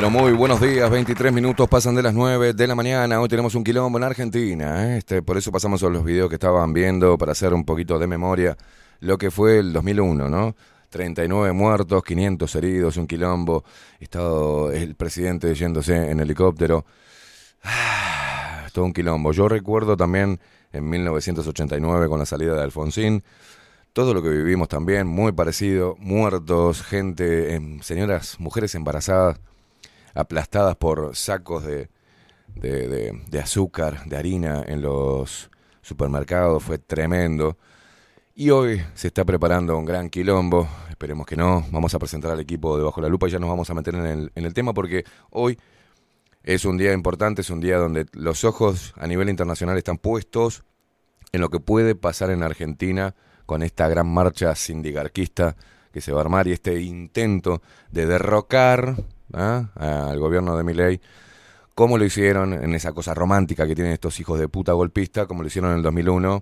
pero muy buenos días. 23 minutos pasan de las 9 de la mañana. Hoy tenemos un quilombo en Argentina. ¿eh? Este, por eso pasamos a los videos que estaban viendo para hacer un poquito de memoria lo que fue el 2001, ¿no? 39 muertos, 500 heridos, un quilombo. Estado el presidente yéndose en helicóptero. Ah, todo un quilombo. Yo recuerdo también en 1989 con la salida de Alfonsín. Todo lo que vivimos también, muy parecido. Muertos, gente, em, señoras, mujeres embarazadas aplastadas por sacos de, de, azúcar, de harina en los supermercados, fue tremendo. Y hoy se está preparando un gran quilombo, esperemos que no, vamos a presentar al equipo de Bajo la Lupa y ya nos vamos a meter en el, en el tema porque hoy es un día importante, es un día donde los ojos a nivel internacional están puestos en lo que puede pasar en Argentina con esta gran marcha sindicarquista que se va a armar y este intento de derrocar ¿ah? al gobierno de Miley, como lo hicieron en esa cosa romántica que tienen estos hijos de puta golpista, como lo hicieron en el 2001,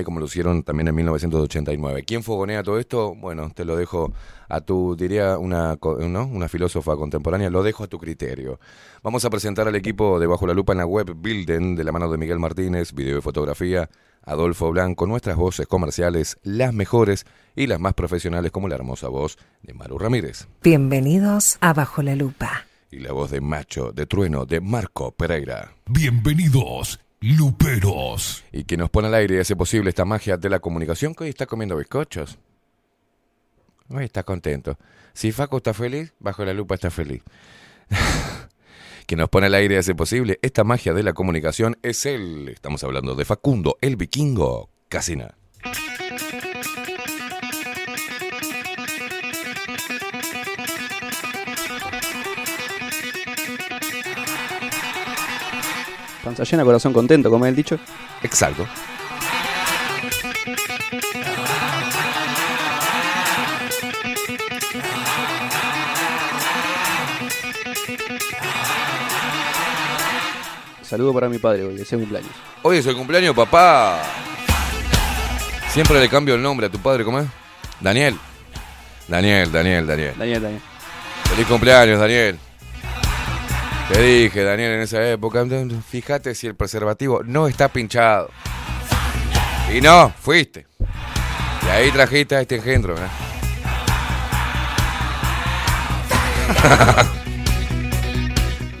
y como lo hicieron también en 1989. ¿Quién fogonea todo esto? Bueno, te lo dejo a tu, diría una, ¿no? una filósofa contemporánea, lo dejo a tu criterio. Vamos a presentar al equipo de Bajo la Lupa en la web Bilden, de la mano de Miguel Martínez, video y fotografía, Adolfo Blanco, nuestras voces comerciales, las mejores y las más profesionales, como la hermosa voz de Maru Ramírez. Bienvenidos a Bajo la Lupa. Y la voz de Macho, de Trueno, de Marco Pereira. Bienvenidos, Luperos. Y que nos pone al aire y hace posible esta magia de la comunicación que hoy está comiendo bizcochos. Hoy está contento. Si Faco está feliz, Bajo la Lupa está feliz. que nos pone al aire hace posible esta magia de la comunicación es él. Estamos hablando de Facundo, el vikingo Casina. Panza llena, corazón contento, como el dicho. Exacto. Saludo para mi padre hoy, es el cumpleaños. Hoy es el cumpleaños, papá. Siempre le cambio el nombre a tu padre, ¿cómo es? Daniel. Daniel, Daniel, Daniel. Daniel, Daniel. Feliz cumpleaños, Daniel. Te dije, Daniel, en esa época, fíjate si el preservativo no está pinchado. Y no, fuiste. Y ahí trajiste a este engendro, ¿eh?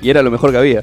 Y era lo mejor que había.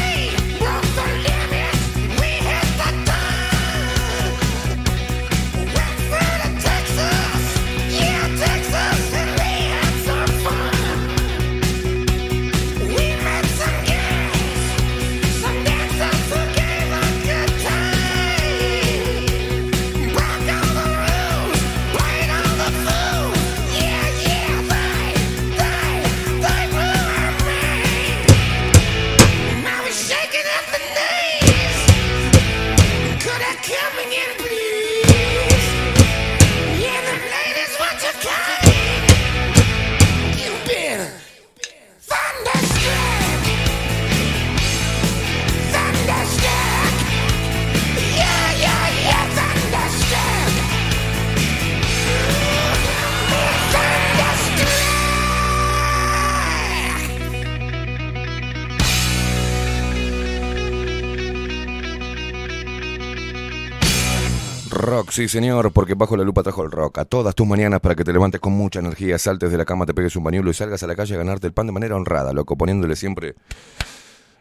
Rock, sí señor, porque bajo la lupa trajo el rock. A todas tus mañanas para que te levantes con mucha energía, saltes de la cama, te pegues un bañuelo y salgas a la calle a ganarte el pan de manera honrada, loco, poniéndole siempre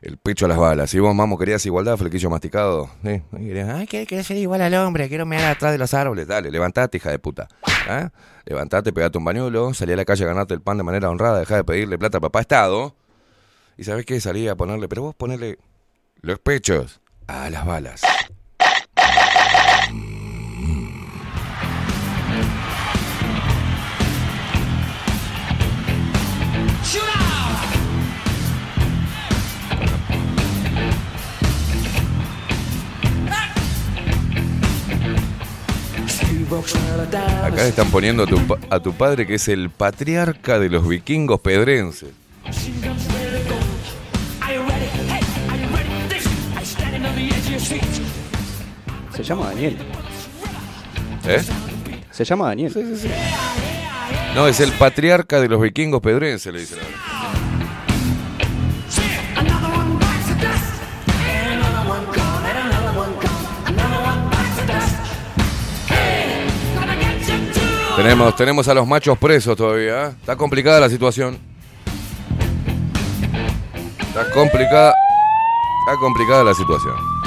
el pecho a las balas. Si vos, mamo, querías igualdad, flequillo masticado. ¿eh? Ay, querés ser igual al hombre, quiero mirar atrás de los árboles. Dale, levantate, hija de puta. ¿Ah? Levantate, pegate un bañuelo, salí a la calle a ganarte el pan de manera honrada, dejá de pedirle plata a papá Estado. Y sabés qué, salí a ponerle, pero vos ponele los pechos a las balas. Acá están poniendo a tu, pa- a tu padre que es el patriarca de los vikingos pedrenses. Se llama Daniel. ¿Eh? Se llama Daniel. No, es el patriarca de los vikingos pedrenses, le dicen ahora. Tenemos, tenemos a los machos presos todavía. ¿eh? Está complicada la situación. Está complicada. Está complicada la situación.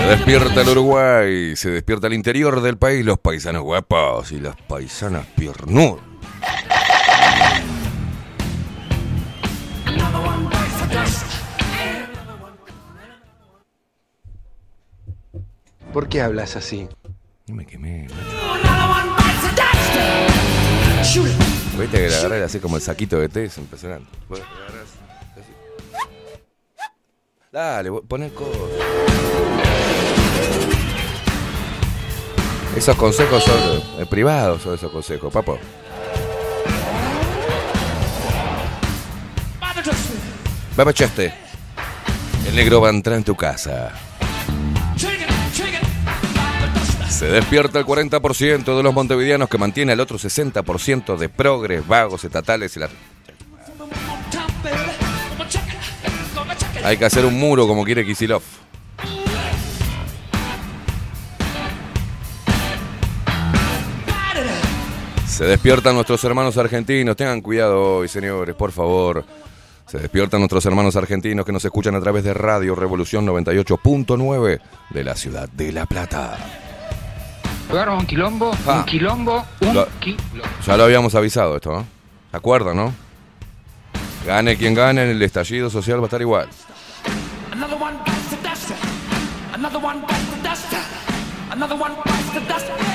Se despierta el Uruguay, se despierta el interior del país, los paisanos guapos y las paisanas piernudas. ¿Por qué hablas así? No me quemé. Viste que le agarré así como el saquito de té, es impresionante. Agarrás así. Dale, vos- poné cosas. Esos consejos son eh, privados, son esos consejos, papo. Vamos, Cheste. El negro va a entrar en tu casa. Se despierta el 40% de los montevideanos que mantiene el otro 60% de progres, vagos, estatales y la... Hay que hacer un muro como quiere Kisilov. Se despiertan nuestros hermanos argentinos. Tengan cuidado hoy, señores, por favor. Se despiertan nuestros hermanos argentinos que nos escuchan a través de Radio Revolución 98.9 de la ciudad de La Plata. Lugar un quilombo, Ah. un quilombo, un Lo- quilombo. Ya lo habíamos avisado esto, ¿no? ¿Se acuerdan, no? Gane quien gane, el estallido social va a estar igual. Another one bites the dust. Another one bites the dust. Another one bites the dust.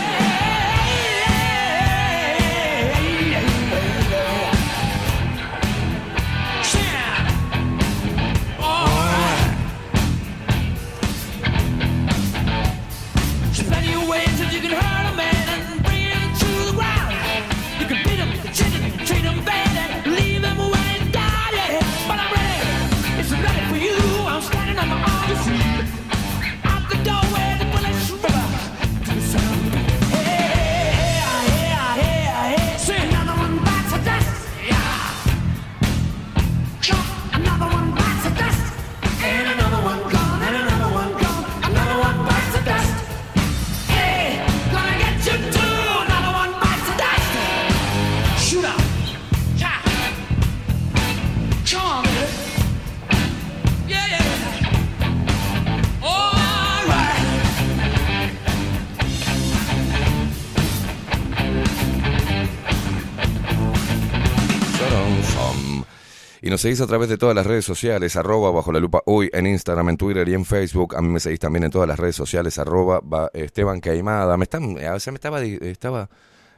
Y nos seguís a través de todas las redes sociales, arroba bajo la lupa hoy en Instagram, en Twitter y en Facebook. A mí me seguís también en todas las redes sociales, arroba ba- Esteban Caimada. Me están, o sea, me estaba, estaba,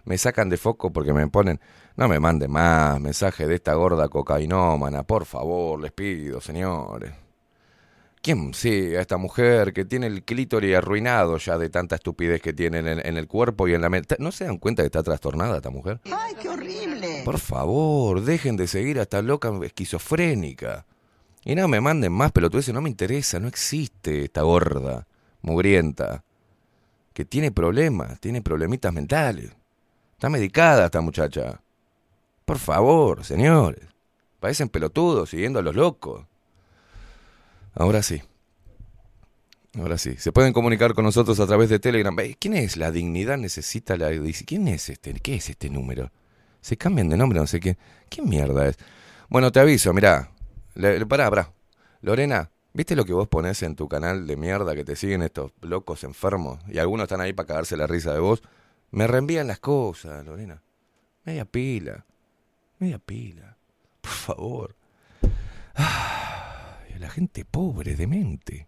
me sacan de foco porque me ponen, no me manden más mensajes de esta gorda cocainómana, por favor, les pido, señores. ¿Quién sigue a esta mujer que tiene el clítoris arruinado ya de tanta estupidez que tiene en, en el cuerpo y en la mente? ¿No se dan cuenta que está trastornada esta mujer? ¡Ay, qué horrible! Por favor, dejen de seguir a esta loca esquizofrénica. Y no me manden más pelotudeces, no me interesa, no existe esta gorda, mugrienta, que tiene problemas, tiene problemitas mentales. Está medicada esta muchacha. Por favor, señores. Parecen pelotudos siguiendo a los locos. Ahora sí. Ahora sí. Se pueden comunicar con nosotros a través de Telegram. ¿Quién es? La dignidad necesita la... ¿Quién es este? ¿Qué es este número? Se cambian de nombre, no sé qué. ¿Qué mierda es? Bueno, te aviso, mirá. Le, pará, pará. Lorena, ¿viste lo que vos ponés en tu canal de mierda que te siguen estos locos enfermos? Y algunos están ahí para cagarse la risa de vos. Me reenvían las cosas, Lorena. Media pila. Media pila. Por favor. Ay, la gente pobre, demente.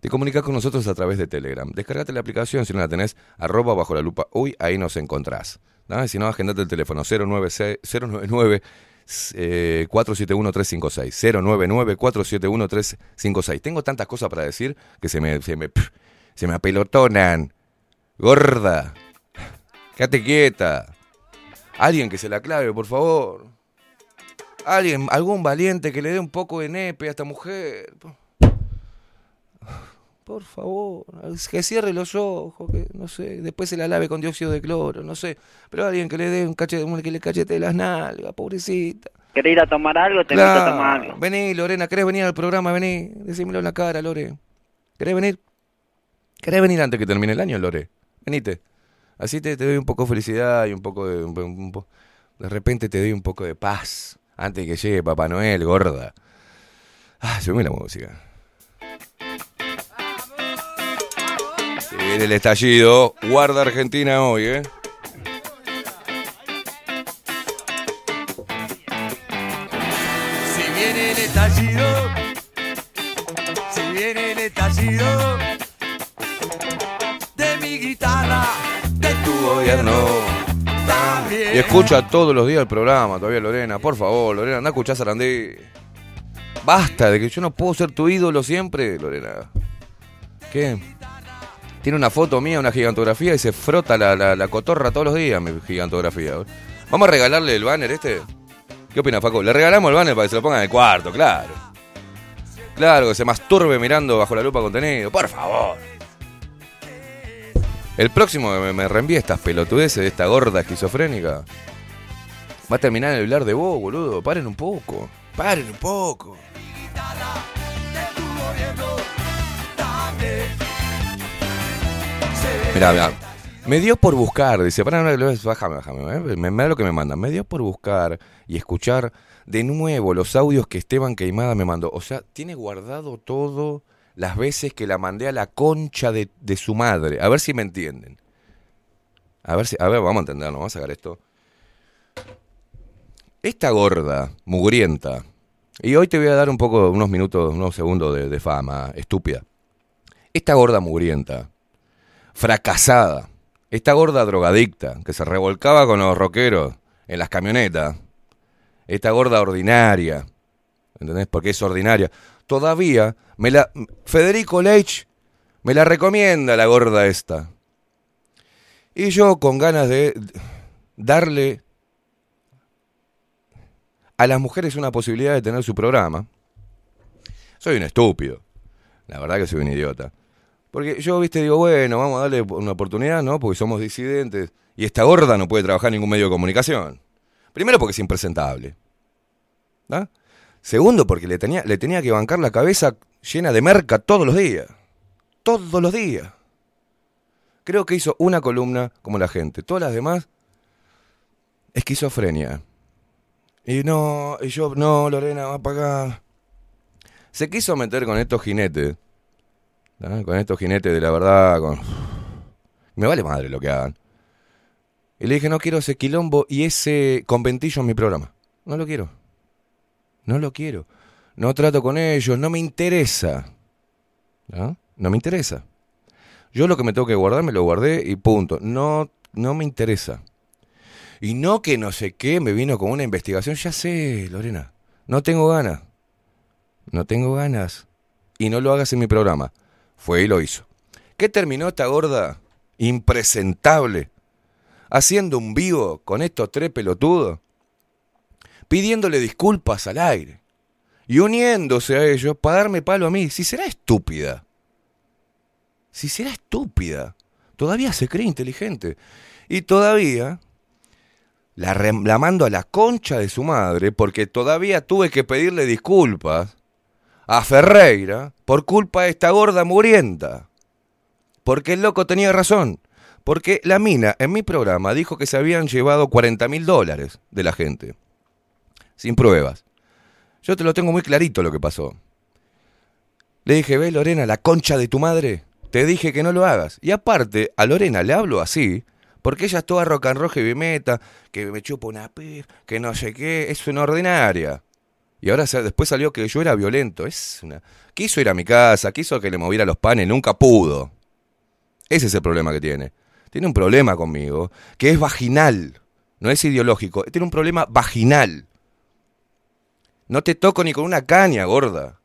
Te comunicas con nosotros a través de Telegram. Descargate la aplicación, si no la tenés, arroba bajo la lupa. Hoy ahí nos encontrás. Si no, agendate el teléfono 096 099 eh, 471-356. 099-471-356. Tengo tantas cosas para decir que se me, se me, se me apelotonan. Gorda. Quédate quieta. Alguien que se la clave, por favor. Alguien, algún valiente que le dé un poco de nepe a esta mujer. Por favor, que cierre los ojos, que no sé, después se la lave con dióxido de cloro, no sé. Pero alguien que le dé un cachete, que le cachete las nalgas, pobrecita. ¿Querés ir a tomar algo? Te invito a tomar Claro. algo. Vení, Lorena, ¿querés venir al programa? Vení, decímelo en la cara, Lore. ¿Querés venir? ¿Querés venir antes que termine el año, Lore? Venite. Así te, te doy un poco de felicidad y un poco de... un un po- de repente te doy un poco de paz antes que llegue Papá Noel, gorda. Ah, subime la música. Se viene el estallido. Guarda Argentina hoy, ¿eh? Si viene el estallido, si viene el estallido de mi guitarra, de tu gobierno. Y escucha todos los días el programa todavía, Lorena. Por favor, Lorena, anda a escuchar Sarandí. Basta de que yo no puedo ser tu ídolo siempre, Lorena. ¿Qué? Tiene una foto mía, una gigantografía y se frota la, la- cotorra todos los días, mi gigantografía. Vamos a regalarle el banner este. ¿Qué opina, Faco? Le regalamos el banner para que se lo pongan en el cuarto, claro. Claro, que se masturbe mirando bajo la lupa contenido. Por favor. El próximo que me, me reenvíe estas pelotudeces de esta gorda esquizofrénica va a terminar en hablar de vos, boludo. Paren un poco. Paren un poco. Mirá, mirá. Me dio por buscar, dice, para, bájame, bájame, eh, me, me da lo que me mandan. Me dio por buscar y escuchar de nuevo los audios que Esteban Queimada me mandó. O sea, tiene guardado todo las veces que la mandé a la concha de, de su madre. A ver si me entienden. A ver si, a ver, vamos a entenderlo, vamos a sacar esto. Esta gorda, mugrienta, y hoy te voy a dar un poco, unos minutos, unos segundos de, de fama, estúpida. Esta gorda mugrienta, fracasada, esta gorda drogadicta que se revolcaba con los rockeros en las camionetas, esta gorda ordinaria, ¿entendés? Porque es ordinaria. Todavía me la Federico Leitch me la recomienda la gorda esta. Y yo con ganas de darle a las mujeres una posibilidad de tener su programa. Soy un estúpido. La verdad que soy un idiota. Porque yo, viste, digo, bueno, vamos a darle una oportunidad, ¿no? Porque somos disidentes. Y esta gorda no puede trabajar en ningún medio de comunicación. Primero porque es impresentable. ¿no? Segundo porque le tenía, le tenía que bancar la cabeza llena de merca todos los días. Todos los días. Creo que hizo una columna como la gente. Todas las demás, esquizofrenia. Y no, y yo, no, Lorena, va para acá. Se quiso meter con estos jinetes. Con estos jinetes de la verdad. Con... Me vale madre lo que hagan. Y le dije, no quiero ese quilombo y ese conventillo en mi programa. no lo quiero. No lo quiero. No trato con ellos, no me interesa. ¿No? No me interesa. Yo lo que me tengo que guardar, me lo guardé y punto. No, no me interesa. Y no que no sé qué, me vino con una investigación. Ya sé, Lorena. No tengo ganas. No tengo ganas. Y no lo hagas en mi programa. Fue y lo hizo. ¿Qué terminó esta gorda impresentable haciendo un vivo con estos tres pelotudos? Pidiéndole disculpas al aire y uniéndose a ellos para darme palo a mí. Si será estúpida. Si será estúpida. Todavía se cree inteligente. Y todavía la, la mando a la concha de su madre porque todavía tuve que pedirle disculpas a Ferreira por culpa de esta gorda murienta. Porque el loco tenía razón. Porque la mina en mi programa dijo que se habían llevado 40 mil dólares de la gente. Sin pruebas. Yo te lo tengo muy clarito lo que pasó. Le dije, ve Lorena, la concha de tu madre. Te dije que no lo hagas. Y aparte, a Lorena le hablo así, porque ella es toda rock and roll heavy metal, que me chupa una p, que no sé qué, es una ordinaria. Y ahora después salió que yo era violento. Es una... Quiso ir a mi casa, quiso que le moviera los panes, nunca pudo. Ese es el problema que tiene. Tiene un problema conmigo, que es vaginal, no es ideológico, tiene un problema vaginal. No te toco ni con una caña, gorda.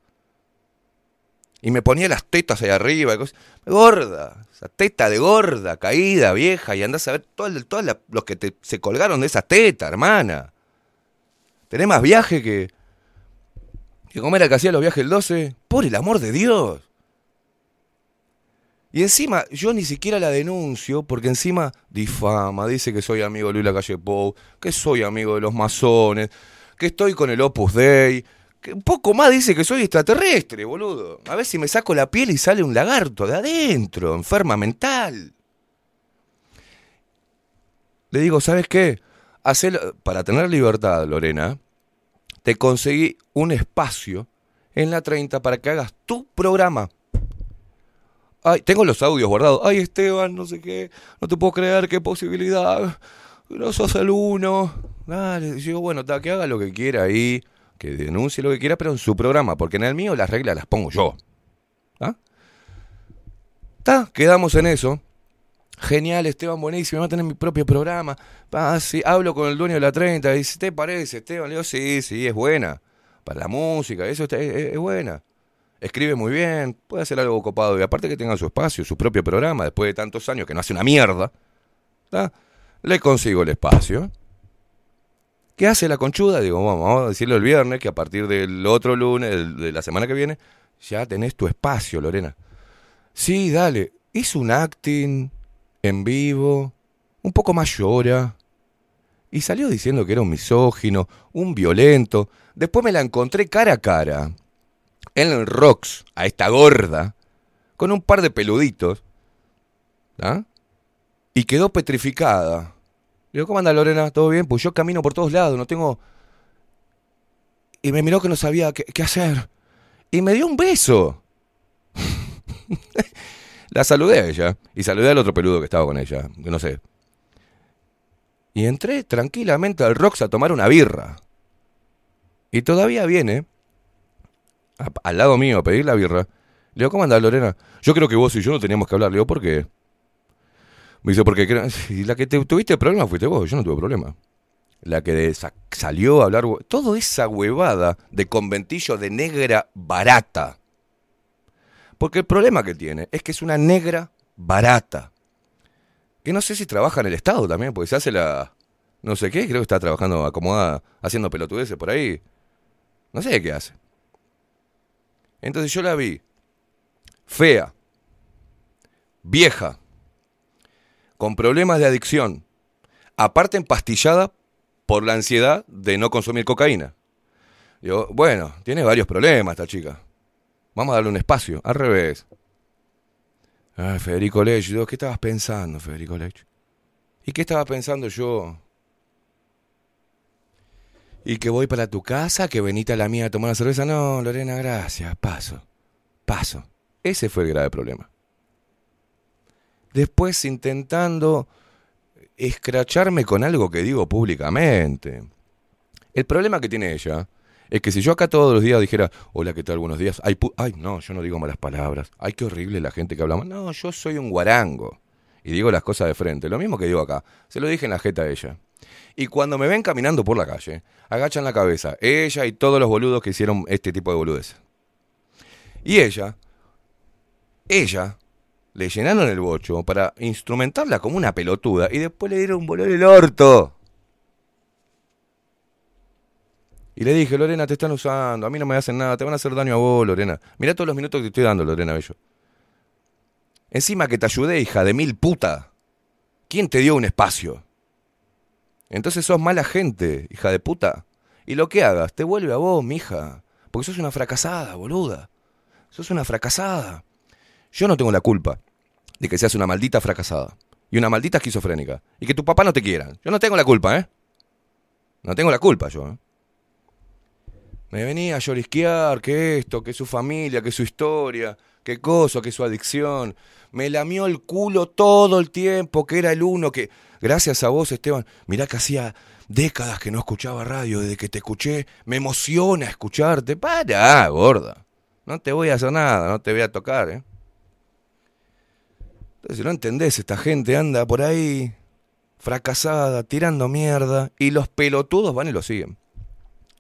Y me ponía las tetas ahí arriba. y cosas. Gorda, esa teta de gorda, caída, vieja. Y andás a ver todos la- los que te, se colgaron de esa teta, hermana. Tenés más viaje que. que comer era que hacía los viajes el 12. Por el amor de Dios. Y encima, yo ni siquiera la denuncio, porque encima difama, dice que soy amigo de Luis Lacalle que soy amigo de los masones, que estoy con el Opus Dei, que un poco más dice que soy extraterrestre, boludo. A ver si me saco la piel y sale un lagarto de adentro, enferma mental. Le digo, ¿sabes qué? Para tener libertad, Lorena, te conseguí un espacio en la 30 para que hagas tu programa. Ay, tengo los audios guardados. Ay, Esteban, no sé qué. No te puedo creer, qué posibilidad. No sos el uno. Dale. Y Yo, bueno, ta, que haga lo que quiera ahí. Que denuncie lo que quiera, pero en su programa. Porque en el mío las reglas las pongo yo. ¿Ah? Ta, quedamos en eso. Genial, Esteban, buenísimo. Va a tener mi propio programa. Ah, hablo con el dueño de la 30. Dice, ¿te parece, Esteban? Le digo, sí, sí, es buena. Para la música, eso está- es, es- es buena. Escribe muy bien, puede hacer algo copado. Y aparte que tenga su espacio, su propio programa, después de tantos años que no hace una mierda, ¿tá? le consigo el espacio. ¿Qué hace la conchuda? Digo, vamos, a decirle el viernes que a partir del otro lunes, de la semana que viene, ya tenés tu espacio, Lorena. Sí, dale. Hizo un acting en vivo, un poco más llora. Y salió diciendo que era un misógino, un violento. Después me la encontré cara a cara en el Rox a esta gorda con un par de peluditos ¿ah? y quedó petrificada. Le digo, ¿cómo anda Lorena? ¿Todo bien? Pues yo camino por todos lados, no tengo... Y me miró que no sabía qué, hacer. Y me dio un beso. La saludé a ella y saludé al otro peludo que estaba con ella, que no sé. Y entré tranquilamente al Rox a tomar una birra. Y todavía viene al lado mío a pedir la birra. Le digo, ¿cómo andás, Lorena? Yo creo que vos y yo no teníamos que hablar. Le digo, ¿por qué? Me dice, porque y la que te, tuviste problema fuiste vos, yo no tuve problema. La que salió a hablar, toda esa huevada de conventillo de negra barata. Porque el problema que tiene es que es una negra barata. Que no sé si trabaja en el Estado también, porque se hace la... No sé qué, creo que está trabajando acomodada, haciendo pelotudeces por ahí. No sé qué hace. Entonces yo la vi fea, vieja, con problemas de adicción, aparte empastillada por la ansiedad de no consumir cocaína. Digo, bueno, tiene varios problemas esta chica. Vamos a darle un espacio, al revés. Ay, Federico Lech, ¿qué estabas pensando, Federico Lech? ¿Y qué estaba pensando yo? ¿Y que voy para tu casa? ¿Que venite a la mía a tomar una cerveza? No, Lorena, gracias. Paso. Paso. Ese fue el grave problema. Después intentando escracharme con algo que digo públicamente. El problema que tiene ella es que si yo acá todos los días dijera, hola, ¿qué tal? Buenos días. Ay, ay, no, yo no digo malas palabras. Ay, qué horrible la gente que habla mal. No, yo soy un guarango. Y digo las cosas de frente. Lo mismo que digo acá. Se lo dije en la jeta a ella. Y cuando me ven caminando por la calle, agachan la cabeza. Ella y todos los boludos que hicieron este tipo de boludeces. Y ella, ella, le llenaron el bocho para instrumentarla como una pelotuda y después le dieron un bolón el orto. Y le dije, Lorena, te están usando, a mí no me hacen nada, te van a hacer daño a vos, Lorena. Mirá todos los minutos que te estoy dando, Lorena Bello. Encima que te ayudé, hija de mil puta. ¿Quién te dio un espacio? Entonces sos mala gente, hija de puta. Y lo que hagas, te vuelve a vos, mija. Porque sos una fracasada, boluda. Sos una fracasada. Yo no tengo la culpa de que seas una maldita fracasada. Y una maldita esquizofrénica. Y que tu papá no te quiera. Yo no tengo la culpa, ¿eh? No tengo la culpa yo, ¿eh? Me venía a llorisquear que esto, que su familia, que su historia, que cosa, que su adicción. Me lamió el culo todo el tiempo, que era el uno que... Gracias a vos, Esteban. Mirá que hacía décadas que no escuchaba radio. Desde que te escuché, me emociona escucharte. Para, gorda. No te voy a hacer nada, no te voy a tocar, ¿eh? Entonces, si no entendés, esta gente anda por ahí fracasada, tirando mierda, y los pelotudos van y lo siguen.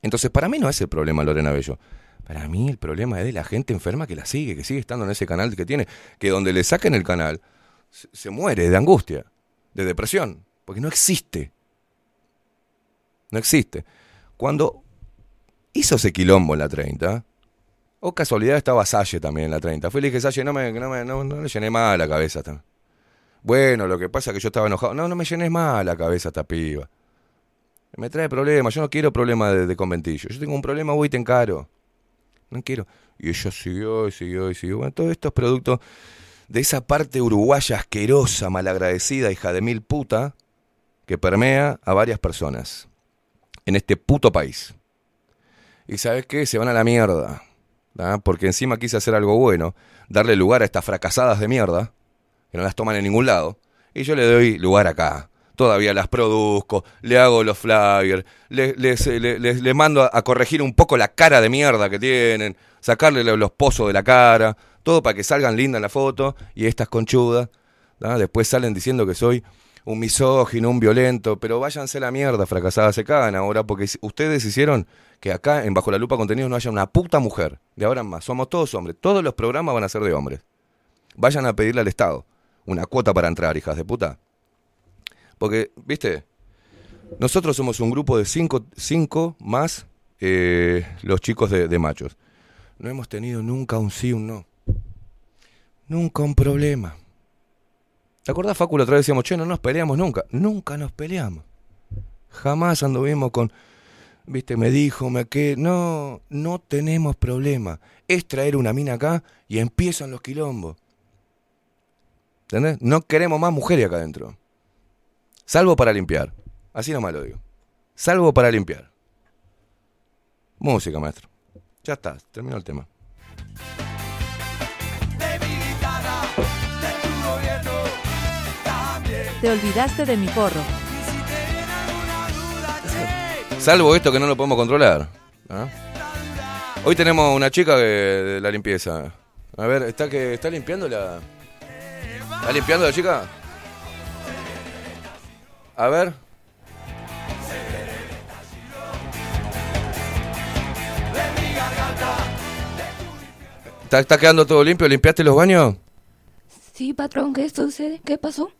Entonces, para mí no es el problema Lorena Bello. Para mí el problema es de la gente enferma que la sigue, que sigue estando en ese canal que tiene, que donde le saquen el canal, se, se muere de angustia, de depresión, porque no existe. No existe. Cuando hizo ese quilombo en la 30, o casualidad estaba Salle también en la 30. Fue y le dije, Salle, no, me, no, me, no, le llené más la cabeza. esta". Bueno, lo que pasa es que yo estaba enojado. No, no me llenes más la cabeza esta piba. Me trae problemas. Yo no quiero problemas de, de conventillo. Yo tengo un problema, voy y te encaro. No quiero. Y ella siguió y siguió y siguió. Bueno, todos estos productos de esa parte uruguaya asquerosa, malagradecida, hija de mil puta, que permea a varias personas en este puto país. Y sabes qué? Se van a la mierda. Porque encima quise hacer algo bueno, darle lugar a estas fracasadas de mierda, que no las toman en ningún lado, y yo le doy lugar acá. Todavía las produzco, le hago los flyers, le- les, le- les- les mando a, corregir un poco la cara de mierda que tienen, sacarle lo- los pozos de la cara, todo para que salgan lindas en la foto, y estas conchudas, después salen diciendo que soy un misógino, un violento, pero váyanse la mierda, fracasadas se cagan ahora, porque ustedes hicieron que acá en Bajo la Lupa Contenidos no haya una puta mujer, de ahora en más, somos todos hombres, todos los programas van a ser de hombres. Vayan a pedirle al Estado una cuota para entrar, hijas de puta. Porque, viste, nosotros somos un grupo de cinco, cinco más eh, los chicos de, de machos. No hemos tenido nunca un sí, un no. Nunca un problema. ¿Te acordás, Facu? La otra vez decíamos, che, no nos peleamos nunca. Nunca nos peleamos. Jamás anduvimos con, viste, me dijo, me que. No, no tenemos problema. Es traer una mina acá y empiezan los quilombos. ¿Entendés? No queremos más mujeres acá adentro. Salvo para limpiar. Así nomás lo digo. Salvo para limpiar. Música, maestro. Ya está, terminó el tema. Te olvidaste de mi porro. Salvo esto que no lo podemos controlar. ¿ah? Hoy tenemos una chica que- de la limpieza. A ver, ¿está que está limpiando la. ¿Está limpiando la chica? A ver. ¿Está, está quedando todo limpio? ¿Limpiaste los baños? Sí, patrón, ¿qué sucede? ¿Qué pasó?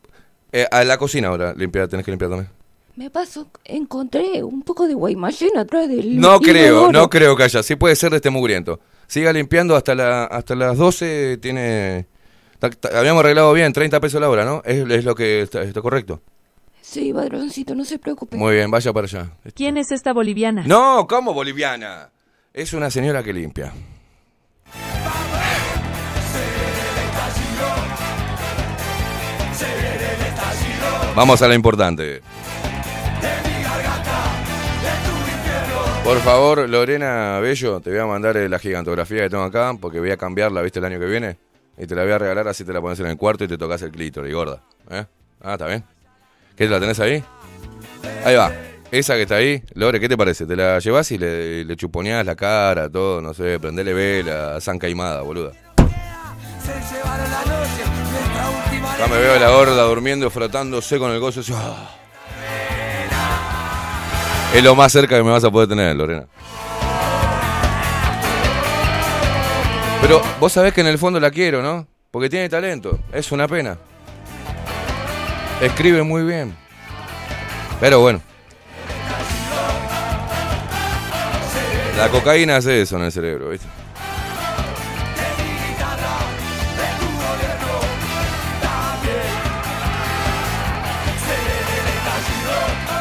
Eh, a la cocina ahora, limpiar, tenés que limpiar también. Me pasó, encontré un poco de guaymallén atrás del No creo, no creo que haya. Sí puede ser de este mugriento. Siga limpiando hasta, la, hasta las 12. Tiene. ta- ta- habíamos arreglado bien, 30 pesos la hora, ¿no? Es, es lo que está, está correcto. Sí, patroncito, no se preocupe. Muy bien, vaya para allá. ¿Quién es esta boliviana? No, ¿cómo boliviana? Es una señora que limpia. Vamos a lo importante. Por favor, Lorena Bello, te voy a mandar eh, la gigantografía que tengo acá, porque voy a cambiarla, ¿viste? El año que viene. Y te la voy a regalar así te la pones en el cuarto y te tocas el clítoris, gorda. ¿Eh? Ah, ¿está bien? ¿Qué, la tenés ahí? Ahí va. Esa que está ahí, Lore, ¿qué te parece? ¿Te la llevas y le, le chuponeás la cara, todo, no sé, prendele vela, san caimada, boluda? Ya me veo a la gorda durmiendo, frotándose con el gozo. ah. Es lo más cerca que me vas a poder tener, Lorena. Pero vos sabés que en el fondo la quiero, ¿no? Porque tiene talento. Es una pena. Escribe muy bien. Pero bueno. La cocaína hace eso en el cerebro, ¿viste?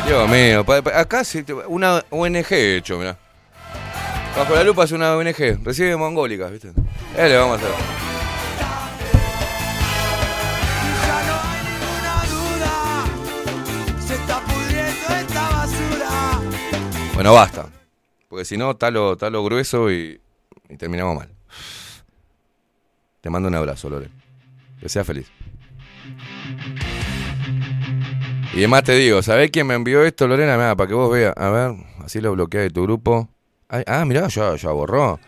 Dios mío, acá una ONG he hecho, mirá. Bajo la lupa es una ONG, recibe mongólicas, ¿viste? Eh, le vamos a hacer. Bueno, basta. Porque si no, talo, talo grueso y, y terminamos mal. Te mando un abrazo, Lore. Que seas feliz. Y además te digo, ¿sabés quién me envió esto, Lorena? Mirá, para que vos veas. A ver, así lo bloquea de tu grupo. Ah, mirá, ya, ya borró.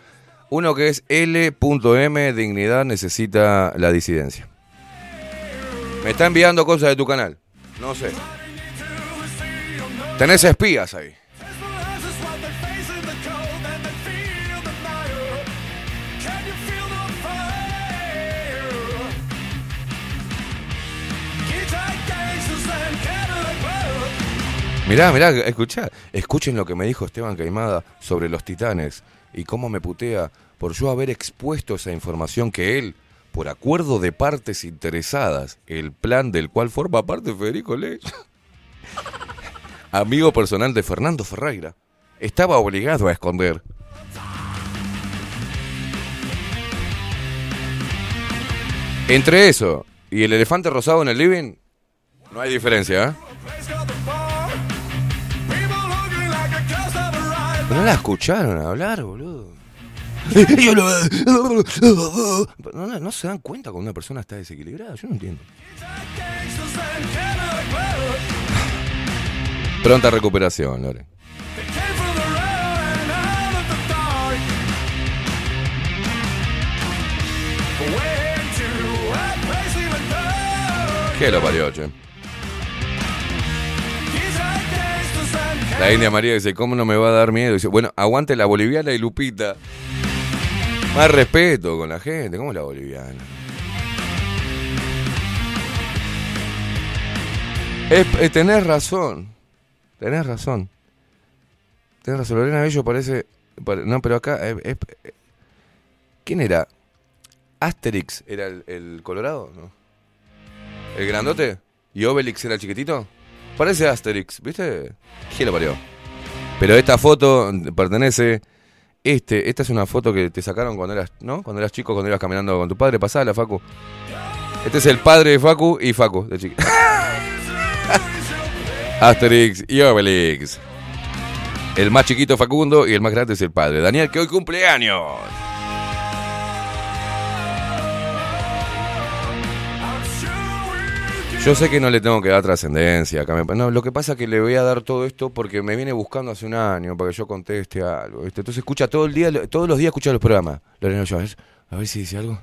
Uno que es L.M. Dignidad necesita la disidencia. Me está enviando cosas de tu canal. No sé. Tenés espías ahí. Mirá, mirá, escuchá. Escuchen lo que me dijo Esteban Caimada sobre los titanes y cómo me putea por yo haber expuesto esa información que él, por acuerdo de partes interesadas, el plan del cual forma parte Federico Ley, amigo personal de Fernando Ferreira, estaba obligado a esconder. Entre eso y el elefante rosado en el living, no hay diferencia, ¿eh? ¿No la escucharon hablar, boludo? Yo lo- ¿No, no, no se dan cuenta cuando una persona está desequilibrada? Yo no entiendo. Pronta recuperación, Lore. ¿Qué lo parió, che? La India María dice, ¿cómo no me va a dar miedo? Dice, bueno, aguante la boliviana y Lupita. Más respeto con la gente, ¿cómo la boliviana? Es, eh, tenés razón, tenés razón. Tenés razón, Lorena Bello parece... pare- no, pero acá... eh, eh, ¿Quién era? Asterix era el, el colorado, ¿no? ¿El grandote? ¿Y Obelix era el chiquitito? Parece Asterix, ¿viste? ¿Quién lo parió? Pero esta foto pertenece. Este, esta es una foto que te sacaron cuando eras, ¿no? Cuando eras chico, cuando ibas caminando con tu padre. Pasala, Facu. Este es el padre de Facu y Facu, de chiquito. Asterix y Obelix. El más chiquito Facundo y el más grande es el padre. Daniel, que hoy cumple Yo sé que no le tengo que dar trascendencia. No, lo que pasa es que le voy a dar todo esto porque me viene buscando hace un año para que yo conteste algo. Entonces escucha todo el día, todos los días escucha los programas. Lorena, yo, a ver, a ver si dice algo.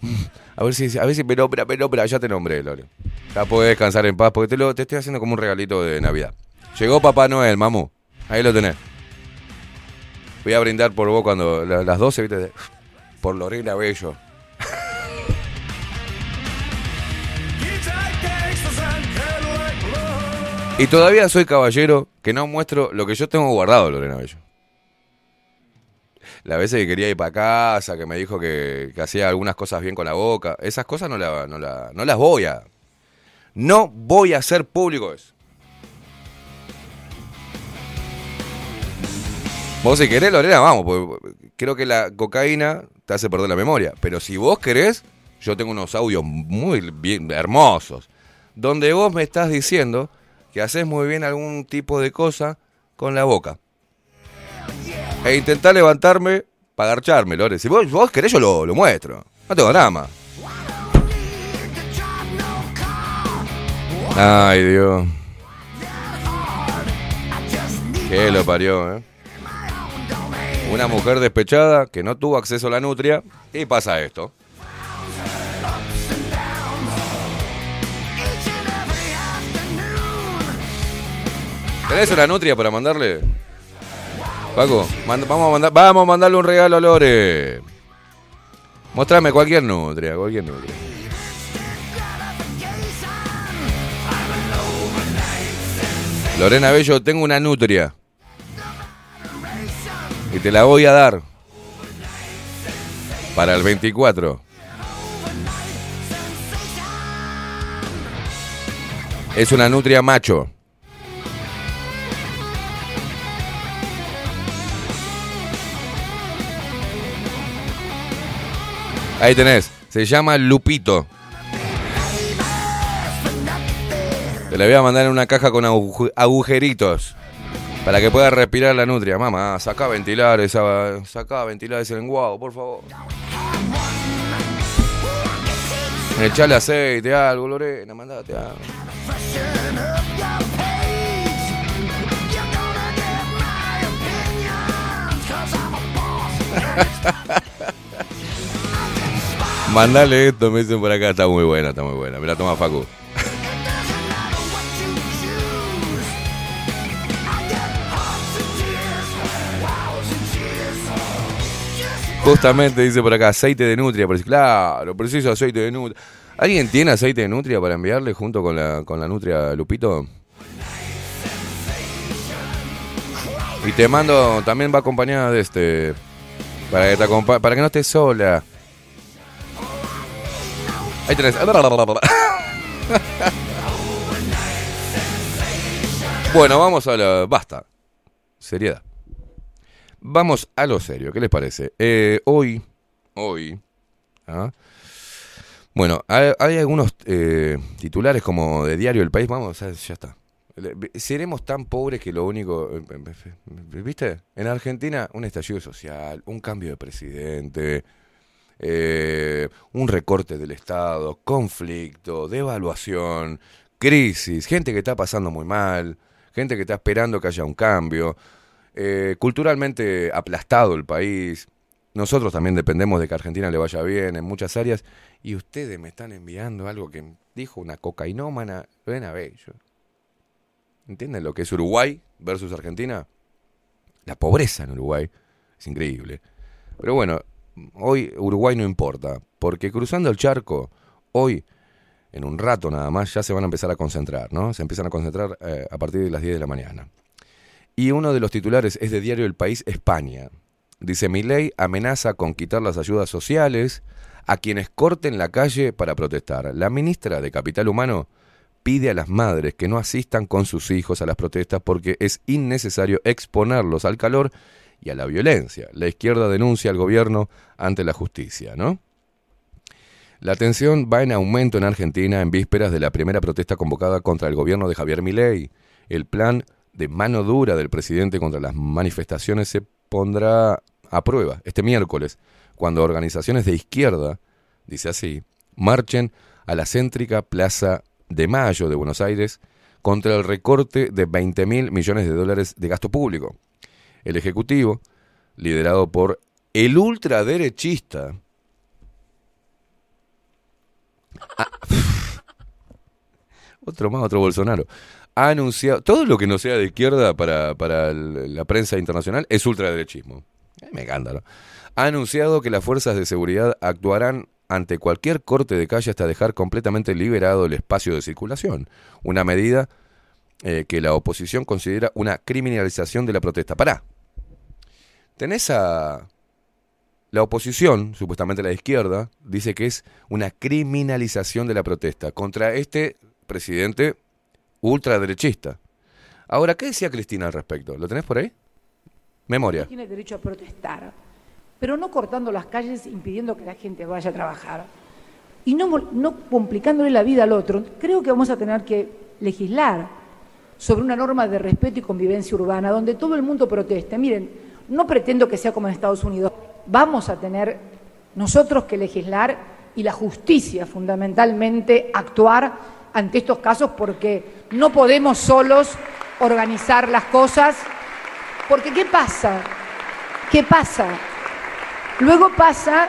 A ver si dice- a ver si me nombra, me nombra, ya te nombré, Lore. Ya podés descansar en paz porque te lo te estoy haciendo como un regalito de Navidad. Llegó Papá Noel, mamu. Ahí lo tenés. Voy a brindar por vos cuando la- las 12, ¿viste? Por Lorena Bello. Y todavía soy caballero que no muestro lo que yo tengo guardado, Lorena Bello. La veces que quería ir para casa, que me dijo que, hacía algunas cosas bien con la boca, esas cosas no, la- las voy a... No voy a hacer público eso. Vos si querés, Lorena, vamos, creo que la cocaína te hace perder la memoria. Pero si vos querés, yo tengo unos audios muy bien, hermosos, donde vos me estás diciendo que haces muy bien algún tipo de cosa con la boca. E intentar levantarme para garcharme, Lore. Si vos, vos querés, yo lo, lo muestro. No tengo drama. Ay, Dios. Que lo parió, ¿eh? Una mujer despechada que no tuvo acceso a la nutria y pasa esto. ¿Tenés una nutria para mandarle? Paco, vamos, a mandar, vamos a mandarle un regalo a Lore. Mostrame cualquier nutria, cualquier nutria. Lorena Bello, tengo una nutria. Y te la voy a dar. Para el 24. Es una nutria macho. Ahí tenés. Se llama Lupito. Te la voy a mandar en una caja con agu- agujeritos. Para que pueda respirar la nutria. Mamá, saca a ventilar esa. Saca a ventilar ese lenguado, por favor. Echale aceite, algo, Lorena, mandate algo. Mandale esto, me dicen por acá, está muy buena, está muy buena. Me la toma Facu. Justamente dice por acá, aceite de nutria. Claro, preciso aceite de nutria. ¿Alguien tiene aceite de nutria para enviarle junto con la, con la nutria Lupito? Y te mando, también va acompañada de este, para para que no estés sola. Ahí tenés. Bueno, vamos a la... Basta. Seriedad. Vamos a lo serio. ¿Qué les parece? Eh, hoy... Hoy... ¿ah? Bueno, hay, algunos eh, titulares como de Diario El País. Vamos, ya, está. Seremos tan pobres que lo único... eh, ¿Viste? En Argentina, un estallido social, un cambio de presidente, eh, un recorte del Estado, conflicto, devaluación, crisis, gente que está pasando muy mal, gente que está esperando que haya un cambio, eh, culturalmente aplastado el país. Nosotros también dependemos de que a Argentina le vaya bien en muchas áreas y ustedes me están enviando algo que dijo una cocainómana, Lorena Bello. ¿Entienden lo que es Uruguay versus Argentina? La pobreza en Uruguay es increíble. Pero bueno, hoy Uruguay no importa, porque cruzando el charco, hoy, en un rato nada más, ya se van a empezar a concentrar, ¿no? Se empiezan a concentrar eh, a partir de las 10 de la mañana. Y uno de los titulares es de Diario El País, España. Dice, Milei amenaza con quitar las ayudas sociales a quienes corten la calle para protestar. La ministra de Capital Humano pide a las madres que no asistan con sus hijos a las protestas porque es innecesario exponerlos al calor y a la violencia. La izquierda denuncia al gobierno ante la justicia, ¿no? La tensión va en aumento en Argentina en vísperas de la primera protesta convocada contra el gobierno de Javier Milei. El plan de mano dura del presidente contra las manifestaciones se pondrá a prueba este miércoles, cuando organizaciones de izquierda, dice así, marchen a la céntrica Plaza de Mayo de Buenos Aires contra el recorte de 20 mil millones de dólares de gasto público. El Ejecutivo, liderado por el ultraderechista, otro más, otro Bolsonaro, ha anunciado, todo lo que no sea de izquierda para, para la prensa internacional es ultraderechismo. Me. Ha anunciado que las fuerzas de seguridad actuarán ante cualquier corte de calle hasta dejar completamente liberado el espacio de circulación. Una medida eh, que la oposición considera una criminalización de la protesta. Pará. Tenés a... La oposición, supuestamente la izquierda, dice que es una criminalización de la protesta contra este presidente ultraderechista. Ahora, ¿qué decía Cristina al respecto? ¿Lo tenés por ahí? Memoria. Tiene derecho a protestar, pero no cortando las calles impidiendo que la gente vaya a trabajar y no, complicándole la vida al otro. Creo que vamos a tener que legislar sobre una norma de respeto y convivencia urbana donde todo el mundo proteste. Miren, no pretendo que sea como en Estados Unidos. Vamos a tener nosotros que legislar y la justicia fundamentalmente actuar ante estos casos porque no podemos solos organizar las cosas Porque ¿qué pasa? ¿Qué pasa? Luego pasa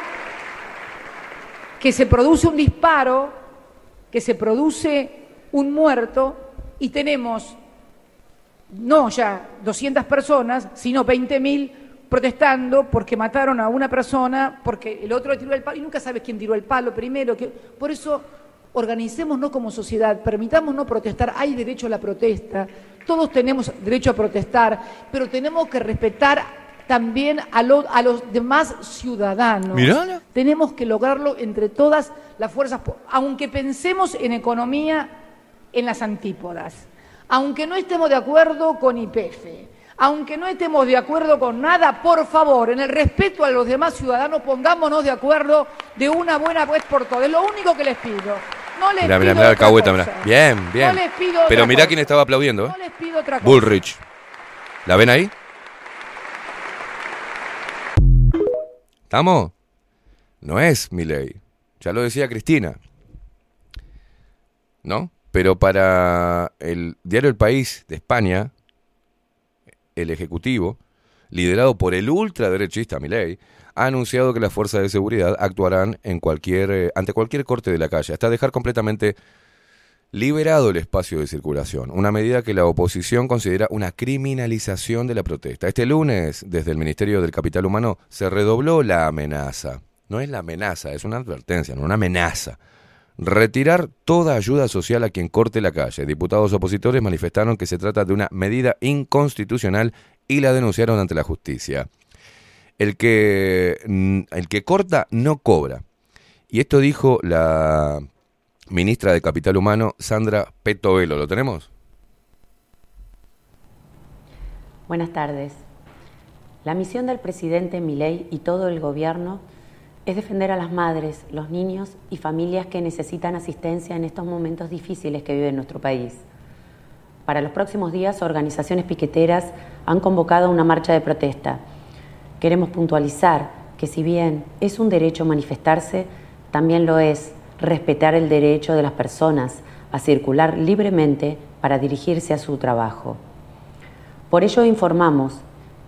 que se produce un disparo, que se produce un muerto y tenemos no ya 200 personas, sino 20.000 protestando porque mataron a una persona, porque el otro le tiró el palo y nunca sabes quién tiró el palo primero. Que... Por eso organicémonos como sociedad, permitámonos protestar, hay derecho a la protesta, todos tenemos derecho a protestar, pero tenemos que respetar también a, lo- a los demás ciudadanos. Tenemos que lograrlo entre todas las fuerzas, aunque pensemos en economía en las antípodas, aunque no estemos de acuerdo con IPF, aunque no estemos de acuerdo con nada, por favor, en el respeto a los demás ciudadanos, pongámonos de acuerdo de una buena vez por todas. Es lo único que les pido. No les Mirá, pido mirá, mirá, otra alcahueta, cosa. mirá. Bien, bien. No les pido Pero otra mirá cosa. quién estaba aplaudiendo. ¿eh? No les pido otra cosa. Bullrich. ¿La ven ahí? ¿Estamos? No es mi ley. Ya lo decía Cristina. ¿No? Pero para el diario El País de España, el Ejecutivo, liderado por el ultraderechista Milei, ha anunciado que las fuerzas de seguridad actuarán en cualquier, eh, ante cualquier corte de la calle, hasta dejar completamente liberado el espacio de circulación, una medida que la oposición considera una criminalización de la protesta. Este lunes, desde el Ministerio del Capital Humano, se redobló la amenaza. No es la amenaza, es una advertencia, no una amenaza. Retirar toda ayuda social a quien corte la calle. Diputados opositores manifestaron que se trata de una medida inconstitucional y la denunciaron ante la justicia. El que, mm, el que corta no cobra. Y esto dijo la ministra de Capital Humano, Sandra Petovelo. ¿Lo tenemos? Buenas tardes. La misión del presidente Milei y todo el gobierno es defender a las madres, los niños y familias que necesitan asistencia en estos momentos difíciles que vive nuestro país. Para los próximos días, organizaciones piqueteras han convocado una marcha de protesta. Queremos puntualizar que si bien es un derecho manifestarse, también lo es respetar el derecho de las personas a circular libremente para dirigirse a su trabajo. Por ello informamos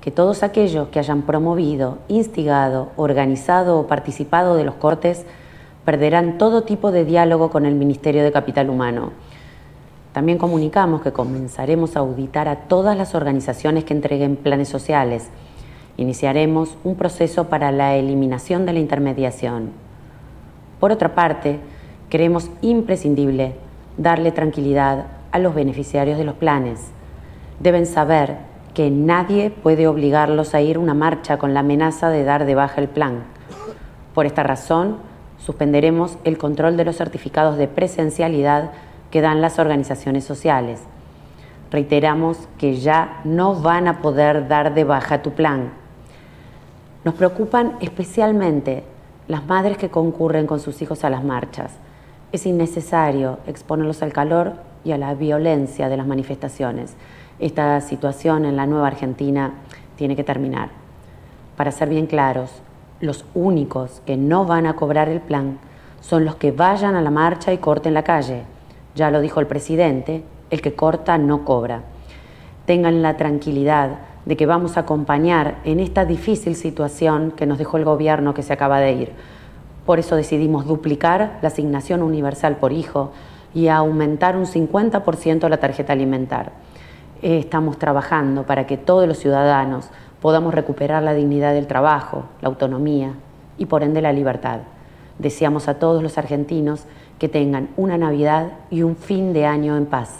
que todos aquellos que hayan promovido, instigado, organizado o participado de los cortes perderán todo tipo de diálogo con el Ministerio de Capital Humano. También comunicamos que comenzaremos a auditar a todas las organizaciones que entreguen planes sociales. Iniciaremos un proceso para la eliminación de la intermediación. Por otra parte, creemos imprescindible darle tranquilidad a los beneficiarios de los planes. Deben saber que nadie puede obligarlos a ir a una marcha con la amenaza de dar de baja el plan. Por esta razón, suspenderemos el control de los certificados de presencialidad que dan las organizaciones sociales. Reiteramos que ya no van a poder dar de baja tu plan. Nos preocupan especialmente las madres que concurren con sus hijos a las marchas. Es innecesario exponerlos al calor y a la violencia de las manifestaciones. Esta situación en la nueva Argentina tiene que terminar. Para ser bien claros, los únicos que no van a cobrar el plan son los que vayan a la marcha y corten la calle. Ya lo dijo el presidente, el que corta no cobra. Tengan la tranquilidad de que vamos a acompañar en esta difícil situación que nos dejó el gobierno que se acaba de ir. Por eso decidimos duplicar la asignación universal por hijo y aumentar un 50% la tarjeta alimentar. Eh, Estamos trabajando para que todos los ciudadanos podamos recuperar la dignidad del trabajo, la autonomía y por ende la libertad. Deseamos a todos los argentinos que tengan una Navidad y un fin de año en paz.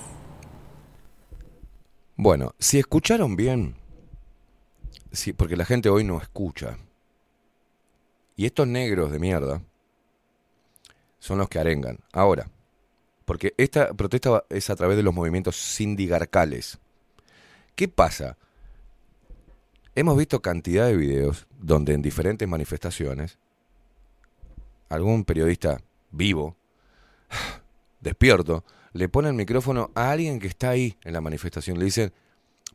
Bueno, si escucharon bien, sí, porque la gente hoy no escucha. Y estos negros de mierda son los que arengan. Ahora, porque esta protesta es a través de los movimientos sindigarcales. ¿Qué pasa? Hemos visto cantidad de videos donde en diferentes manifestaciones algún periodista vivo, despierto, le pone el micrófono a alguien que está ahí en la manifestación. Le dicen,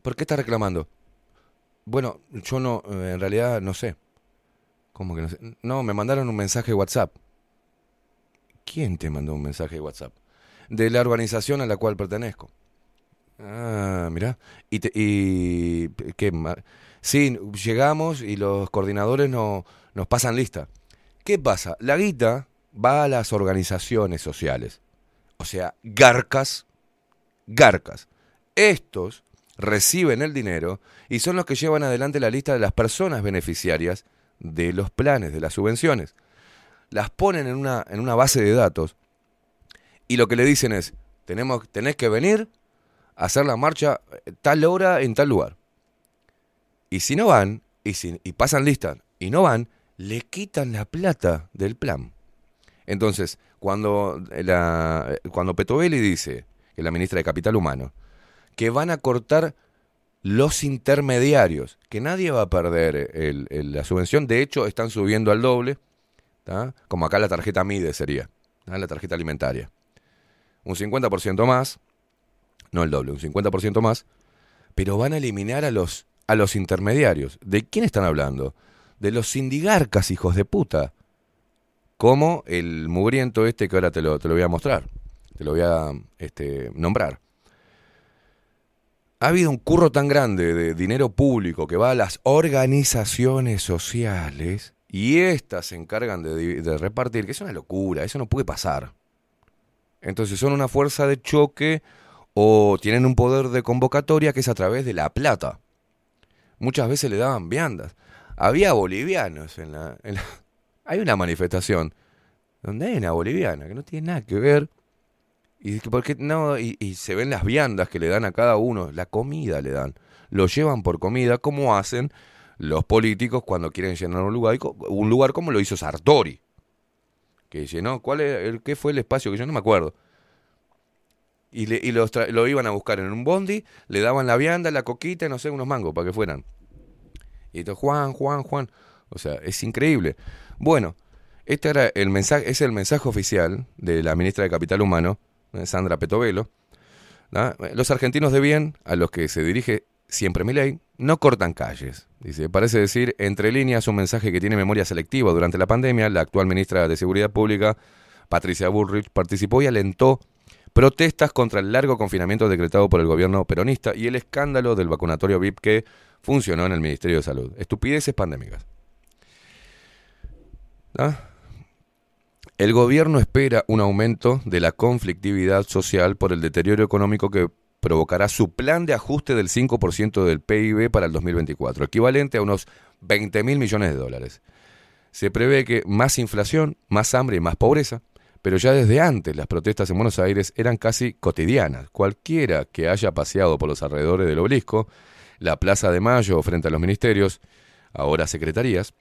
¿por qué está reclamando? Bueno, yo no, eh, en realidad no sé. ¿Cómo que no sé? No, me mandaron un mensaje de WhatsApp. ¿Quién te mandó un mensaje de WhatsApp? De la organización a la cual pertenezco. Ah, mirá. Y, te- y sí, llegamos y los coordinadores no, nos pasan lista. ¿Qué pasa? La guita va a las organizaciones sociales. O sea, garcas, garcas. Estos reciben el dinero y son los que llevan adelante la lista de las personas beneficiarias de los planes, de las subvenciones. Las ponen en una, en una base de datos y lo que le dicen es, tenemos, tenés que venir hacer la marcha eh, tal hora en tal lugar. Y si no van, y, si, y pasan lista y no van, le quitan la plata del plan. Entonces, cuando, la, cuando Petovelli dice, que es la ministra de Capital Humano, que van a cortar los intermediarios, que nadie va a perder el- la subvención, de hecho están subiendo al doble, como acá la tarjeta MIDE sería, la tarjeta alimentaria. Un 50% más, no el doble, un 50% más, pero van a eliminar a los, a los intermediarios. ¿De quién están hablando? De los sindigarcas, hijos de puta. Como el mugriento este que ahora te lo, te lo voy a mostrar, te lo voy a este, nombrar. Ha habido un curro tan grande de dinero público que va a las organizaciones sociales y éstas se encargan de, de repartir, que es una locura, eso no puede pasar. Entonces son una fuerza de choque o tienen un poder de convocatoria que es a través de la plata. Muchas veces le daban viandas. Había bolivianos en la... en la- Hay una manifestación donde hay una boliviana que no tiene nada que ver. Y, que ¿por qué no? y, y se ven las viandas que le dan a cada uno, la comida le dan. Lo llevan por comida como hacen los políticos cuando quieren llenar un lugar, un lugar como lo hizo Sartori. Que llenó, ¿cuál es, el, ¿qué fue el espacio que yo no me acuerdo? Y, le- y los lo iban a buscar en un bondi, le daban la vianda, la coquita, y no sé, unos mangos para que fueran. Y entonces, Juan, Juan, Juan. O sea, es increíble. Bueno, este era el mensaje, es el mensaje oficial de la ministra de Capital Humano, eh, Sandra Petovelo. Los argentinos de bien, a los que se dirige siempre mi ley, no cortan calles. Dice, parece decir, entre líneas, un mensaje que tiene memoria selectiva. Durante la pandemia, la actual ministra de Seguridad Pública, Patricia Bullrich, participó y alentó protestas contra el largo confinamiento decretado por el gobierno peronista y el escándalo del vacunatorio VIP que funcionó en el Ministerio de Salud. Estupideces pandémicas. ¿Ah? El gobierno espera un aumento de la conflictividad social por el deterioro económico que provocará su plan de ajuste del 5% del PIB para el 2024, equivalente a unos 20 mil millones de dólares. Se prevé que más inflación, más hambre y más pobreza, pero ya desde antes las protestas en Buenos Aires eran casi cotidianas. Cualquiera que haya paseado por los alrededores del obelisco, la Plaza de Mayo frente a los ministerios, ahora secretarías,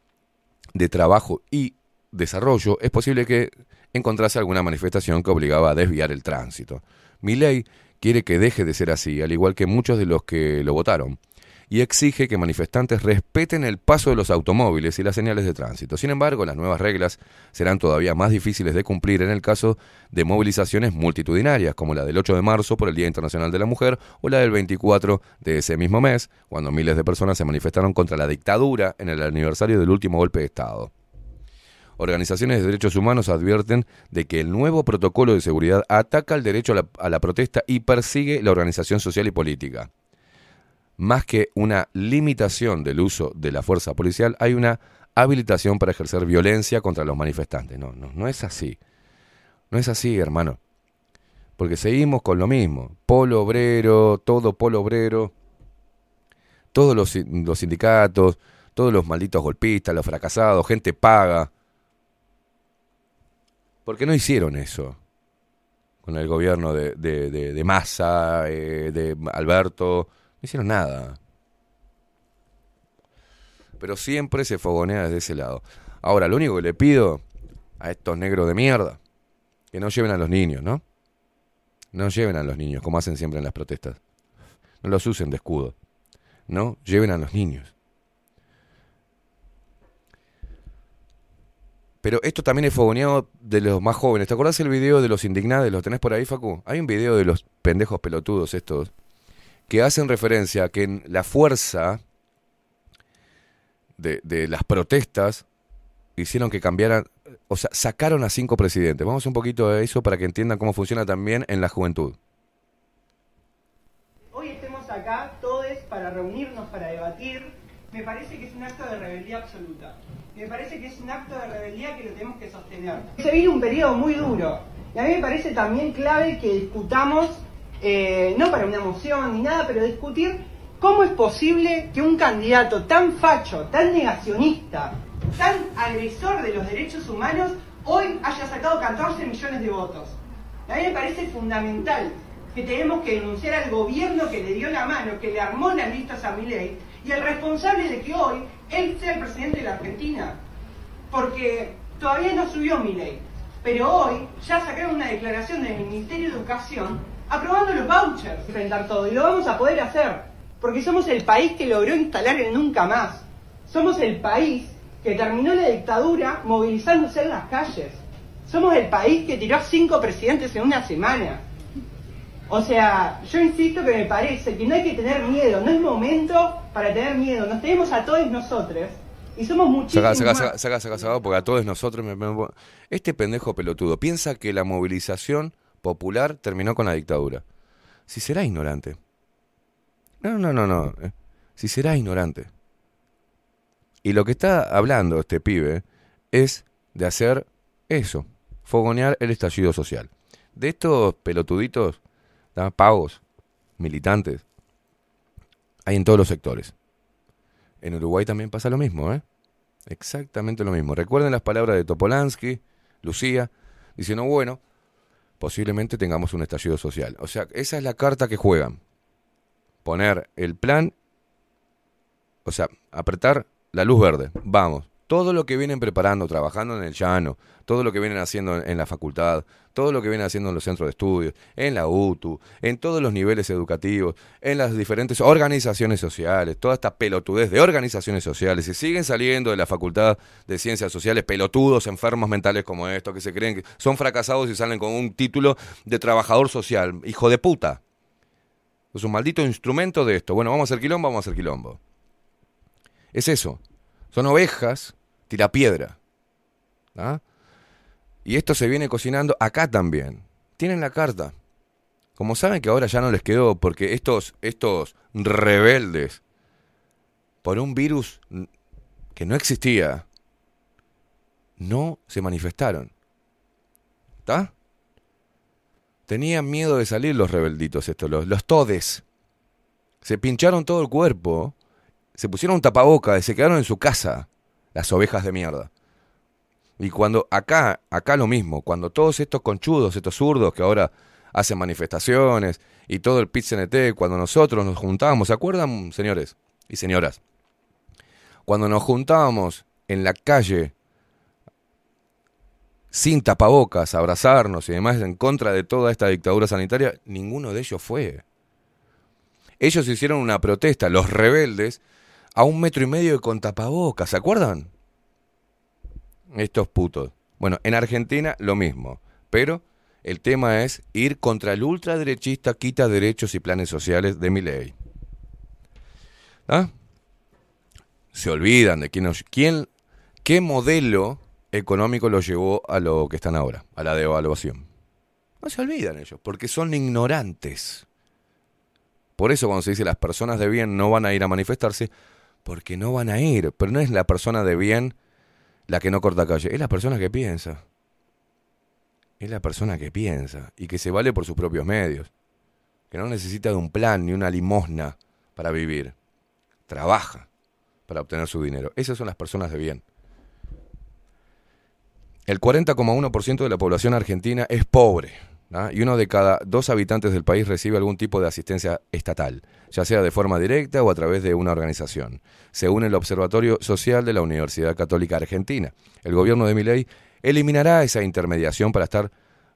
de Trabajo y Desarrollo, es posible que encontrase alguna manifestación que obligaba a desviar el tránsito. Mi ley quiere que deje de ser así, al igual que muchos de los que lo votaron, y exige que manifestantes respeten el paso de los automóviles y las señales de tránsito. Sin embargo, las nuevas reglas serán todavía más difíciles de cumplir en el caso de movilizaciones multitudinarias, como la del 8 de marzo por el Día Internacional de la Mujer o la del 24 de ese mismo mes, cuando miles de personas se manifestaron contra la dictadura en el aniversario del último golpe de Estado. Organizaciones de derechos humanos advierten de que el nuevo protocolo de seguridad ataca el derecho a la, a la protesta y persigue la organización social y política. Más que una limitación del uso de la fuerza policial, hay una habilitación para ejercer violencia contra los manifestantes. No, no, no es así. No es así, hermano. Porque seguimos con lo mismo. Polo obrero, todo polo obrero, todos los, los sindicatos, todos los malditos golpistas, los fracasados, gente paga. ¿Por qué no hicieron eso? Con el gobierno de, de, de, de Massa, eh, de Alberto. Hicieron nada. Pero siempre se fogonea desde ese lado. Ahora, lo único que le pido a estos negros de mierda, que no lleven a los niños, ¿no? No lleven a los niños, como hacen siempre en las protestas. No los usen de escudo. No, lleven a los niños. Pero esto también es fogoneado de los más jóvenes. ¿Te acordás el video de los indignados? ¿Lo tenés por ahí, Facu? Hay un video de los pendejos pelotudos estos que hacen referencia a que en la fuerza de, de las protestas hicieron que cambiaran, o sea, sacaron a cinco presidentes. Vamos un poquito a eso para que entiendan cómo funciona también en la juventud. para reunirnos, para debatir, me parece que es un acto de rebeldía absoluta. Me parece que es un acto de rebeldía que lo tenemos que sostener. Se viene un periodo muy duro. Y a mí me parece también clave que discutamos, eh, no para una moción ni nada, pero discutir cómo es posible que un candidato tan facho, tan negacionista, tan agresor de los derechos humanos, hoy haya sacado 14 millones de votos. A mí me parece fundamental que tenemos que denunciar al gobierno que le dio la mano, que le armó las listas a Milei, y el responsable de que hoy él sea el presidente de la Argentina. Porque todavía no subió Milei, pero hoy ya sacaron una declaración del Ministerio de Educación aprobando los vouchers, enfrentar todo, y lo vamos a poder hacer, porque somos el país que logró instalar el nunca más. Somos el país que terminó la dictadura movilizándose en las calles. Somos el país que tiró a cinco presidentes en una semana. O sea, yo insisto que me parece que no hay que tener miedo, no es momento para tener miedo, nos tenemos a todos nosotros y somos muchísimos Saca, saca, saca, saca, porque a todos nosotros me- Este pendejo pelotudo piensa que la movilización popular terminó con la dictadura. Si será ignorante. No, no, no, no. eh. Si será ignorante. Y lo que está hablando este pibe es de hacer eso, fogonear el estallido social. De estos pelotuditos, pagos, militantes, hay en todos los sectores. En Uruguay también pasa lo mismo, ¿eh? Exactamente lo mismo. Recuerden las palabras de Topolansky, Lucía, diciendo, bueno, posiblemente tengamos un estallido social. O sea, esa es la carta que juegan. Poner el plan, o sea, apretar la luz verde. Vamos. Todo lo que vienen preparando, trabajando en el llano, todo lo que vienen haciendo en la facultad, todo lo que vienen haciendo en los centros de estudios, en la UTU, en todos los niveles educativos, en las diferentes organizaciones sociales, toda esta pelotudez de organizaciones sociales, y siguen saliendo de la facultad de ciencias sociales pelotudos, enfermos mentales como estos, que se creen que son fracasados y salen con un título de trabajador social. Hijo de puta. Es un maldito instrumento de esto. Bueno, vamos a hacer quilombo, vamos a quilombo. Es eso. Son ovejas, tirapiedra. ¿Ah? Y esto se viene cocinando acá también. Tienen la carta. Como saben que ahora ya no les quedó, porque estos, estos rebeldes, por un virus que no existía, no se manifestaron. ¿Está? Tenían miedo de salir los rebelditos estos, los, los todes. Se pincharon todo el cuerpo, se pusieron un tapaboca y se quedaron en su casa, las ovejas de mierda. Y cuando acá, acá lo mismo, cuando todos estos conchudos, estos zurdos que ahora hacen manifestaciones y todo el pit CNT, cuando nosotros nos juntábamos, ¿se acuerdan, señores y señoras? Cuando nos juntábamos en la calle sin tapabocas, abrazarnos y demás en contra de toda esta dictadura sanitaria, ninguno de ellos fue. Ellos hicieron una protesta, los rebeldes, a un metro y medio con tapabocas, ¿se acuerdan? Estos putos. Bueno, en Argentina lo mismo, pero el tema es ir contra el ultraderechista quita derechos y planes sociales de mi ley. ¿Ah? Se olvidan de quién, nos- quién, qué modelo económico los llevó a lo que están ahora, a la devaluación. No se olvidan ellos, porque son ignorantes. Por eso cuando se dice las personas de bien no van a ir a manifestarse, porque no van a ir, pero no es la persona de bien la que no corta calle, es la persona que piensa. Es la persona que piensa y que se vale por sus propios medios, que no necesita de un plan ni una limosna para vivir. Trabaja para obtener su dinero. Esas son las personas de bien. El 40,1% de la población argentina es pobre ¿ah? y uno de cada dos habitantes del país recibe algún tipo de asistencia estatal, ya sea de forma directa o a través de una organización, según el Observatorio Social de la Universidad Católica Argentina. El gobierno de Milei eliminará esa intermediación para estar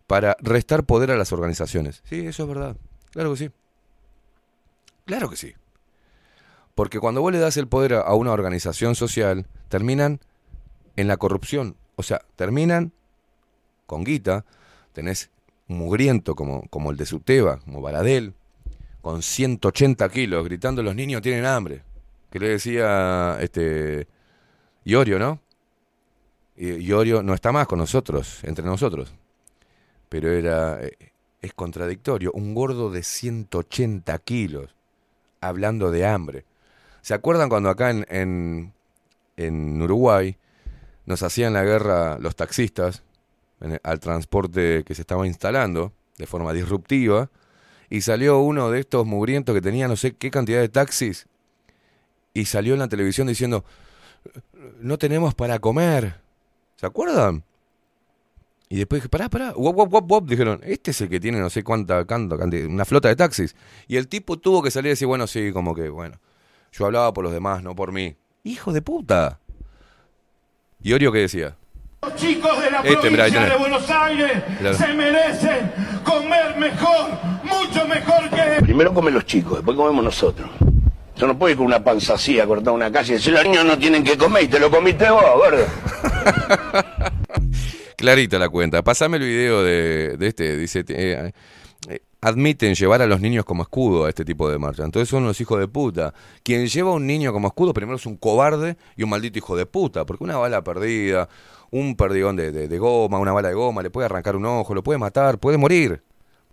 para restar poder a las organizaciones. Sí, eso es verdad. Claro que sí. Claro que sí. Porque cuando vos le das el poder a- una organización social, terminan en la corrupción. O sea, terminan con guita, tenés mugriento como, como el de Suteba, como Baradel, con 180 kilos, gritando los niños tienen hambre. Que le decía este Iorio, ¿no? Iorio no está más con nosotros, entre nosotros. Pero era. eh, es contradictorio. Un gordo de 180 kilos hablando de hambre. ¿Se acuerdan cuando acá en, en, en Uruguay nos hacían la guerra los taxistas en el- al transporte que se estaba instalando de forma disruptiva? Y salió uno de estos mugrientos que tenía no sé qué cantidad de taxis y salió en la televisión diciendo, no tenemos para comer. ¿Se acuerdan? Y después dije, pará, pará, wop, wop, wop, dijeron, este es el que tiene no sé cuánta, cantidad- una flota de taxis. Y el tipo tuvo que salir y decir, bueno, sí, como que, bueno, yo hablaba por los demás, no por mí. Hijo de puta. ¿Y Orio qué decía? Los chicos de la Este, provincia de Buenos Aires Claro. se merecen comer mejor, mucho mejor que... Primero comen los chicos, después comemos nosotros. Yo no puedo ir con una panza así a cortar una calle y decir, los niños no tienen que comer y te lo comiste vos, gordo. Clarita la cuenta. Pasame el video de, de este. Dice, eh, eh, admiten llevar a los niños como escudo a este tipo de marcha. Entonces son los hijos de puta. Quien lleva a un niño como escudo primero es un cobarde y un maldito hijo de puta. Porque una bala perdida, un perdigón de, de- de goma, una bala de goma, le puede arrancar un ojo, lo puede matar, puede morir.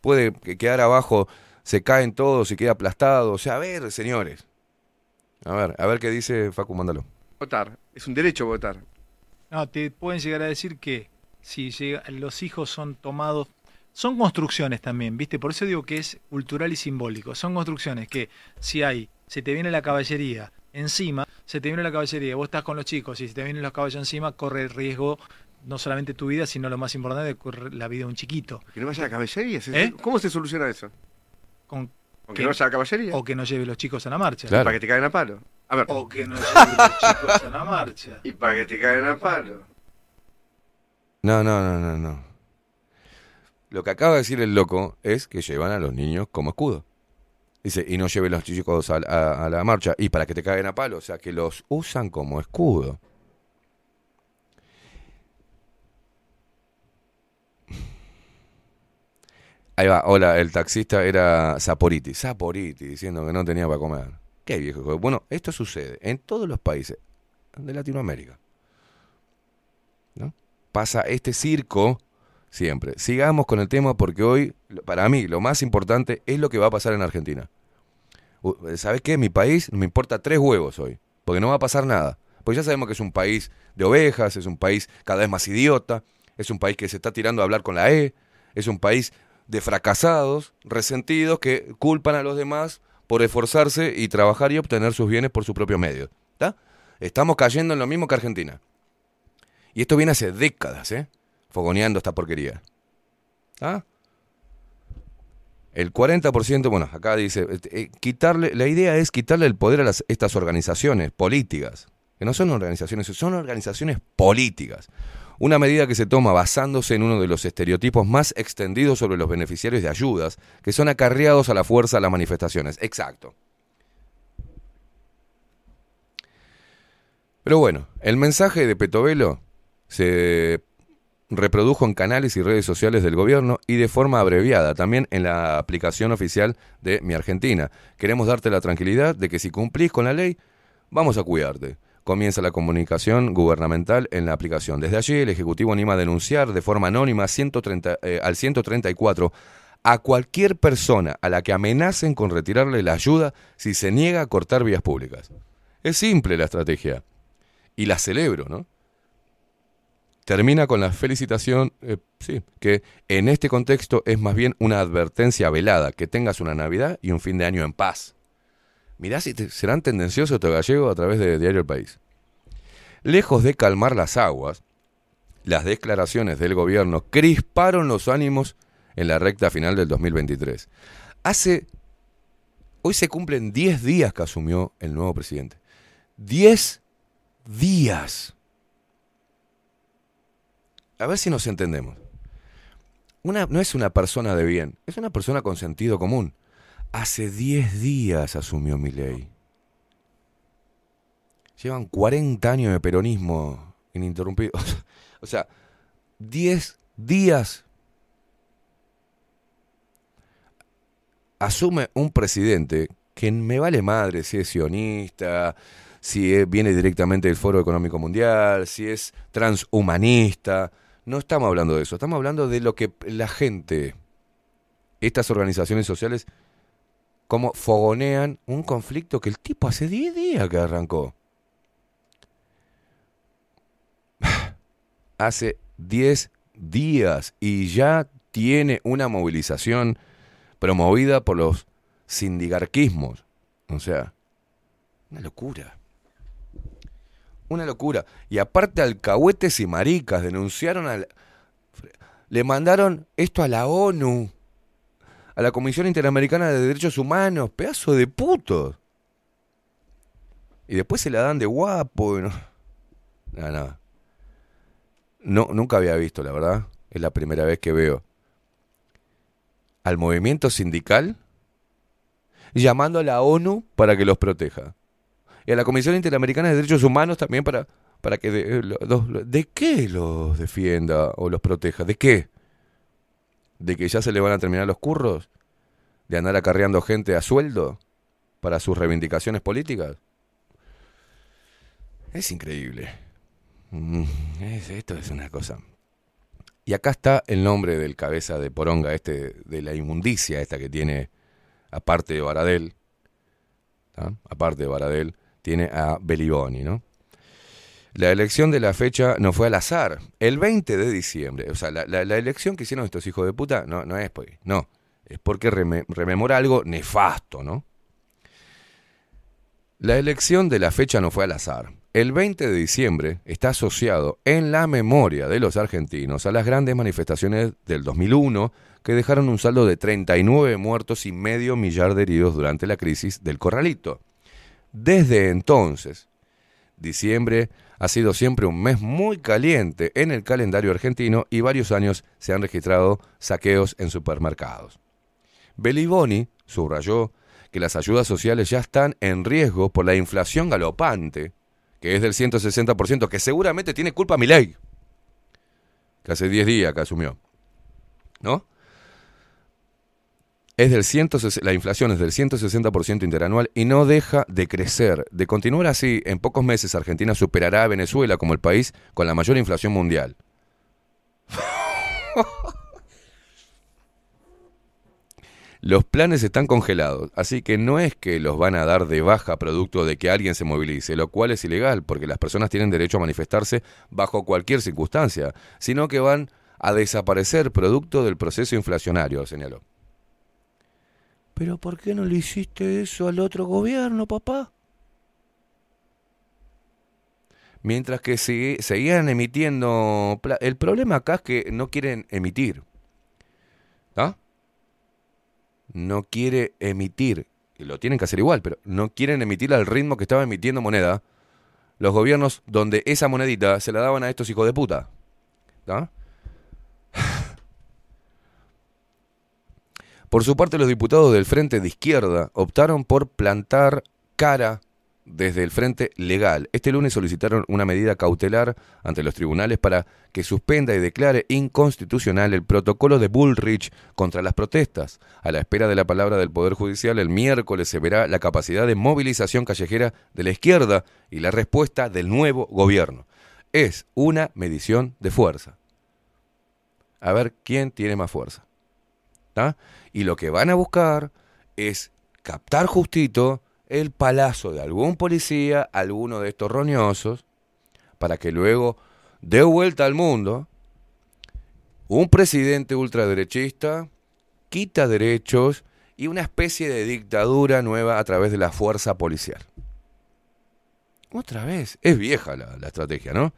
Puede que- quedar abajo, se caen todos y queda aplastado. O sea, a ver, señores. A ver, a ver qué dice Facu, mándalo. Votar. Es un derecho votar. No, te pueden llegar a decir que si llega- los hijos son tomados, son construcciones también, ¿viste? Por eso digo que es cultural y simbólico. Son construcciones que si hay, se te viene la caballería encima, se te viene la caballería, vos estás con los chicos y si te vienen los caballos encima, corre el riesgo no solamente tu vida, sino lo más importante, corre la vida de un chiquito. Que no vaya a la caballería. ¿se- ¿Eh? ¿Cómo se soluciona eso? Con ¿Con que no vaya a la caballería? O que no lleve los chicos a la marcha. Para que te caigan a palo. A ver. O que no lleve los chicos a la marcha. Y para que te caigan a palo. No, no, no, no, no. Lo que acaba de decir el loco es que llevan a los niños como escudo. Dice, y no lleven los chicos a, la marcha. Y para que te caigan a palo. O sea, que los usan como escudo. Ahí va, hola, el taxista era Saporiti. Saporiti, diciendo que no tenía para comer. Qué viejo. Bueno, esto sucede en todos los países de Latinoamérica. ¿No? Pasa este circo siempre. Sigamos con el tema porque hoy, para mí, lo más importante es lo que va a pasar en Argentina. ¿Sabes qué? Mi país me importa tres huevos hoy, porque no va a pasar nada. Porque ya sabemos que es un país de ovejas, es un país cada vez más idiota, es un país que se está tirando a hablar con la E, es un país de fracasados, resentidos, que culpan a los demás por esforzarse y trabajar y obtener sus bienes por su propio medio. ¿Está? Estamos cayendo en lo mismo que Argentina. Y esto viene hace décadas, ¿eh? Fogoneando esta porquería. ¿Ah? El 40%, bueno, acá dice, eh, eh, quitarle, la idea es quitarle el poder a las, estas organizaciones políticas, que no son organizaciones, son organizaciones políticas. Una medida que se toma basándose en uno de los estereotipos más extendidos sobre los beneficiarios de ayudas, que son acarreados a la fuerza a las manifestaciones. Exacto. Pero bueno, el mensaje de Petovelo se reprodujo en canales y redes sociales del gobierno y de forma abreviada, también en la aplicación oficial de Mi Argentina. Queremos darte la tranquilidad de que si cumplís con la ley, vamos a cuidarte. Comienza la comunicación gubernamental en la aplicación. Desde allí, el Ejecutivo anima a denunciar de forma anónima 130, eh, al 134 a cualquier persona a la que amenacen con retirarle la ayuda si se niega a cortar vías públicas. Es simple la estrategia. Y la celebro, ¿no? Termina con la felicitación, eh, sí, que en este contexto es más bien una advertencia velada, que tengas una Navidad y un fin de año en paz. Mirá si te- serán tendenciosos estos gallegos a través de Diario El País. Lejos de calmar las aguas, las declaraciones del gobierno crisparon los ánimos en la recta final del 2023. Hace... Hoy se cumplen 10 días que asumió el nuevo presidente. 10 días. A ver si nos entendemos. Una, no es una persona de bien, es una persona con sentido común. Hace 10 días asumió mi ley. Llevan 40 años de peronismo ininterrumpido. o sea, 10 días. Asume un presidente que me vale madre si es sionista, si viene directamente del Foro Económico Mundial, si es transhumanista. No estamos hablando de eso, estamos hablando de lo que la gente, estas organizaciones sociales, cómo fogonean un conflicto que el tipo hace 10 días que arrancó. Hace 10 días y ya tiene una movilización promovida por los sindigarquismos. O sea, una locura. Una locura. Y aparte alcahuetes y maricas denunciaron al... Le mandaron esto a la ONU, a la Comisión Interamericana de Derechos Humanos, pedazo de putos. Y después se la dan de guapo. No, no, no. No, nunca había visto, la verdad. Es la primera vez que veo al movimiento sindical llamando a la ONU para que los proteja. Y a la Comisión Interamericana de Derechos Humanos también para, para que... De, los- ¿De qué los defienda o los proteja? ¿De qué? ¿De que ya se le van a terminar los curros? ¿De andar acarreando gente a sueldo para sus reivindicaciones políticas? Es increíble. Mm, es- esto es una cosa. Y acá está el nombre del cabeza de poronga, este, de la inmundicia esta que tiene, aparte de Baradel, ¿tá? aparte de Baradel, tiene a Beliboni, ¿no? La elección de la fecha no fue al azar, el 20 de diciembre. O sea, la, elección que hicieron estos hijos de puta no, no es pues, no, es porque reme- rememora algo nefasto, ¿no? La elección de la fecha no fue al azar. El 20 de diciembre está asociado en la memoria de los argentinos a las grandes manifestaciones del 2001 que dejaron un saldo de 39 muertos y medio millar de heridos durante la crisis del Corralito. Desde entonces, diciembre ha sido siempre un mes muy caliente en el calendario argentino y varios años se han registrado saqueos en supermercados. Beliboni subrayó que las ayudas sociales ya están en riesgo por la inflación galopante, que es del 160%, que seguramente tiene culpa Milei, que hace 10 días que asumió. ¿No? Es del 160 la inflación es del 160% interanual y no deja de crecer. De continuar así, en pocos meses Argentina superará a Venezuela como el país con la mayor inflación mundial. Los planes están congelados, así que no es que los van a dar de baja producto de que alguien se movilice, lo cual es ilegal, porque las personas tienen derecho a manifestarse bajo cualquier circunstancia, sino que van a desaparecer producto del proceso inflacionario, señaló. Pero ¿por qué no le hiciste eso al otro gobierno, papá? Mientras que sigue- seguían emitiendo... El problema acá es que no quieren emitir. ¿Ah? No quiere emitir. Y lo tienen que hacer igual, pero no quieren emitir al ritmo que estaba emitiendo moneda los gobiernos donde esa monedita se la daban a estos hijos de puta. ¿Ah? Por su parte, los diputados del Frente de Izquierda optaron por plantar cara desde el Frente Legal. Este lunes solicitaron una medida cautelar ante los tribunales para que suspenda y declare inconstitucional el protocolo de Bullrich contra las protestas. A la espera de la palabra del Poder Judicial, el miércoles se verá la capacidad de movilización callejera de la izquierda y la respuesta del nuevo gobierno. Es una medición de fuerza. A ver quién tiene más fuerza. Y lo que van a buscar es captar justito el palazo de algún policía, alguno de estos roñosos, para que luego dé vuelta al mundo un presidente ultraderechista, quita derechos y una especie de dictadura nueva a través de la fuerza policial. Otra vez, es vieja la, la estrategia, ¿no?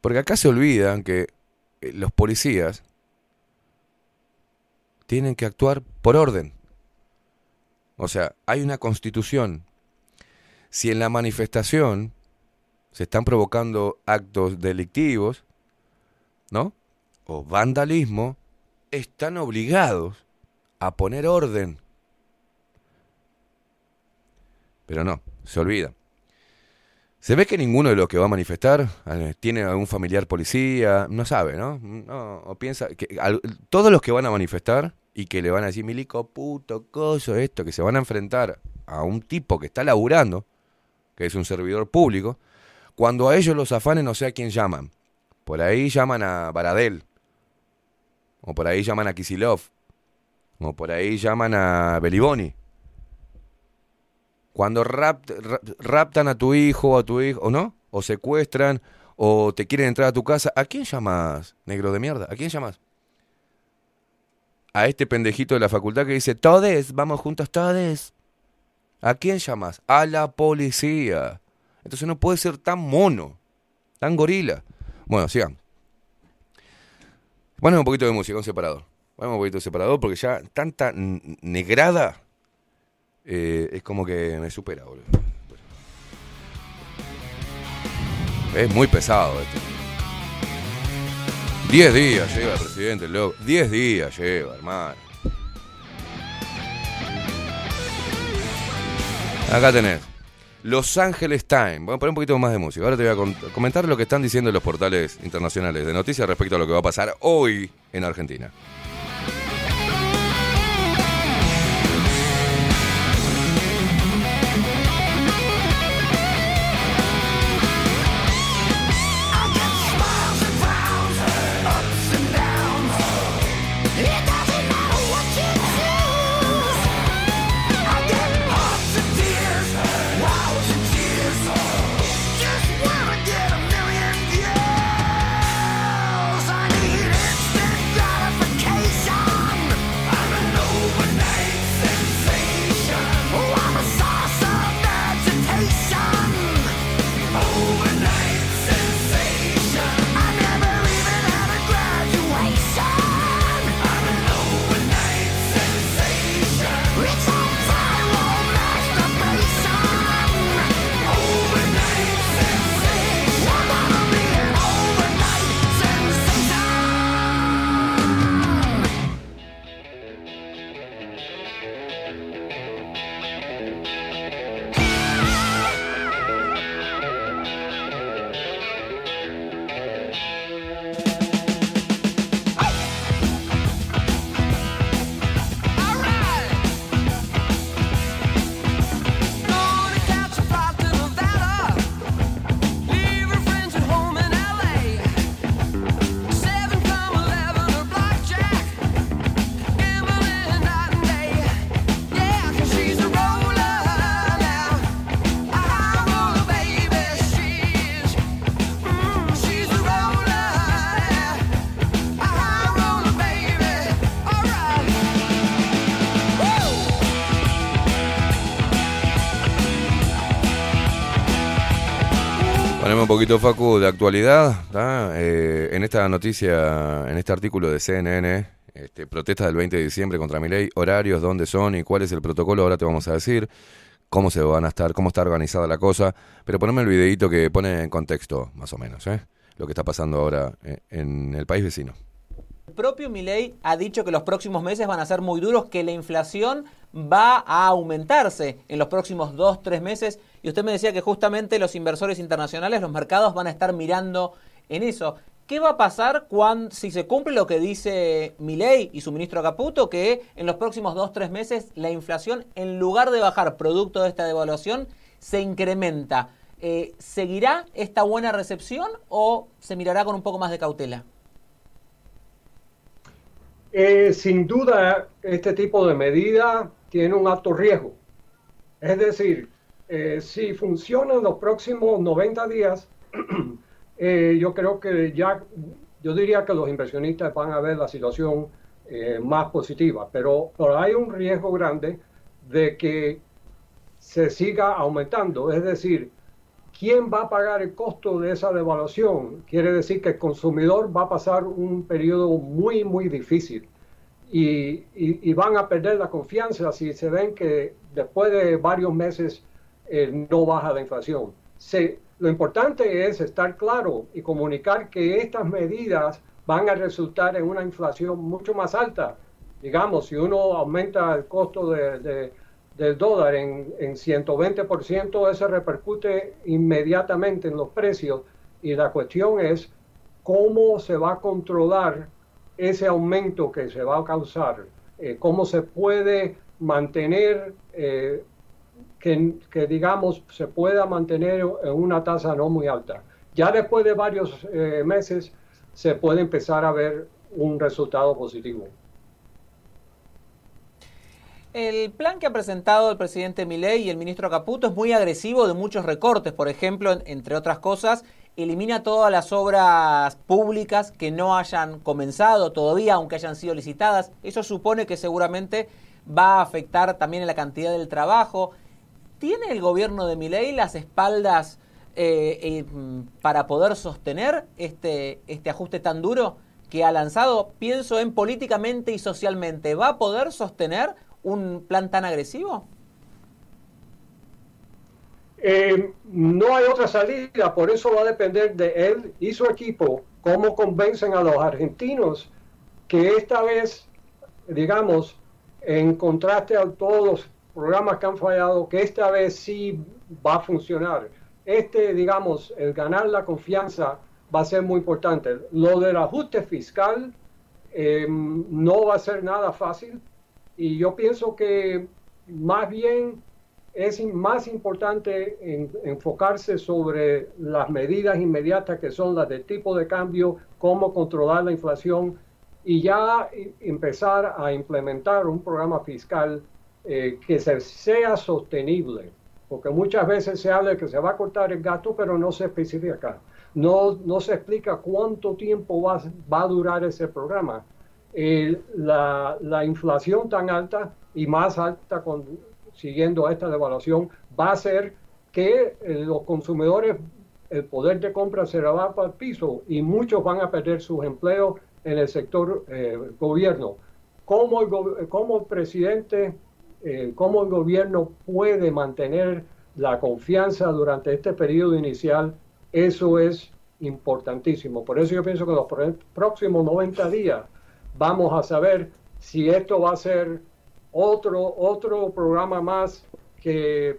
Porque acá se olvidan que eh, los policías tienen que actuar por orden. O sea, hay una constitución. Si en la manifestación se están provocando actos delictivos, ¿no? O vandalismo, están obligados a poner orden. Pero no, se olvida. Se ve que ninguno de los que va a manifestar tiene algún familiar policía, no sabe, ¿no? No, o piensa que todos los que van a manifestar y que le van a decir milico, puto, coso, esto, que se van a enfrentar a un tipo que está laburando, que es un servidor público, cuando a ellos los afanes no sé a quién llaman. Por ahí llaman a Baradel, o por ahí llaman a Kisilov, Como por ahí llaman a Beliboni. Cuando rapt- ra- raptan a tu hijo o a tu hijo, ¿o no? O secuestran, o te quieren entrar a tu casa. ¿A quién llamas, negro de mierda? ¿A quién llamas? A este pendejito de la facultad que dice, todes, vamos juntos todes. ¿A quién llamas? A la policía. Entonces no puede ser tan mono, tan gorila. Bueno, sigan. Ponemos un poquito de música, un separador. Ponemos un poquito de separador porque ya tanta negrada eh, es como que me supera, boludo. Es muy pesado esto. Diez días lleva el presidente, loco. Diez días lleva, hermano. Acá tenés. Los Ángeles Times. Voy a poner un poquito más de música. Ahora te voy a comentar lo que están diciendo los portales internacionales de noticias respecto a lo que va a pasar hoy en Argentina. Poquito, Facu, de actualidad. Eh, en esta noticia, en este artículo de CNN, este, protestas del 20 de diciembre contra mi ley, horarios, dónde son y cuál es el protocolo, ahora te vamos a decir cómo se van a estar, cómo está organizada la cosa. Pero poneme el videito que pone en contexto, más o menos, ¿eh? lo que está pasando ahora eh, en el país vecino. El propio Milei ha dicho que los próximos meses van a ser muy duros, que la inflación va a aumentarse en los próximos dos, tres meses. Y usted me decía que justamente los inversores internacionales, los mercados van a estar mirando en eso. ¿Qué va a pasar cuando, si se cumple lo que dice Milei y su ministro Caputo, que en los próximos dos, tres meses la inflación, en lugar de bajar producto de esta devaluación, se incrementa? Eh, ¿Seguirá esta buena recepción o se mirará con un poco más de cautela? Eh, sin duda, este tipo de medida tiene un alto riesgo. Es decir, eh, si funciona en los próximos 90 días, eh, yo creo que ya, yo diría que los inversionistas van a ver la situación eh, más positiva, pero, pero hay un riesgo grande de que se siga aumentando. Es decir, ¿quién va a pagar el costo de esa devaluación? Quiere decir que el consumidor va a pasar un periodo muy, muy difícil y, y- y van a perder la confianza si se ven que después de varios meses eh, no baja la inflación. Se- lo importante es estar claro y comunicar que estas medidas van a resultar en una inflación mucho más alta. Digamos, si uno aumenta el costo de- de- del dólar en, en 120%, eso repercute inmediatamente en los precios y la cuestión es cómo se va a controlar ese aumento que se va a causar, eh, cómo se puede mantener, eh, que, que, digamos se pueda mantener en una tasa no muy alta. Ya después de varios eh, meses se puede empezar a ver un resultado positivo. El plan que ha presentado el presidente Milei y el ministro Caputo es muy agresivo de muchos recortes. Por ejemplo, en- entre otras cosas, elimina todas las obras públicas que no hayan comenzado todavía, aunque hayan sido licitadas. Eso supone que seguramente va a afectar también en la cantidad del trabajo. ¿Tiene el gobierno de Milei las espaldas eh, eh, para poder sostener este, este ajuste tan duro que ha lanzado? Pienso en políticamente y socialmente. ¿Va a poder sostener un plan tan agresivo? Eh, no hay otra salida, por eso va a depender de él y su equipo cómo convencen a los argentinos que esta vez, digamos, en contraste a todos los programas que han fallado, que esta vez sí va a funcionar. Este, digamos, el ganar la confianza va a ser muy importante. Lo del ajuste fiscal eh, no va a ser nada fácil y yo pienso que más bien es más importante en- enfocarse sobre las medidas inmediatas que son las del tipo de cambio, cómo controlar la inflación y ya empezar a implementar un programa fiscal eh, que se- sea sostenible. Porque muchas veces se habla de que se va a cortar el gasto, pero no se especifica. No, no se explica cuánto tiempo va, va a durar ese programa. Eh, la, la inflación tan alta y más alta siguiendo esta devaluación va a hacer que eh, los consumidores, el poder de compra se va para el piso y muchos van a perder sus empleos en el sector eh, gobierno. ¿Cómo el, go- cómo el presidente, eh, cómo el gobierno puede mantener la confianza durante este periodo inicial? Eso es importantísimo. Por eso yo pienso que los próximos 90 días vamos a saber si esto va a ser otro, otro programa más que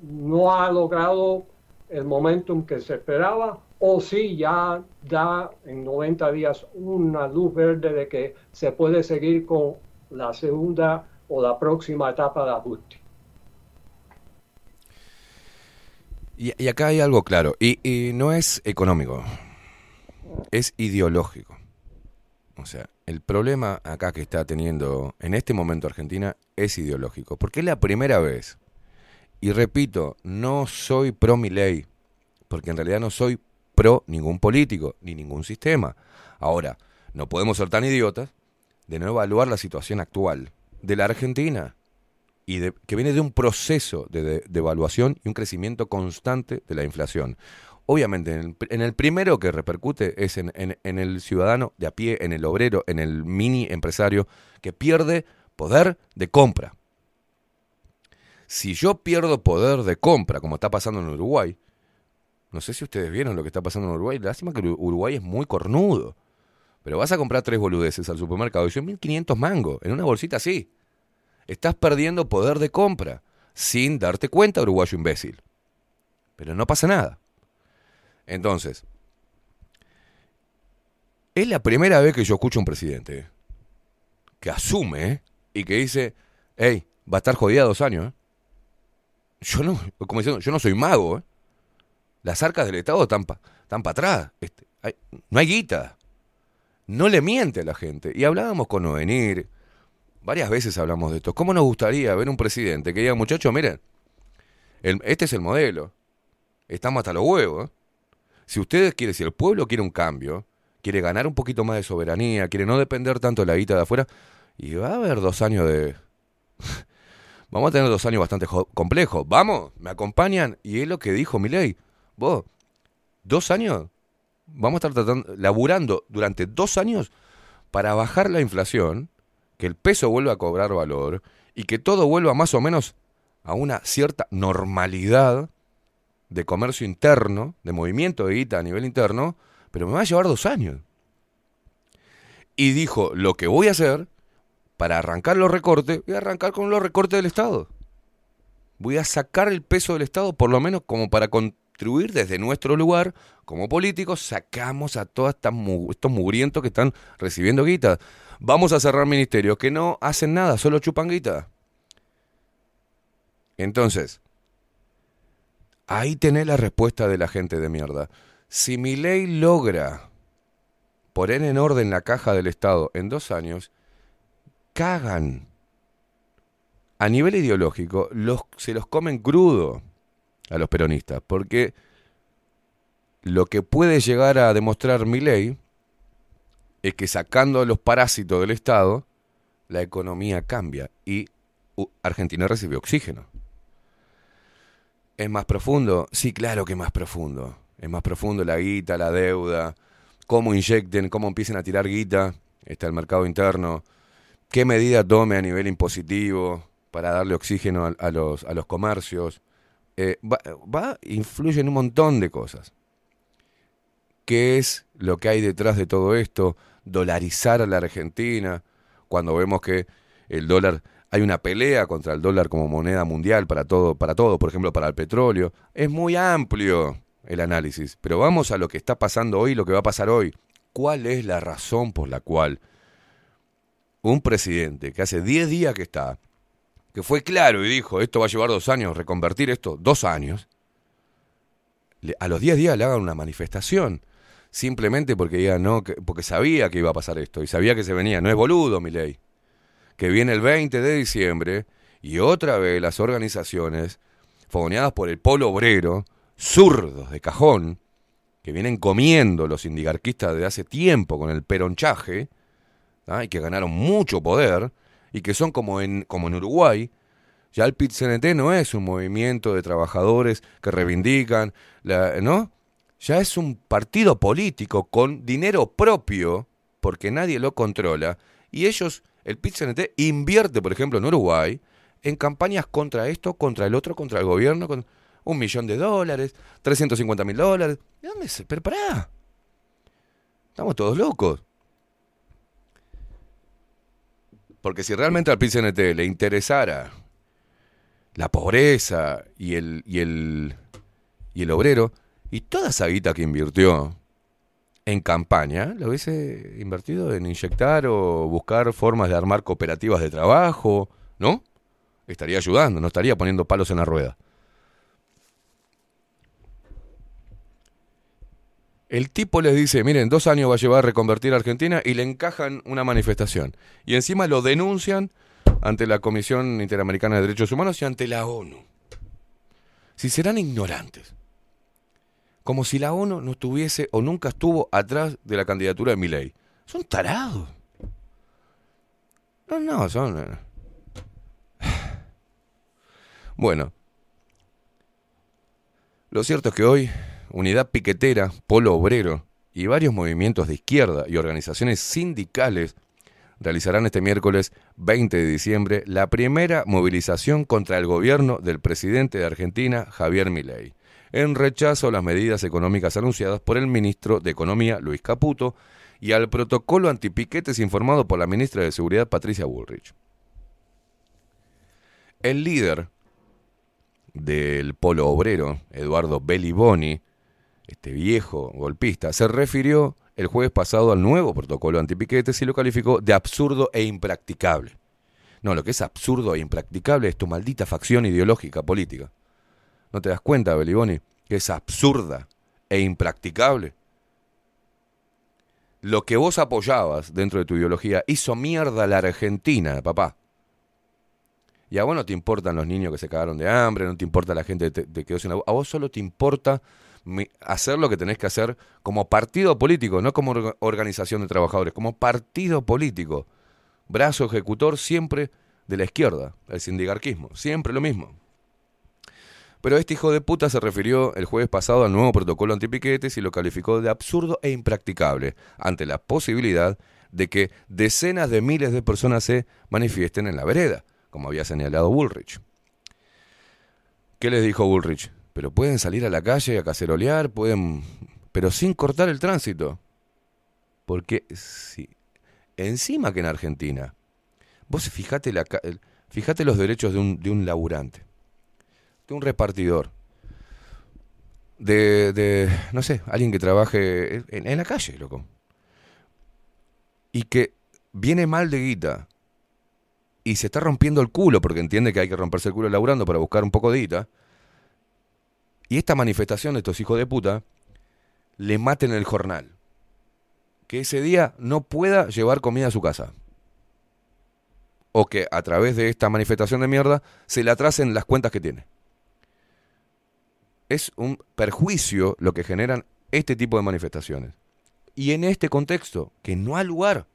no ha logrado el momentum que se esperaba o si ya da en 90 días una luz verde de que se puede seguir con la segunda o la próxima etapa de ajuste. Y, y acá hay algo claro, y, y no es económico, es ideológico. O sea, el problema acá que está teniendo en este momento Argentina es ideológico, porque es la primera vez, y repito, no soy pro mi ley, porque en realidad no soy pro ningún político, ni ningún sistema. Ahora, no podemos ser tan idiotas de no evaluar la situación actual de la Argentina y de- que viene de un proceso de, de- de evaluación y un crecimiento constante de la inflación. Obviamente, en el, primero que repercute es en, en- el ciudadano de a pie, en el obrero, en el mini empresario, que pierde poder de compra. Si yo pierdo poder de compra, como está pasando en Uruguay, no sé si ustedes vieron lo que está pasando en Uruguay, lástima que Uru- Uruguay es muy cornudo, pero vas a comprar tres boludeces al supermercado y son 1500 mangos, en una bolsita así. Estás perdiendo poder de compra sin darte cuenta, uruguayo imbécil. Pero no pasa nada. Entonces, es la primera vez que yo escucho a un presidente que asume y que dice, hey, va a estar jodida dos años. ¿eh". Yo no, como diciendo, yo no soy mago. ¿eh? Las arcas del Estado están para atrás. Este, hay- no hay guita. No le miente a la gente. Y hablábamos con Ovenir, varias veces hablamos de esto. ¿Cómo nos gustaría ver un presidente que diga, muchachos, miren, este es el modelo. Estamos hasta los huevos. ¿eh? Si ustedes quieren, si el pueblo quiere un cambio, quiere ganar un poquito más de soberanía, quiere no depender tanto de la guita de afuera, y va a haber dos años de... Vamos a tener dos años bastante jo- complejos. Vamos, me acompañan. Y es lo que dijo Milei. Vos, dos años, vamos a estar tratando, laburando durante dos años para bajar la inflación, que el peso vuelva a cobrar valor y que todo vuelva más o menos a una cierta normalidad de comercio interno, de movimiento de guita a nivel interno, pero me va a llevar dos años. Y dijo, lo que voy a hacer para arrancar los recortes, voy a arrancar con los recortes del Estado. Voy a sacar el peso del Estado, por lo menos como para contribuir desde nuestro lugar, como políticos, sacamos a todos estos mugrientos que están recibiendo guita. Vamos a cerrar ministerios que no hacen nada, solo chupan guita. Entonces, ahí tenés la respuesta de la gente de mierda. Si mi ley logra poner en orden la caja del Estado en dos años, cagan. a nivel ideológico, los, se los comen crudo a los peronistas, porque lo que puede llegar a demostrar mi ley es que sacando a los parásitos del Estado, la economía cambia y Argentina recibe oxígeno. ¿Es más profundo? Sí, claro que es más profundo. Es más profundo la guita, la deuda, cómo inyecten, cómo empiecen a tirar guita, está el mercado interno, qué medida tome a nivel impositivo para darle oxígeno a, los, a los comercios. Eh, va, va, influye en un montón de cosas. ¿Qué es lo que hay detrás de todo esto? Dolarizar a la Argentina, cuando vemos que el dólar hay una pelea contra el dólar como moneda mundial para todo, para todo, por ejemplo, para el petróleo. Es muy amplio el análisis, pero vamos a lo que está pasando hoy, lo que va a pasar hoy. ¿Cuál es la razón por la cual un presidente que hace 10 días que está, que fue claro y dijo, esto va a llevar dos años, reconvertir esto, dos años, a los 10 días le hagan una manifestación, simplemente porque, diga, no, porque sabía que iba a pasar esto y sabía que se venía, no es boludo mi ley que viene el 20 de diciembre y otra vez las organizaciones fogoneadas por el polo obrero, zurdos de cajón, que vienen comiendo los indigarquistas de hace tiempo con el peronchaje, y que ganaron mucho poder, y que son como en, como en Uruguay, ya el PIT-CNT no es un movimiento de trabajadores que reivindican, la, ¿no? Ya es un partido político con dinero propio, porque nadie lo controla, y ellos el PIT-CNT invierte, por ejemplo, en Uruguay, en campañas contra esto, contra el otro, contra el gobierno, con un millón de dólares, 350 mil dólares. ¿De dónde se? Pero. Estamos todos locos. Porque si realmente al PIT-CNT le interesara la pobreza y el, y el, y el obrero, y toda esa guita que invirtió en campaña, lo hubiese invertido en inyectar o buscar formas de armar cooperativas de trabajo, ¿no? Estaría ayudando, no estaría poniendo palos en la rueda. El tipo les dice, miren, dos años va a llevar a reconvertir a Argentina y le encajan una manifestación. Y encima lo denuncian ante la Comisión Interamericana de Derechos Humanos y ante la ONU. Si serán ignorantes como si la ONU no estuviese o nunca estuvo atrás de la candidatura de Milei. Son tarados. No, no, son... eh. Bueno, lo cierto es que hoy Unidad Piquetera, Polo Obrero y varios movimientos de izquierda y organizaciones sindicales realizarán este miércoles 20 de diciembre la primera movilización contra el gobierno del presidente de Argentina, Javier Milei en rechazo a las medidas económicas anunciadas por el ministro de Economía, Luis Caputo, y al protocolo antipiquetes informado por la ministra de Seguridad, Patricia Bullrich. El líder del polo obrero, Eduardo Belliboni, este viejo golpista, se refirió el jueves pasado al nuevo protocolo antipiquetes y lo calificó de absurdo e impracticable. No, lo que es absurdo e impracticable es tu maldita facción ideológica política. ¿No te das cuenta, Beliboni? Que es absurda e impracticable. Lo que vos apoyabas dentro de tu ideología hizo mierda a la Argentina, papá. Y a vos no te importan los niños que se cagaron de hambre, no te importa la gente que quedó sin A vos solo te importa hacer lo que tenés que hacer como partido político, no como organización de trabajadores, como partido político. Brazo ejecutor siempre de la izquierda, el sindicarquismo, siempre lo mismo. Pero este hijo de puta se refirió el jueves pasado al nuevo protocolo antipiquetes y lo calificó de absurdo e impracticable ante la posibilidad de que decenas de miles de personas se manifiesten en la vereda, como había señalado Bullrich. ¿Qué les dijo Bullrich? Pero pueden salir a la calle a cacerolear, pueden, pero sin cortar el tránsito. Porque si encima que en Argentina, vos fijate, la, los derechos de un, de un laburante de un repartidor, de, de, no sé, alguien que trabaje en, en, la calle, loco, y que viene mal de guita y se está rompiendo el culo porque entiende que hay que romperse el culo laburando para buscar un poco de guita, y esta manifestación de estos hijos de puta le maten el jornal, que ese día no pueda llevar comida a su casa. o que a través de esta manifestación de mierda se le atrasen las cuentas que tiene. Es un perjuicio lo que generan este tipo de manifestaciones. Y en este contexto, que no hay lugar,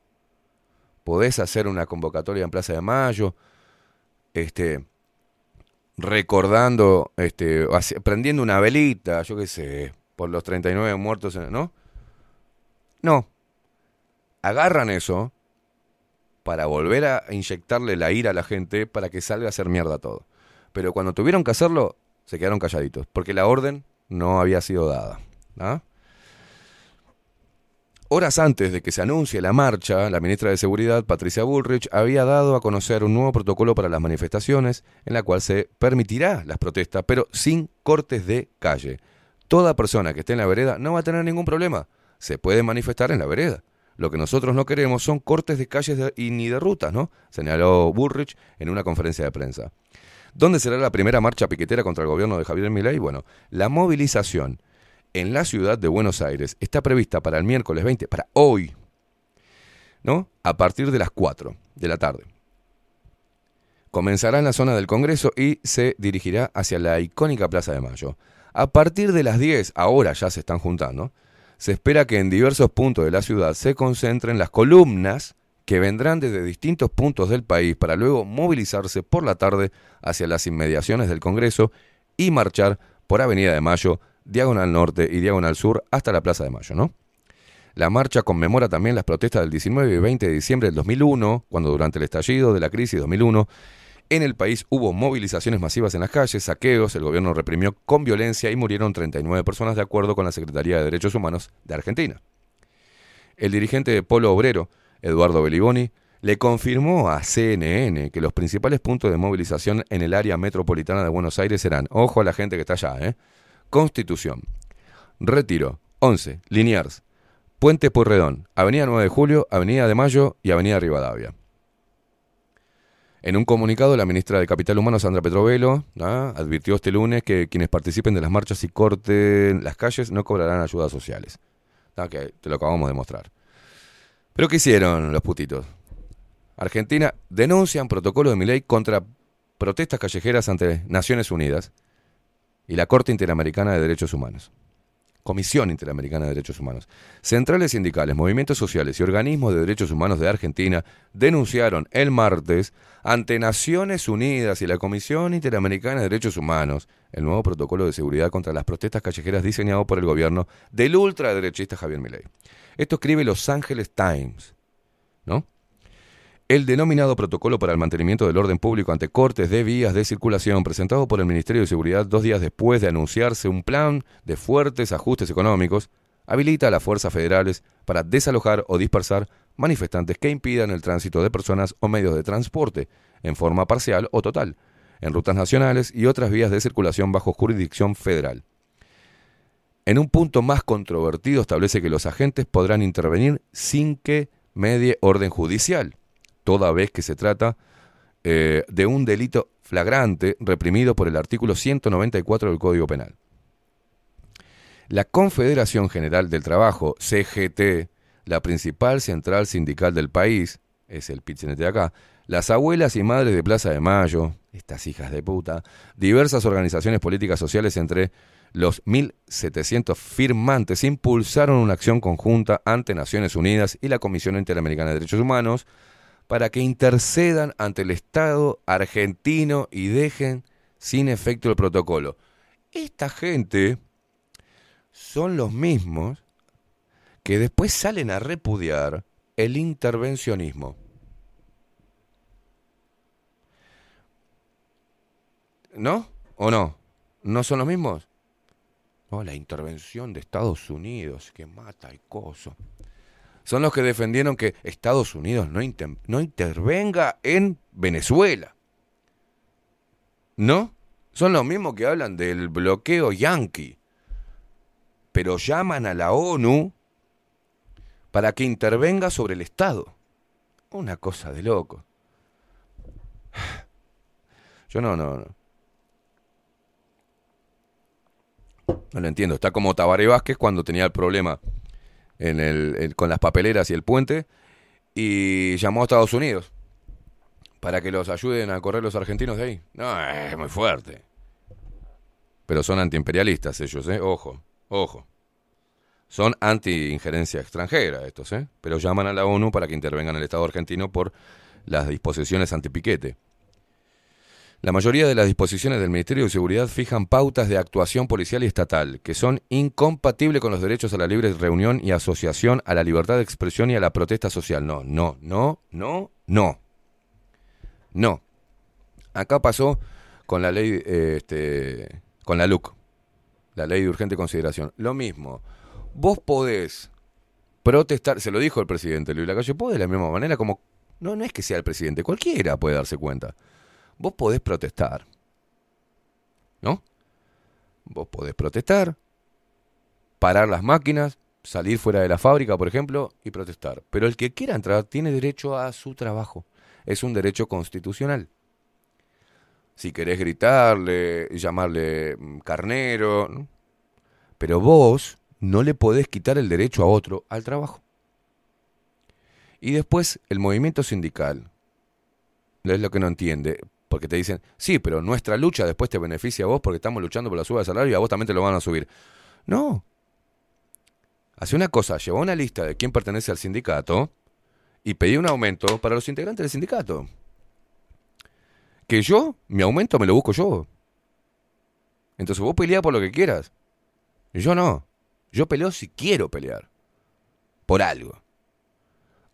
podés hacer una convocatoria en Plaza de Mayo, este, recordando, este, prendiendo una velita, yo qué sé, por los 39 muertos, ¿no? No. Agarran eso para volver a inyectarle la ira a la gente para que salga a hacer mierda todo. Pero cuando tuvieron que hacerlo, se quedaron calladitos, porque la orden no había sido dada. ¿ah? Horas antes de que se anuncie la marcha, la ministra de Seguridad, Patricia Bullrich, había dado a conocer un nuevo protocolo para las manifestaciones en la cual se permitirá las protestas, pero sin cortes de calle. Toda persona que esté en la vereda no va a tener ningún problema. Se puede manifestar en la vereda. Lo que nosotros no queremos son cortes de calles y ni de rutas, ¿no? Señaló Bullrich en una conferencia de prensa. ¿Dónde será la primera marcha piquetera contra el gobierno de Javier Milei? Bueno, la movilización en la ciudad de Buenos Aires está prevista para el miércoles 20, para hoy, ¿no? A partir de las 4 de la tarde. Comenzará en la zona del Congreso y se dirigirá hacia la icónica Plaza de Mayo. A partir de las 10, ahora ya se están juntando, se espera que en diversos puntos de la ciudad se concentren las columnas que vendrán desde distintos puntos del país para luego movilizarse por la tarde hacia las inmediaciones del Congreso y marchar por Avenida de Mayo, Diagonal Norte y Diagonal Sur hasta la Plaza de Mayo, ¿no? La marcha conmemora también las protestas del 19 y 20 de diciembre del 2001, cuando durante el estallido de la crisis 2001 en el país hubo movilizaciones masivas en las calles, saqueos, el gobierno reprimió con violencia y murieron 39 personas de acuerdo con la Secretaría de Derechos Humanos de Argentina. El dirigente de Polo Obrero, Eduardo Beliboni, le confirmó a CNN que los principales puntos de movilización en el área metropolitana de Buenos Aires serán, ojo a la gente que está allá, ¿eh? Constitución, Retiro, 11, Liniers, Puente Pueyrredón, Avenida 9 de Julio, Avenida de Mayo y Avenida Rivadavia. En un comunicado, la ministra de Capital Humano, Sandra Petrovelo, advirtió este lunes que quienes participen de las marchas y corten las calles no cobrarán ayudas sociales. ¿Ah? Que te lo acabamos de mostrar. ¿Pero qué hicieron los putitos? Argentina denuncian protocolo de Milei contra protestas callejeras ante Naciones Unidas y la Corte Interamericana de Derechos Humanos. Comisión Interamericana de Derechos Humanos. Centrales sindicales, movimientos sociales y organismos de derechos humanos de Argentina denunciaron el martes ante Naciones Unidas y la Comisión Interamericana de Derechos Humanos el nuevo protocolo de seguridad contra las protestas callejeras diseñado por el gobierno del ultraderechista Javier Milei. Esto escribe Los Angeles Times, ¿no? El denominado Protocolo para el Mantenimiento del Orden Público ante cortes de vías de circulación, presentado por el Ministerio de Seguridad dos días después de anunciarse un plan de fuertes ajustes económicos, habilita a las fuerzas federales para desalojar o dispersar manifestantes que impidan el tránsito de personas o medios de transporte, en forma parcial o total, en rutas nacionales y otras vías de circulación bajo jurisdicción federal. En un punto más controvertido establece que los agentes podrán intervenir sin que medie orden judicial toda vez que se trata eh, de un delito flagrante reprimido por el artículo 194 del Código Penal. La Confederación General del Trabajo, CGT, la principal central sindical del país, es el pit de acá, las abuelas y madres de Plaza de Mayo, estas hijas de puta, diversas organizaciones políticas sociales entre los 1.700 firmantes impulsaron una acción conjunta ante Naciones Unidas y la Comisión Interamericana de Derechos Humanos para que intercedan ante el Estado argentino y dejen sin efecto el protocolo. Esta gente son los mismos que después salen a repudiar el intervencionismo. ¿No? ¿O no? ¿No son los mismos? No, la intervención de Estados Unidos que mata y coso son los que defendieron que Estados Unidos no, no intervenga en Venezuela. ¿No? Son los mismos que hablan del bloqueo yanqui, pero llaman a la ONU para que intervenga sobre el Estado. Una cosa de loco. Yo no, no, no. No lo entiendo. Está como Tabaré Vázquez cuando tenía el problema en el, con las papeleras y el puente y llamó a Estados Unidos para que los ayuden a correr los argentinos de ahí. No, es muy fuerte. Pero son antiimperialistas ellos, ¿eh? Ojo, ojo. Son anti-injerencia extranjera estos, ¿eh? Pero llaman a la ONU para que intervenga en el Estado argentino por las disposiciones antipiquete. La mayoría de las disposiciones del Ministerio de Seguridad fijan pautas de actuación policial y estatal que son incompatibles con los derechos a la libre reunión y asociación, a la libertad de expresión y a la protesta social. No, no, no, no, no. No. Acá pasó con la ley, eh, este, con la LUC, la ley de urgente consideración. Lo mismo. Vos podés protestar, se lo dijo el presidente Luis Lacalle Pou de la misma manera como, no, no es que sea el presidente, cualquiera puede darse cuenta. Vos podés protestar. ¿No? Vos podés protestar, parar las máquinas, salir fuera de la fábrica, por ejemplo, y protestar. Pero el que quiera entrar tiene derecho a su trabajo. Es un derecho constitucional. Si querés gritarle, llamarle mm, carnero, pero vos no le podés quitar el derecho a otro al trabajo. Y después el movimiento sindical, es lo que no entiende, porque te dicen, sí, pero nuestra lucha después te beneficia a vos porque estamos luchando por la suba de salario y a vos también te lo van a subir. No. Hace una cosa, lleva una lista de quién pertenece al sindicato y pedí un aumento para los integrantes del sindicato. Que yo, mi aumento me lo busco yo. Entonces vos peleás por lo que quieras. Yo no. Yo peleo si quiero pelear. Por algo.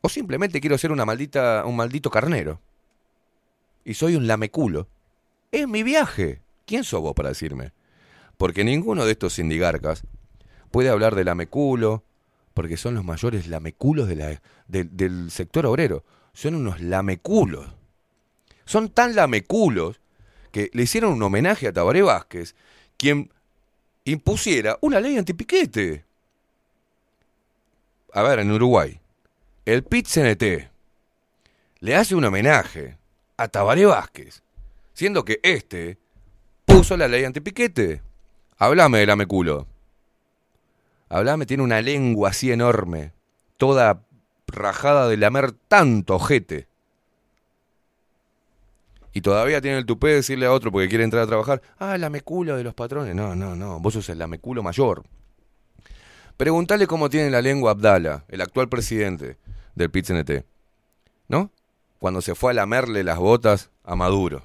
O simplemente quiero ser una maldita, un maldito carnero. Y soy un lameculo. Es mi viaje. ¿Quién sos vos para decirme? Porque ninguno de estos sindigarcas puede hablar de lameculo, porque son los mayores lameculos de la, de- del sector obrero. Son unos lameculos. Son tan lameculos que le hicieron un homenaje a Tabaré Vázquez, quien impusiera una ley antipiquete. A ver, en Uruguay, el PIT-CNT le hace un homenaje a Tabaré Vázquez, siendo que este puso la ley antipiquete. Háblame del ameculo. Háblame, tiene una lengua así enorme, toda rajada de lamer tanto ojete. Y todavía tiene el tupé de decirle a otro porque quiere entrar a trabajar, ah, el lameculo de los patrones. No, no, no, vos sos el lameculo mayor. Preguntale cómo tiene la lengua Abdala, el actual presidente del PIT-CNT. ¿No? Cuando se fue a lamerle las botas a Maduro.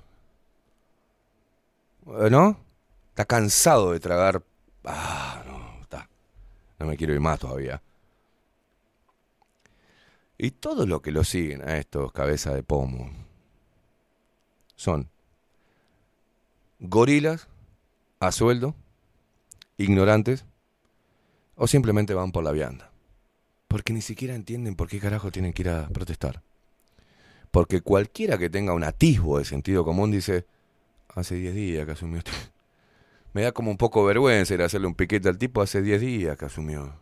Eh, ¿No? Está cansado de tragar. Ah, no, está. No me quiero ir más todavía. Y todo lo que lo siguen a estos cabezas de pomo son gorilas a sueldo, ignorantes, o simplemente van por la vianda. Porque ni siquiera entienden por qué carajo tienen que ir a protestar. Porque cualquiera que tenga un atisbo de sentido común dice, hace 10 días que asumió este. Me da como un poco vergüenza ir a hacerle un piquete al tipo hace 10 días que asumió.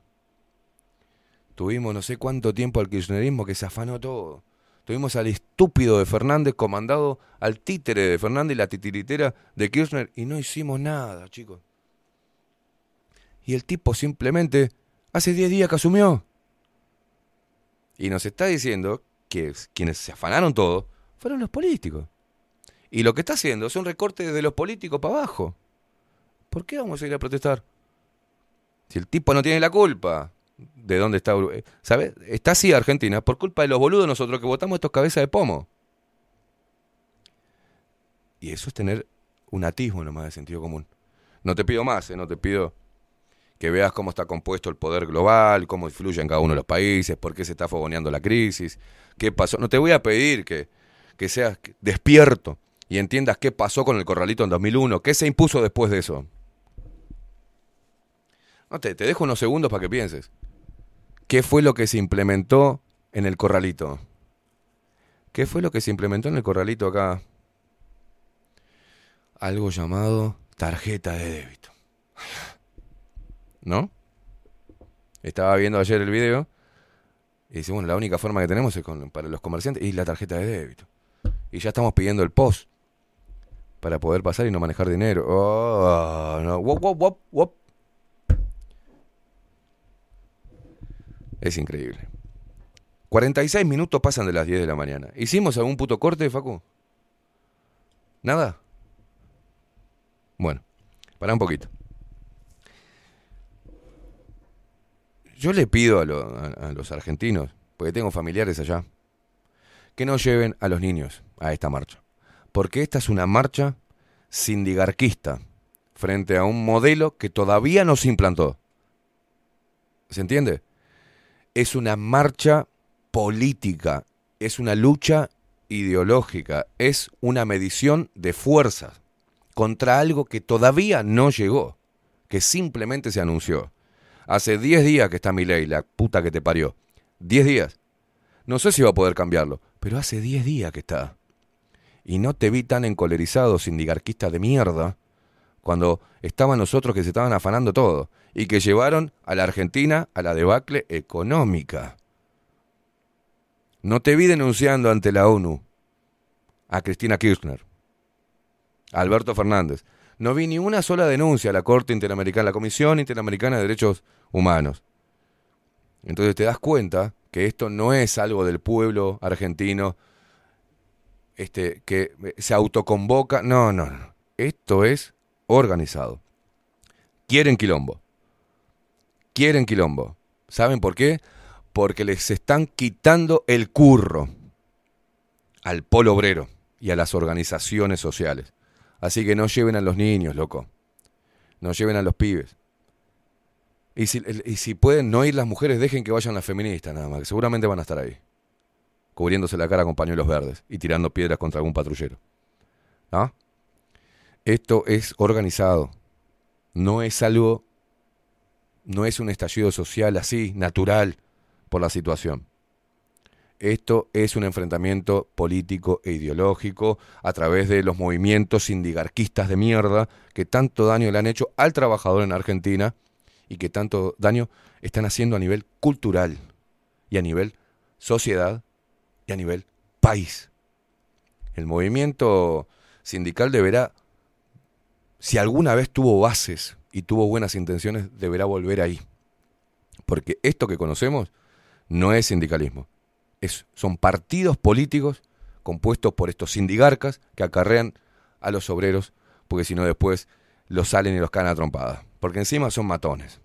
Tuvimos no sé cuánto tiempo al kirchnerismo que se afanó todo. Tuvimos al estúpido de Fernández comandado al títere de Fernández y la titiritera de Kirchner y no hicimos nada, chicos. Y el tipo simplemente hace 10 días que asumió. Y nos está diciendo que quienes se afanaron todo fueron los políticos. Y lo que está haciendo es un recorte de los políticos para abajo. ¿Por qué vamos a ir a protestar? Si el tipo no tiene la culpa de dónde está Uruguay. ¿Sabes? Está así Argentina por culpa de los boludos nosotros que votamos estos cabezas de pomo. Y eso es tener un atisbo nomás de sentido común. No te pido más, ¿eh? no te pido que veas cómo está compuesto el poder global, cómo influye en cada uno de los países, por qué se está fogoneando la crisis, qué pasó. No te voy a pedir que, que seas despierto y entiendas qué pasó con el corralito en 2001, qué se impuso después de eso. No, te, te dejo unos segundos para que pienses. ¿Qué fue lo que se implementó en el corralito? ¿Qué fue lo que se implementó en el corralito acá? Algo llamado tarjeta de débito. ¿No? Estaba viendo ayer el video y dice, bueno, la única forma que tenemos es con, para los comerciantes y la tarjeta de débito. Y ya estamos pidiendo el POS para poder pasar y no manejar dinero. Oh, no. Wop, wop, wop. Es increíble. 46 minutos pasan de las 10 de la mañana. ¿Hicimos algún puto corte, Facu? ¿Nada? Bueno, para un poquito. Yo le pido a, lo- a- a los argentinos, porque tengo familiares allá, que no lleven a los niños a esta marcha. Porque esta es una marcha sindigarquista frente a un modelo que todavía no se implantó. ¿Se entiende? Es una marcha política, es una lucha ideológica, es una medición de fuerzas contra algo que todavía no llegó, que simplemente se anunció. Hace 10 días que está mi ley, la puta que te parió. 10 días. No sé si va a poder cambiarlo, pero hace 10 días que está. Y no te vi tan encolerizado, sindigarquista de mierda, cuando estaban los otros que se estaban afanando todo y que llevaron a la Argentina a la debacle económica. No te vi denunciando ante la ONU a Cristina Kirchner, a Alberto Fernández. No vi ni una sola denuncia a la Corte Interamericana, la Comisión Interamericana de Derechos Humanos. Entonces te das cuenta que esto no es algo del pueblo argentino este, que se autoconvoca. No, no, no. Esto es organizado. Quieren quilombo. Quieren quilombo. ¿Saben por qué? Porque les están quitando el curro al polo obrero y a las organizaciones sociales. Así que no lleven a los niños, loco. No lleven a los pibes. Y si, y si pueden no ir las mujeres, dejen que vayan las feministas nada más, que seguramente van a estar ahí. Cubriéndose la cara con pañuelos verdes y tirando piedras contra algún patrullero. ¿Ah? Esto es organizado. No es algo, no es un estallido social así, natural, por la situación. Esto es un enfrentamiento político e ideológico a través de los movimientos sindigarquistas de mierda que tanto daño le han hecho al trabajador en Argentina y que tanto daño están haciendo a nivel cultural y a nivel sociedad y a nivel país. El movimiento sindical deberá, si alguna vez tuvo bases y tuvo buenas intenciones, deberá volver ahí. Porque esto que conocemos no es sindicalismo. Son partidos políticos compuestos por estos sindigarcas que acarrean a los obreros, porque si no después los salen y los caen a trompadas. Porque encima son matones.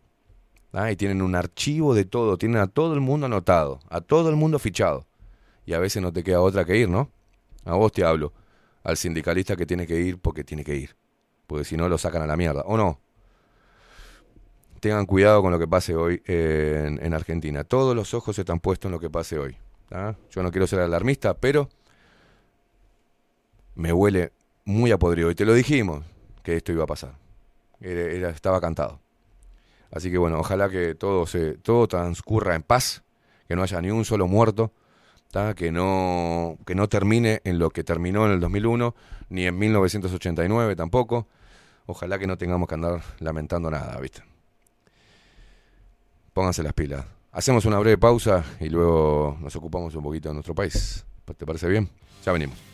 ¿ah? Y tienen un archivo de todo, tienen a todo el mundo anotado, a todo el mundo fichado. Y a veces no te queda otra que ir, ¿no? A vos te hablo, al sindicalista que tiene que ir porque tiene que ir. Porque si no lo sacan a la mierda, ¿o no? Tengan cuidado con lo que pase hoy en, en Argentina. Todos los ojos están puestos en lo que pase hoy. Yo no quiero ser alarmista, pero me huele muy a podrido. Y te lo dijimos que esto iba a pasar. Estaba cantado. Así que bueno, ojalá que todo, se, todo transcurra en paz, que no haya ni un solo muerto, que, no, que no termine en lo que terminó en el 2001, ni en 1989 tampoco. Ojalá que no tengamos que andar lamentando nada, ¿viste? Pónganse las pilas. Hacemos una breve pausa y luego nos ocupamos un poquito de nuestro país. ¿Te parece bien? Ya venimos.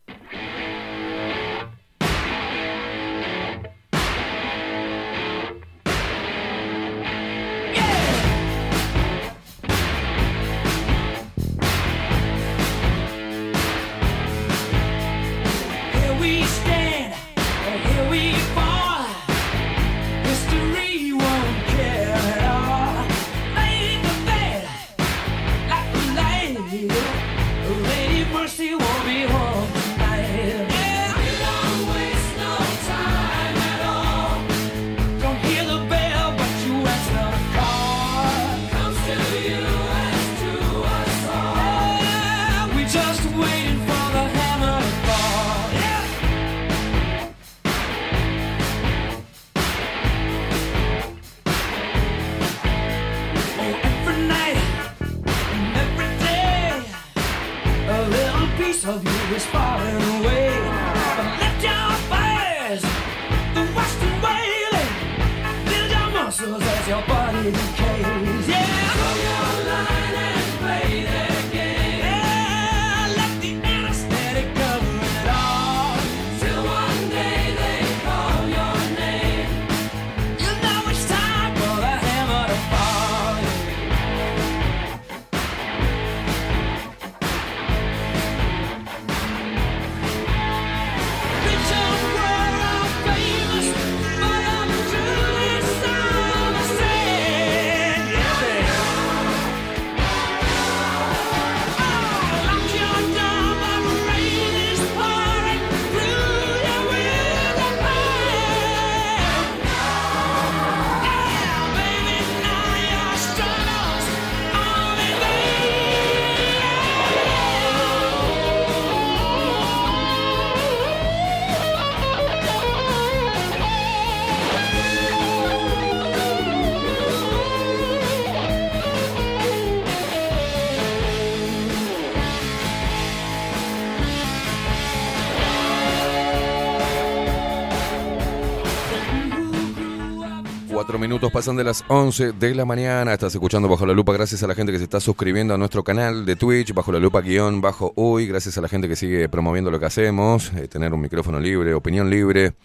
Of you 4 minutos pasan de las 11 de la mañana. Estás escuchando Bajo la Lupa. Gracias a la gente que se está suscribiendo a nuestro canal de Twitch, Bajo la Lupa guion bajo hoy. Gracias a la gente que sigue promoviendo lo que hacemos, eh, tener un micrófono libre, opinión libre.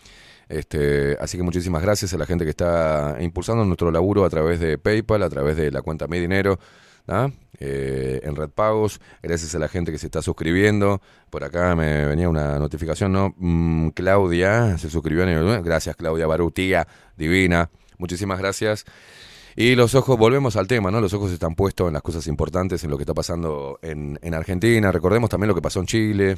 Este, así que muchísimas gracias a la gente que está impulsando nuestro laburo a través de PayPal, a través de la cuenta Mi Dinero. ¿ah? Eh, en Red Pagos. Gracias a la gente que se está suscribiendo. Por acá me venía una notificación, ¿no? Mm, Claudia se suscribió. En el... Eh, gracias, Claudia Barutía, divina. Muchísimas gracias. Y los ojos, volvemos al tema, ¿no? Los ojos están puestos en las cosas importantes, en lo que está pasando en, en Argentina. Recordemos también lo que pasó en Chile.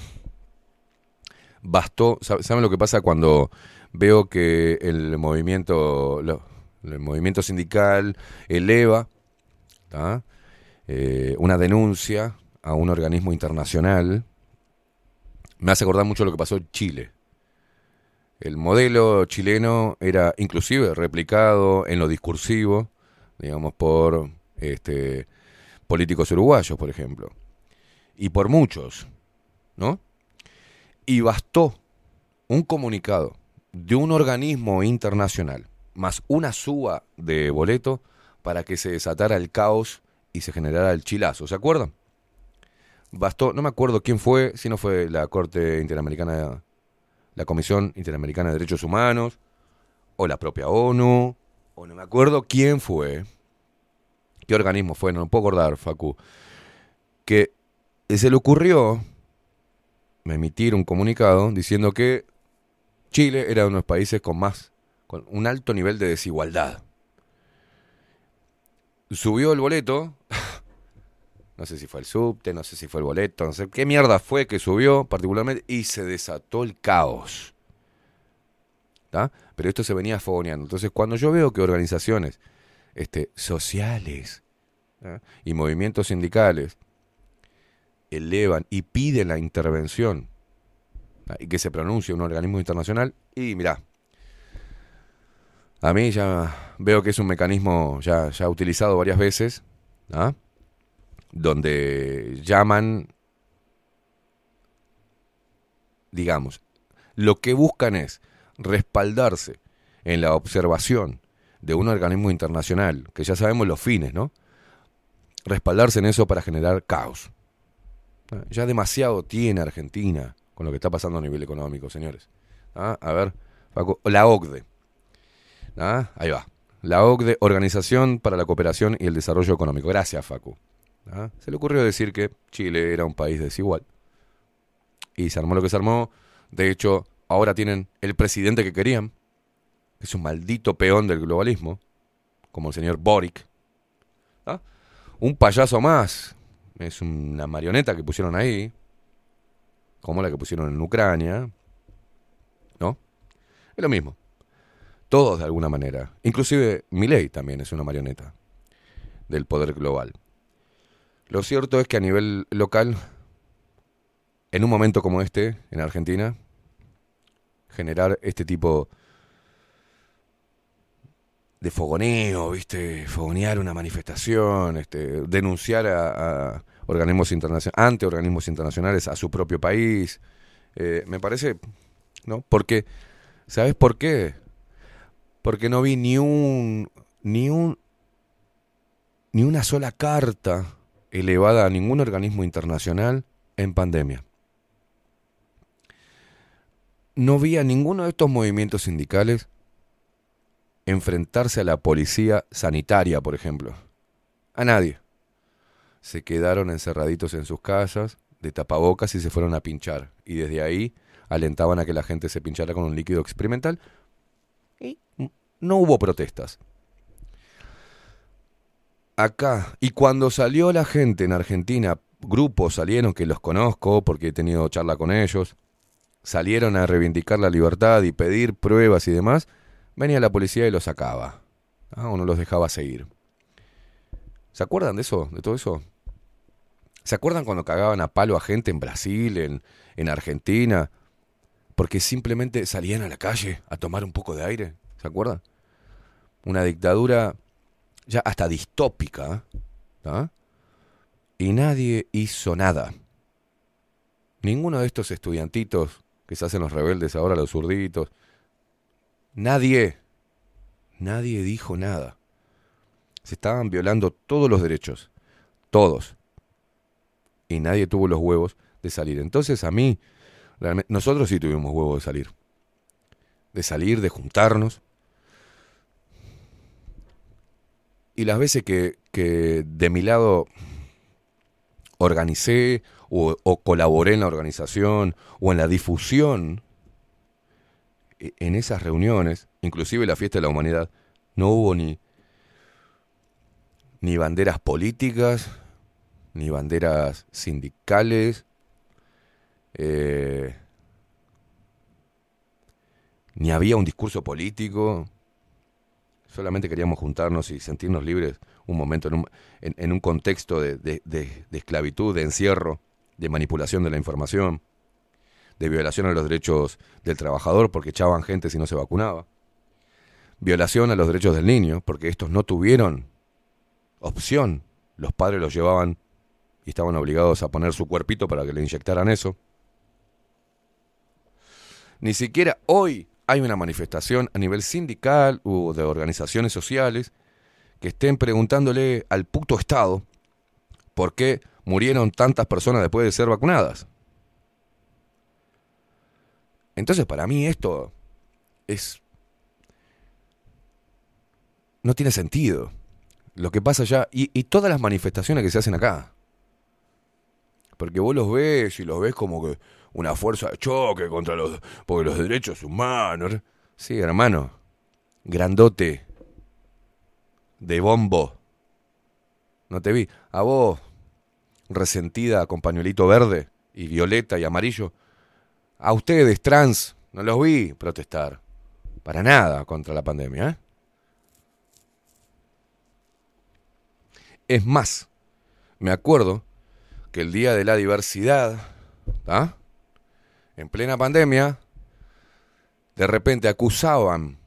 Bastó, ¿sab- ¿saben lo que pasa cuando veo que el movimiento, el movimiento sindical eleva. Eh, una denuncia a un organismo internacional? Me hace acordar mucho lo que pasó en Chile. El modelo chileno era inclusive replicado en lo discursivo, digamos, por este, políticos uruguayos, por ejemplo. Y por muchos, ¿no? Y bastó un comunicado de un organismo internacional más una suba de boleto para que se desatara el caos y se generara el chilazo. ¿Se acuerdan? Bastó, no me acuerdo quién fue, si no fue la Corte Interamericana, la Comisión Interamericana de Derechos Humanos, o la propia ONU, o no me acuerdo quién fue, qué organismo fue, no me puedo acordar, Facu, que se le ocurrió emitir un comunicado diciendo que Chile era uno de los países con más, con un alto nivel de desigualdad. Subió el boleto, no sé si fue el subte, no sé si fue el boleto, no sé qué mierda fue que subió particularmente y se desató el caos. ¿tá? Pero esto se venía fogoneando. Entonces, cuando yo veo que organizaciones este, sociales y movimientos sindicales elevan y piden la intervención y que se pronuncie un organismo internacional, y mirá, a mí ya veo que es un mecanismo ya, ya utilizado varias veces. Donde llaman, digamos, lo que buscan es respaldarse en la observación de un organismo internacional, que ya sabemos los fines, ¿no? Respaldarse en eso para generar caos. Ya demasiado tiene Argentina con lo que está pasando a nivel económico, señores. ¿Ah? A ver, Facu, la OCDE. ¿Ah? Ahí va. La OCDE, Organización para la Cooperación y el Desarrollo Económico. Gracias, Facu. ¿Ah? Se le ocurrió decir que Chile era un país desigual. Y se armó lo que se armó. De hecho, ahora tienen el presidente que querían, que es un maldito peón del globalismo, como el señor Boric. ¿Ah? Un payaso más, es una marioneta que pusieron ahí, como la que pusieron en Ucrania, ¿no? Es lo mismo. Todos de alguna manera. Inclusive Milei también es una marioneta del poder global. Lo cierto es que a nivel local, en un momento como este, en Argentina, generar este tipo de fogoneo, ¿viste? Fogonear una manifestación, este, denunciar a, organismos internacionales, ante organismos internacionales a su propio país. Eh, me parece, ¿no? Porque, ¿sabes por qué? Porque no vi ni un, ni un, ni una sola carta elevada a ningún organismo internacional en pandemia. No vi a ninguno de estos movimientos sindicales enfrentarse a la policía sanitaria, por ejemplo. A nadie. Se quedaron encerraditos en sus casas, de tapabocas y se fueron a pinchar. Y desde ahí alentaban a que la gente se pinchara con un líquido experimental. Y no hubo protestas. Acá, y cuando salió la gente en Argentina, grupos salieron que los conozco porque he tenido charla con ellos, salieron a reivindicar la libertad y pedir pruebas y demás, venía la policía y los sacaba. ¿ah? o no los dejaba seguir. ¿Se acuerdan de eso? ¿De todo eso? ¿Se acuerdan cuando cagaban a palo a gente en Brasil, en, en Argentina? Porque simplemente salían a la calle a tomar un poco de aire. ¿Se acuerdan? Una dictadura ya hasta distópica. ¿ah? Y nadie hizo nada. Ninguno de estos estudiantitos que se hacen los rebeldes ahora, los zurditos, Nadie, nadie dijo nada. Se estaban violando todos los derechos, todos. Y nadie tuvo los huevos de salir. Entonces a mí, nosotros sí tuvimos huevos de salir. De salir, de juntarnos. Y las veces que, de mi lado organicé o, o colaboré en la organización o en la difusión e, en esas reuniones, inclusive la fiesta de la humanidad, no hubo ni, ni banderas políticas, ni banderas sindicales, eh, ni había un discurso político. Solamente queríamos juntarnos y sentirnos libres un momento en un, en, un contexto de, de, de esclavitud, de encierro, de manipulación de la información de violación a los derechos del trabajador porque echaban gente si no se vacunaba, violación a los derechos del niño porque estos no tuvieron opción, los padres los llevaban y estaban obligados a poner su cuerpito para que le inyectaran eso. Ni siquiera hoy hay una manifestación a nivel sindical o de organizaciones sociales que estén preguntándole al puto Estado por qué murieron tantas personas después de ser vacunadas. Entonces, para mí esto es... No tiene sentido. Lo que pasa allá y, y todas las manifestaciones que se hacen acá. Porque vos los ves y los ves como que una fuerza de choque contra los, derechos humanos. Sí, hermano. Grandote. De bombo. No te vi. A vos, resentida con pañuelito verde y violeta y amarillo, a ustedes, trans, no los vi protestar. Para nada contra la pandemia. ¿eh? Es más, me acuerdo que el día de la diversidad, ¿ah? En plena pandemia, de repente acusaban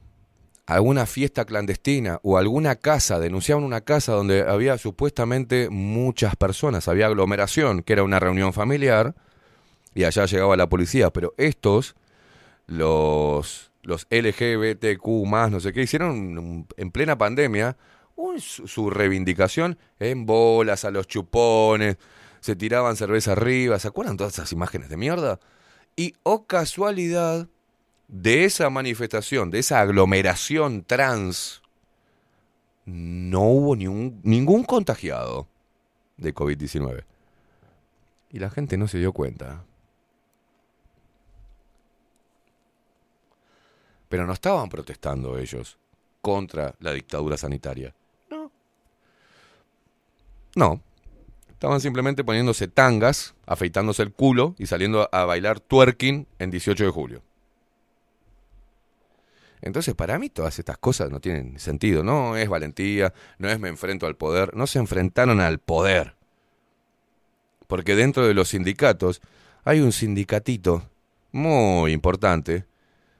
alguna fiesta clandestina o alguna casa, denunciaban una casa donde había supuestamente muchas personas, había aglomeración, que era una reunión familiar, y allá llegaba la policía, pero estos, los, los LGBTQ más, no sé qué, hicieron en plena pandemia su, su, reivindicación en bolas, a los chupones, se tiraban cerveza arriba, ¿se acuerdan todas esas imágenes de mierda? Y, oh casualidad, de esa manifestación, de esa aglomeración trans, no hubo ningún contagiado de COVID-19. Y la gente no se dio cuenta. Pero no estaban protestando ellos contra la dictadura sanitaria. No. No. Estaban simplemente poniéndose tangas, afeitándose el culo y saliendo a bailar twerking en 18 de julio. Entonces, para mí todas estas cosas no tienen sentido. No es valentía, no es me enfrento al poder. No se enfrentaron al poder. Porque dentro de los sindicatos hay un sindicatito muy importante,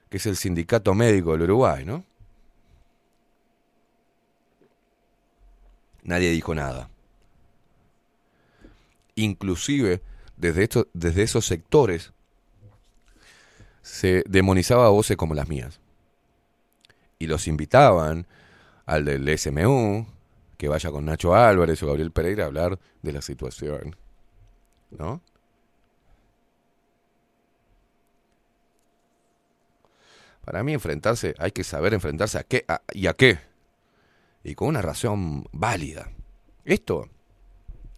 que es el Sindicato Médico del Uruguay, ¿no? Nadie dijo nada. Inclusive, desde, desde esos sectores, se demonizaba voces como las mías. Y los invitaban al del SMU, que vaya con Nacho Álvarez o Gabriel Pereira a hablar de la situación. ¿No? Para mí enfrentarse, hay que saber enfrentarse a qué y a qué. Y con una razón válida. Esto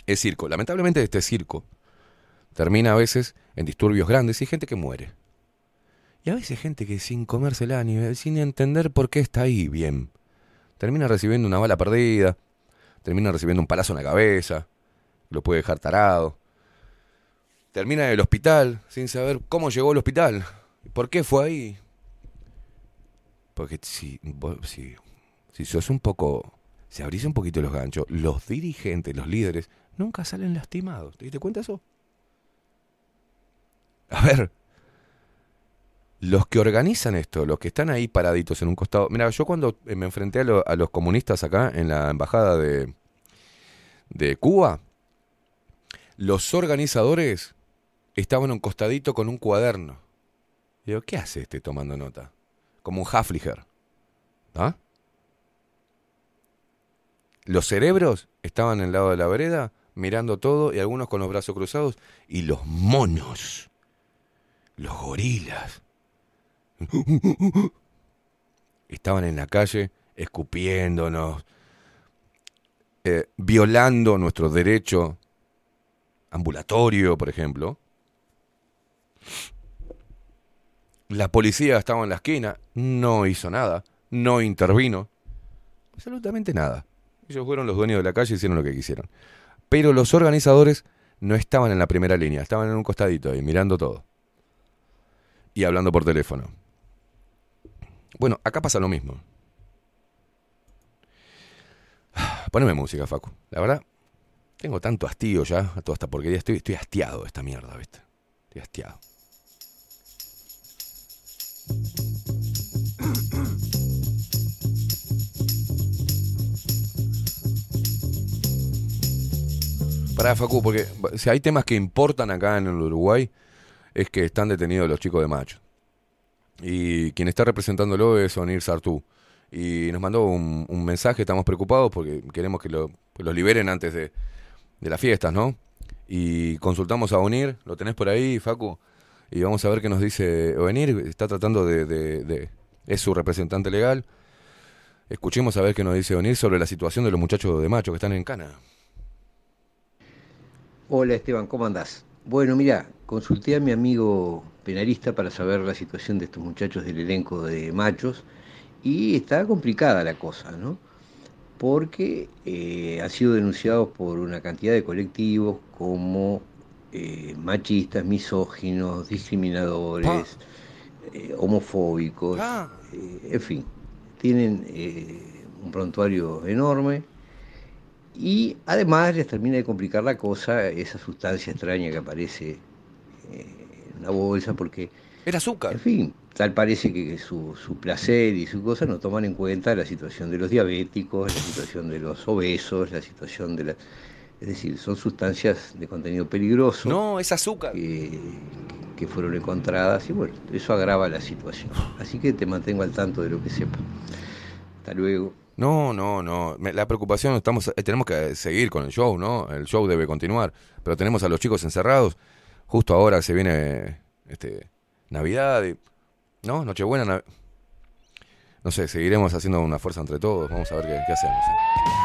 es circo. Lamentablemente este circo termina a veces en disturbios grandes y gente que muere. Y a veces gente que sin comérsela ni sin entender por qué está ahí bien. Termina recibiendo una bala perdida, termina recibiendo un palazo en la cabeza, lo puede dejar tarado. Termina en el hospital sin saber cómo llegó al hospital, por qué fue ahí. Porque si, si, si sos un poco, si abrís un poquito los ganchos, los dirigentes, los líderes, nunca salen lastimados. ¿Te diste cuenta eso? A ver, los que organizan esto, los que están ahí paraditos en un costado. Mira, yo cuando eh, me enfrenté a, lo- a los comunistas acá en la embajada de, de Cuba, los organizadores estaban a un costadito con un cuaderno. Digo, ¿qué hace este tomando nota? Como un Hafliger. ¿Ah? Los cerebros estaban en el lado de la vereda, mirando todo y algunos con los brazos cruzados. Y los monos, los gorilas, estaban en la calle escupiéndonos, eh, violando nuestro derecho ambulatorio, por ejemplo. La policía estaba en la esquina, no hizo nada, no intervino, absolutamente nada. Ellos fueron los dueños de la calle y hicieron lo que quisieron. Pero los organizadores no estaban en la primera línea, estaban en un costadito ahí, mirando todo. Y hablando por teléfono. Bueno, acá pasa lo mismo. Poneme música, Facu. La verdad, tengo tanto hastío ya a toda esta porquería. Estoy, estoy hastiado de esta mierda, ¿viste? Estoy hastiado. Pará, Facu, porque si hay temas que importan acá en el Uruguay, es que están detenidos los chicos de macho. Y quien está representándolo es Onir Sartú. Y nos mandó un, mensaje, estamos preocupados porque queremos que lo, que lo liberen antes de, de las fiestas, ¿no? Y consultamos a Onir, lo tenés por ahí, Facu, y vamos a ver qué nos dice Onir. Está tratando de, de- de- Es su representante legal. Escuchemos a ver qué nos dice Onir sobre la situación de los muchachos de macho que están en Cana. Hola Esteban, ¿cómo andás? Bueno, mira, consulté a mi amigo penalista para saber la situación de estos muchachos del elenco de machos y está complicada la cosa, ¿no? Porque eh, han sido denunciados por una cantidad de colectivos como eh, machistas, misóginos, discriminadores, eh, homofóbicos, eh, en fin, tienen eh, un prontuario enorme y además les termina de complicar la cosa esa sustancia extraña que aparece eh, en una bolsa porque... Era azúcar. En fin, tal parece que su, su placer y su cosa no toman en cuenta la situación de los diabéticos, la situación de los obesos, la situación de la... Es decir, son sustancias de contenido peligroso. No, es azúcar. Que, que fueron encontradas y bueno, eso agrava la situación. Así que te mantengo al tanto de lo que sepa. Hasta luego. No, no, no. La preocupación, estamos, eh, tenemos que seguir con el show, ¿no? El show debe continuar. Pero tenemos a los chicos encerrados. Justo ahora se viene este, Navidad, y- ¿no? Nochebuena. Nav- No sé, seguiremos haciendo una fuerza entre todos. Vamos a ver qué, qué hacemos. ¿eh?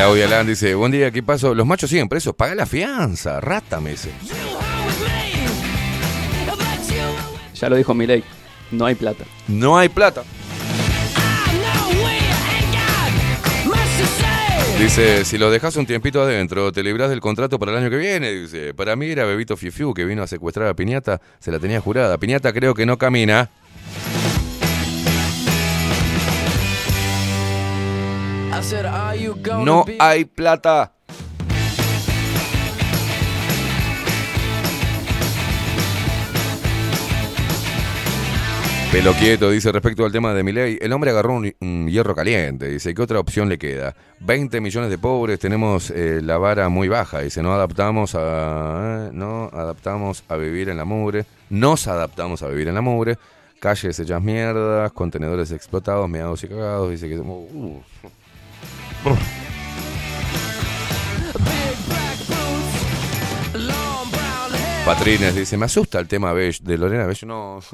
Claudia Land dice, buen día, ¿qué pasó? Los machos siguen presos, paga la fianza, rata me dice. Ya lo dijo Milei, no hay plata. No hay plata. Dice, si lo dejas un tiempito adentro, te libras del contrato para el año que viene. Dice, para mí era Bebito Fiu Fiu que vino a secuestrar a Piñata, se la tenía jurada. Piñata creo que no camina. No hay plata. Pelo quieto, dice respecto al tema de Milei, el hombre agarró un, un hierro caliente, dice, ¿qué otra opción le queda? 20 millones de pobres, tenemos eh, la vara muy baja, dice, no adaptamos a eh, no adaptamos a vivir en la mugre, nos adaptamos a vivir en la mugre, calles hechas mierdas, contenedores explotados, meados y cagados, dice que somos uh, Patrines dice, me asusta el tema de Lorena Bello, no.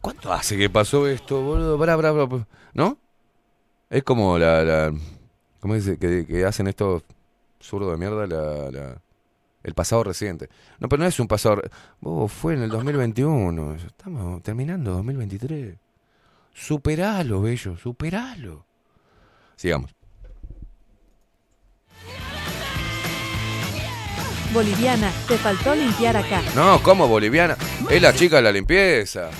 ¿Cuánto hace que pasó esto, boludo? Pará, pará, pará. ¿No? Es como la, la ¿cómo dice? Que, hacen estos zurdos de mierda la, el pasado reciente. No, pero no es un pasado. Oh, fue en el 2021. Estamos terminando 2023. Superalo, bello, superalo. Sigamos. Boliviana, te faltó limpiar acá. No, ¿cómo boliviana? Es la chica de la limpieza.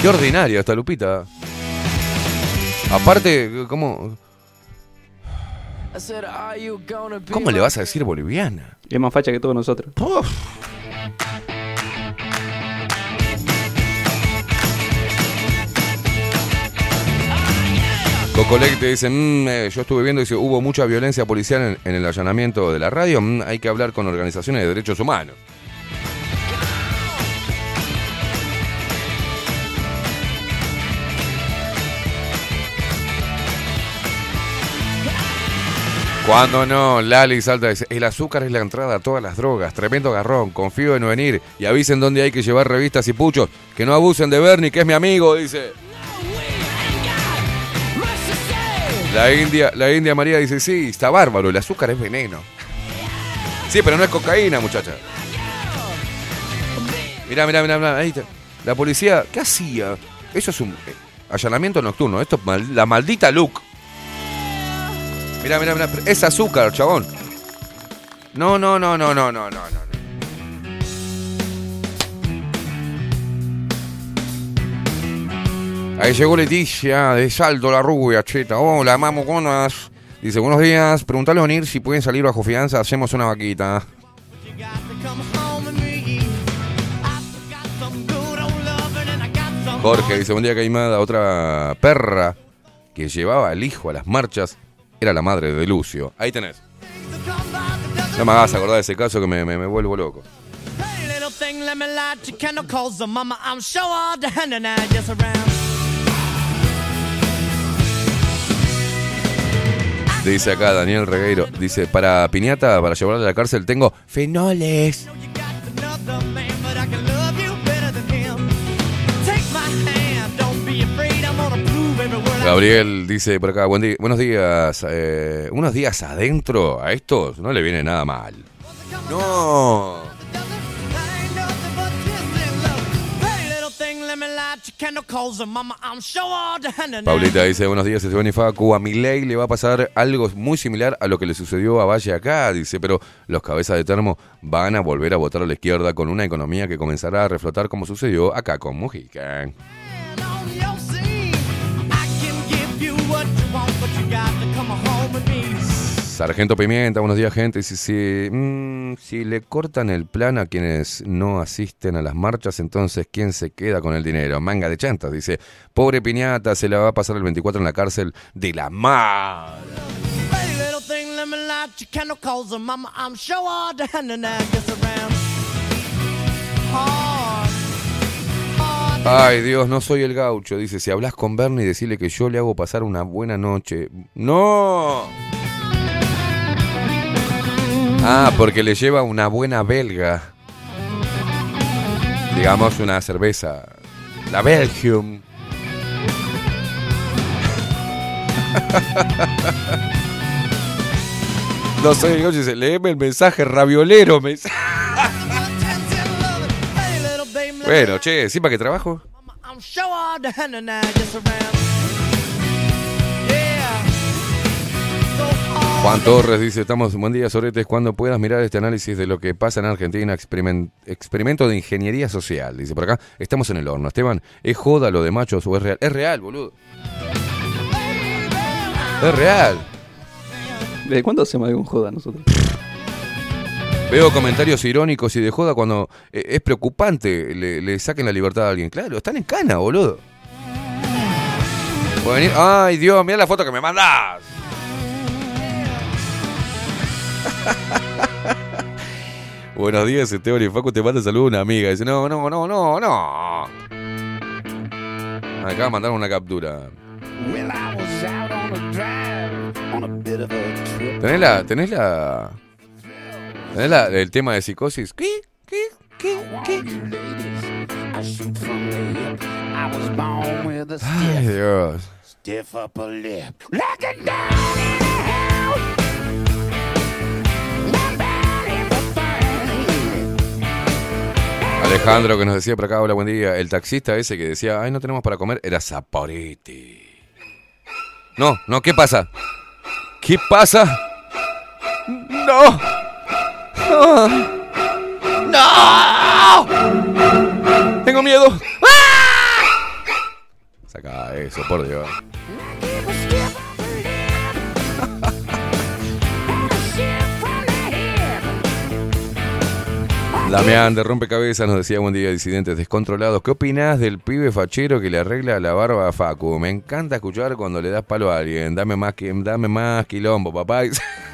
Qué ordinaria esta Lupita. Aparte, ¿cómo, cómo le vas a decir boliviana? Es más facha que todos nosotros. Cocolecte dice, "Mm, eh, yo estuve viendo, dice, hubo mucha violencia policial en, el allanamiento de la radio, mm, hay que hablar con organizaciones de derechos humanos. Cuando no, Lali salta y dice, el azúcar es la entrada a todas las drogas, tremendo garrón, confío en venir y avisen dónde hay que llevar revistas y puchos, que no abusen de Bernie, que es mi amigo, dice. La India, la India María dice, sí, está bárbaro, el azúcar es veneno. Sí, pero no es cocaína, muchacha. Mirá, mirá, mirá, mirá. La policía, ¿qué hacía? Eso es un eh, allanamiento nocturno, esto es la maldita look. Mirá, mirá, mirá, es azúcar, chabón. No, no, no, no, no, no, no, no. Ahí llegó Leticia de Salto la Rubia, cheta. Hola, mamoconas. Dice, buenos días. Preguntale a Onir si pueden salir bajo fianza. Hacemos una vaquita. Jorge dice, buen día, Caimada. Otra perra que llevaba al hijo a las marchas era la madre de Lucio. Ahí tenés. No me hagas acordar de ese caso que me, me- me vuelvo loco. Hey, Dice acá Daniel Regueiro. Dice, para Piñata, para llevarla a la cárcel, tengo fenoles. Gabriel dice por acá, buen día, buenos días. eh, unos días adentro a estos no le viene nada mal. No. Paulita dice, buenos días, Esteban y Facu. A Milei le va a pasar algo muy similar a lo que le sucedió a Valle acá. Dice, pero los cabezas de termo van a volver a votar a la izquierda con una economía que comenzará a reflotar como sucedió acá con Mujica. Sargento Pimienta, buenos días, gente. Si, si, mm, si le cortan el plan a quienes no asisten a las marchas, entonces ¿quién se queda con el dinero? Manga de chantas, dice. Pobre Piñata, se la va a pasar el 24 en la cárcel de la mar. Ay, Dios, no soy el gaucho. Dice, si hablas con Bernie, decirle que yo le hago pasar una buena noche. ¡No! Ah, porque le lleva una buena belga. Digamos una cerveza. La Belgium. No soy el gaucho. Dice, léeme el mensaje raviolero. me- Bueno, che, ¿sí para qué trabajo? Juan Torres dice, estamos, buen día Soretes, cuando puedas mirar este análisis de lo que pasa en Argentina, experimen- experimento de ingeniería social, dice por acá, estamos en el horno. Esteban, ¿es joda lo de machos o es real? Es real, boludo. Es real. ¿Desde cuándo hacemos algún joda nosotros? Veo comentarios irónicos y de joda cuando eh, es preocupante le, le saquen la libertad a alguien. Claro, están en cana, boludo. Ay, Dios, mira la foto que me mandás. Buenos días, Esteban y Facu, te manda saludos una amiga. Dice, no, no, no, no, no. Acaba de mandar una captura. A a a. ¿Tenés la, tenés la, tenés la, el tema de psicosis? ¿Qué? ¿Qué? ¿Qué? ¿Qué? I shoot Alejandro que nos decía por acá, hola, buen día. El taxista ese que decía, ay, no tenemos para comer, era Zaporiti. No, no, ¿qué pasa? ¿Qué pasa? No. No. No. Tengo miedo. ¡Ah! Saca eso, por Dios. Damián de Rompecabezas nos decía buen día, disidentes descontrolados. ¿Qué opinás del pibe fachero que le arregla la barba a Facu? Me encanta escuchar cuando le das palo a alguien. Dame más, dame más quilombo, papá.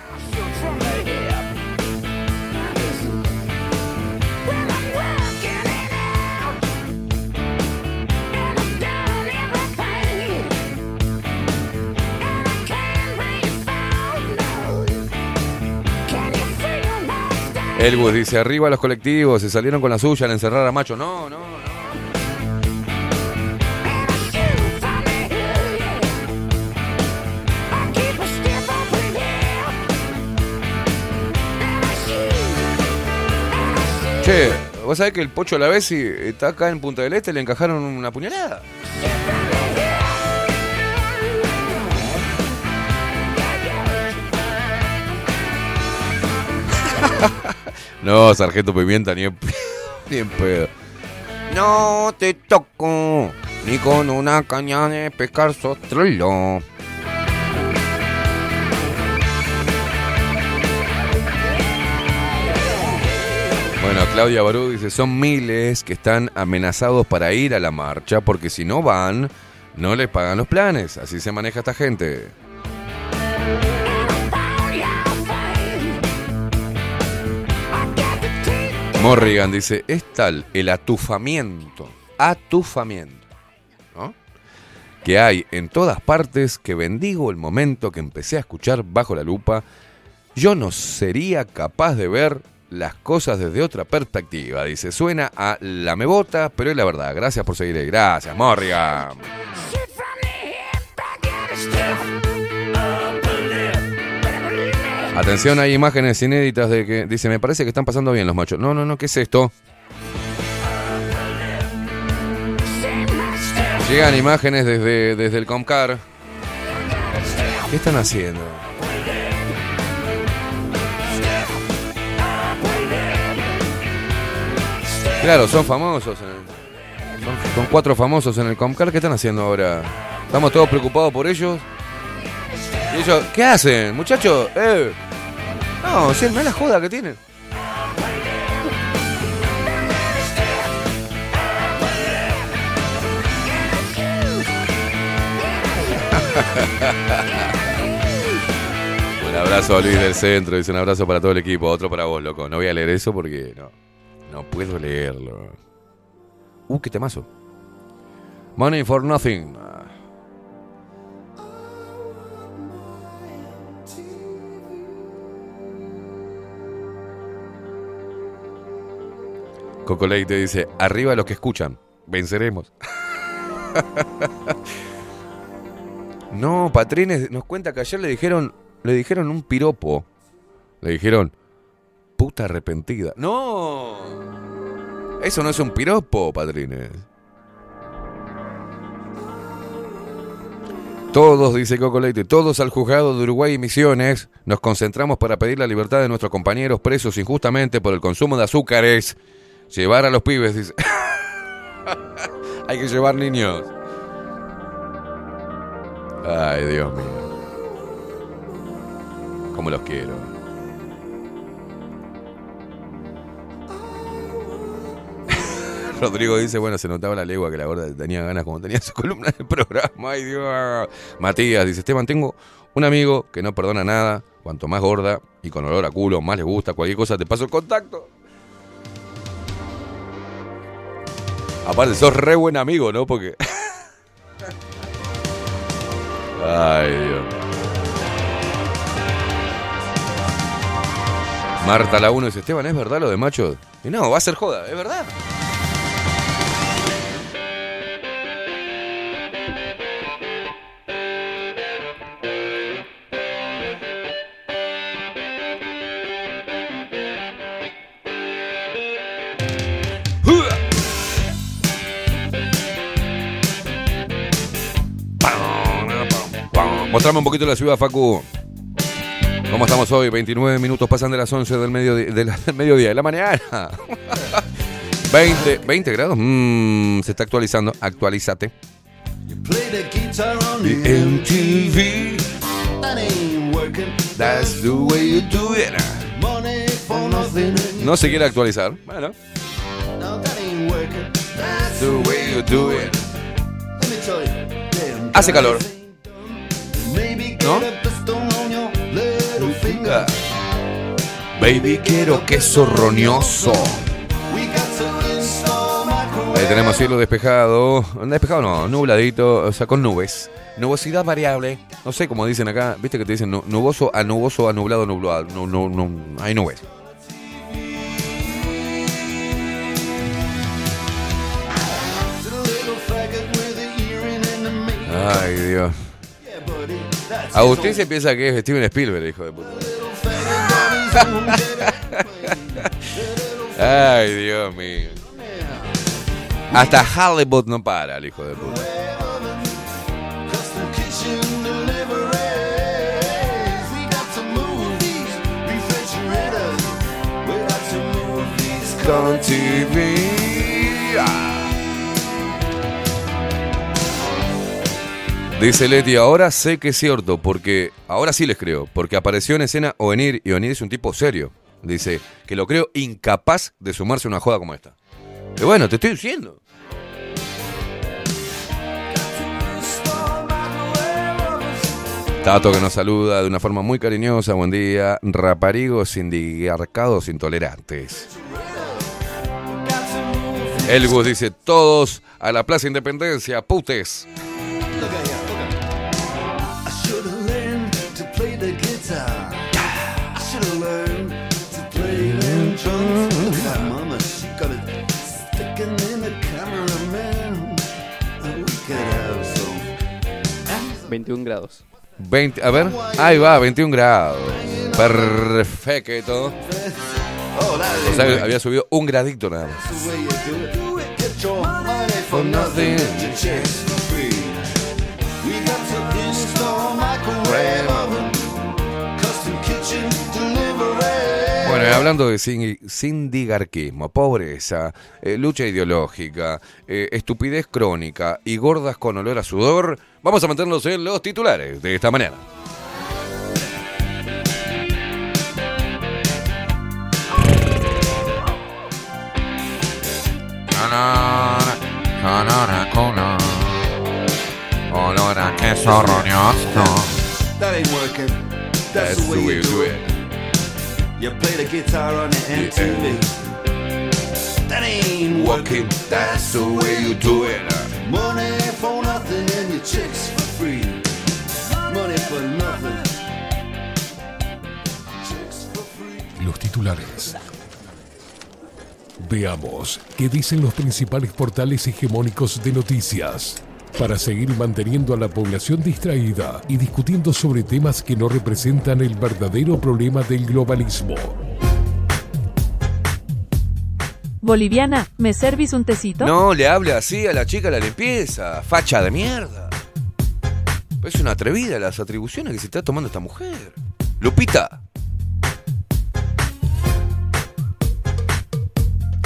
Elbus dice, arriba los colectivos, se salieron con la suya al encerrar a Macho. No, no, no. Che, ¿vos sabés que el Pocho a la vez está acá en Punta del Este le encajaron una puñalada? No, Sargento Pimienta, ni en, ni en pedo. No te toco, ni con una caña de pescar sostrolo. Bueno, Claudia Barú dice, son miles que están amenazados para ir a la marcha porque si no van, no les pagan los planes. Así se maneja esta gente. Morrigan dice, es tal el atufamiento, atufamiento, ¿no? Que hay en todas partes que bendigo el momento que empecé a escuchar bajo la lupa. Yo no sería capaz de ver las cosas desde otra perspectiva. Dice, suena a la mebota, pero es la verdad. Gracias por seguir. Gracias, Morrigan. Atención, hay imágenes inéditas de que dice, me parece que están pasando bien los machos. No, no, no, ¿qué es esto? Llegan imágenes desde, desde el Comcar. ¿Qué están haciendo? Claro, son famosos. son, son cuatro famosos en el Comcar. ¿Qué están haciendo ahora? ¿Estamos todos preocupados por ellos? Y ellos, ¿qué hacen, muchachos? Eh. No, si no es la joda que tienen. Un abrazo a Luis del centro, dice un abrazo para todo el equipo, otro para vos, loco. No voy a leer eso porque no, no puedo leerlo. Uh, qué temazo. Money for nothing. Coco Leite dice, arriba los que escuchan, venceremos. no, Patrines nos cuenta que ayer le dijeron, le dijeron un piropo. Le dijeron, puta arrepentida. No, eso no es un piropo, Patrines. Todos, dice Coco Leite, todos al juzgado de Uruguay y Misiones nos concentramos para pedir la libertad de nuestros compañeros presos injustamente por el consumo de azúcares. Llevar a los pibes, dice. Hay que llevar niños. Ay, Dios mío. Cómo los quiero. Rodrigo dice, bueno, se notaba la legua que la gorda tenía ganas como tenía su columna del programa. Ay, Dios. Matías dice, Esteban, tengo un amigo que no perdona nada. Cuanto más gorda y con olor a culo, más le gusta. Cualquier cosa, te paso el contacto. Aparte, sos re buen amigo, ¿no? Porque... Ay, Dios. Marta la 1 dice, Esteban, ¿es verdad lo de macho? Y no, va a ser joda, es verdad. Mostrame un poquito la ciudad, Facu. ¿Cómo estamos hoy? 29 minutos pasan de las 11 del mediodía, de la- del mediodía de la mañana. 20, 20 grados. Mm, se está actualizando. Actualízate. No se quiere actualizar. Bueno. Hace calor. ¿No? Baby, quiero queso roñoso. Ahí tenemos cielo despejado. Despejado no, nubladito, o sea, con nubes. Nubosidad variable. No sé cómo dicen acá. Viste que te dicen nu- nuboso a nuboso a nublado, nublado. No, no, no. Hay nubes. Ay, Dios. Agustín se piensa que es Steven Spielberg, hijo de puta. Ay, Dios mío. Hasta Hollywood no para, el hijo de puta. Dice Leti, ahora sé que es cierto, porque ahora sí les creo, porque apareció en escena Ovenir y Ovenir es un tipo serio. Dice que lo creo incapaz de sumarse a una joda como esta. Y bueno, te estoy diciendo. Tato que nos saluda de una forma muy cariñosa. Buen día. Raparigos indigarcados intolerantes. Elgus dice, todos a la Plaza Independencia, putes. 21 grados. 20, a ver, ahí va, 21 grados. Perfecto. O sea, había subido un gradito nada más. Eh, hablando de sindigarquismo, pobreza, eh, lucha ideológica, eh, estupidez crónica y gordas con olor a sudor, vamos a meternos en los titulares de esta mañana. Olor a queso roñoso. That ain't working. That's, That's the way. You play the guitar on the MTV. That ain't working. That's the way you do it. Money for nothing and your chicks for free. Money for nothing. Los titulares. Veamos qué dicen los principales portales hegemónicos de noticias para seguir manteniendo a la población distraída y discutiendo sobre temas que no representan el verdadero problema del globalismo. Boliviana, ¿me servís un tecito? No le hable así a la chica de la limpieza, facha de mierda. Es una atrevida las atribuciones que se está tomando esta mujer. Lupita.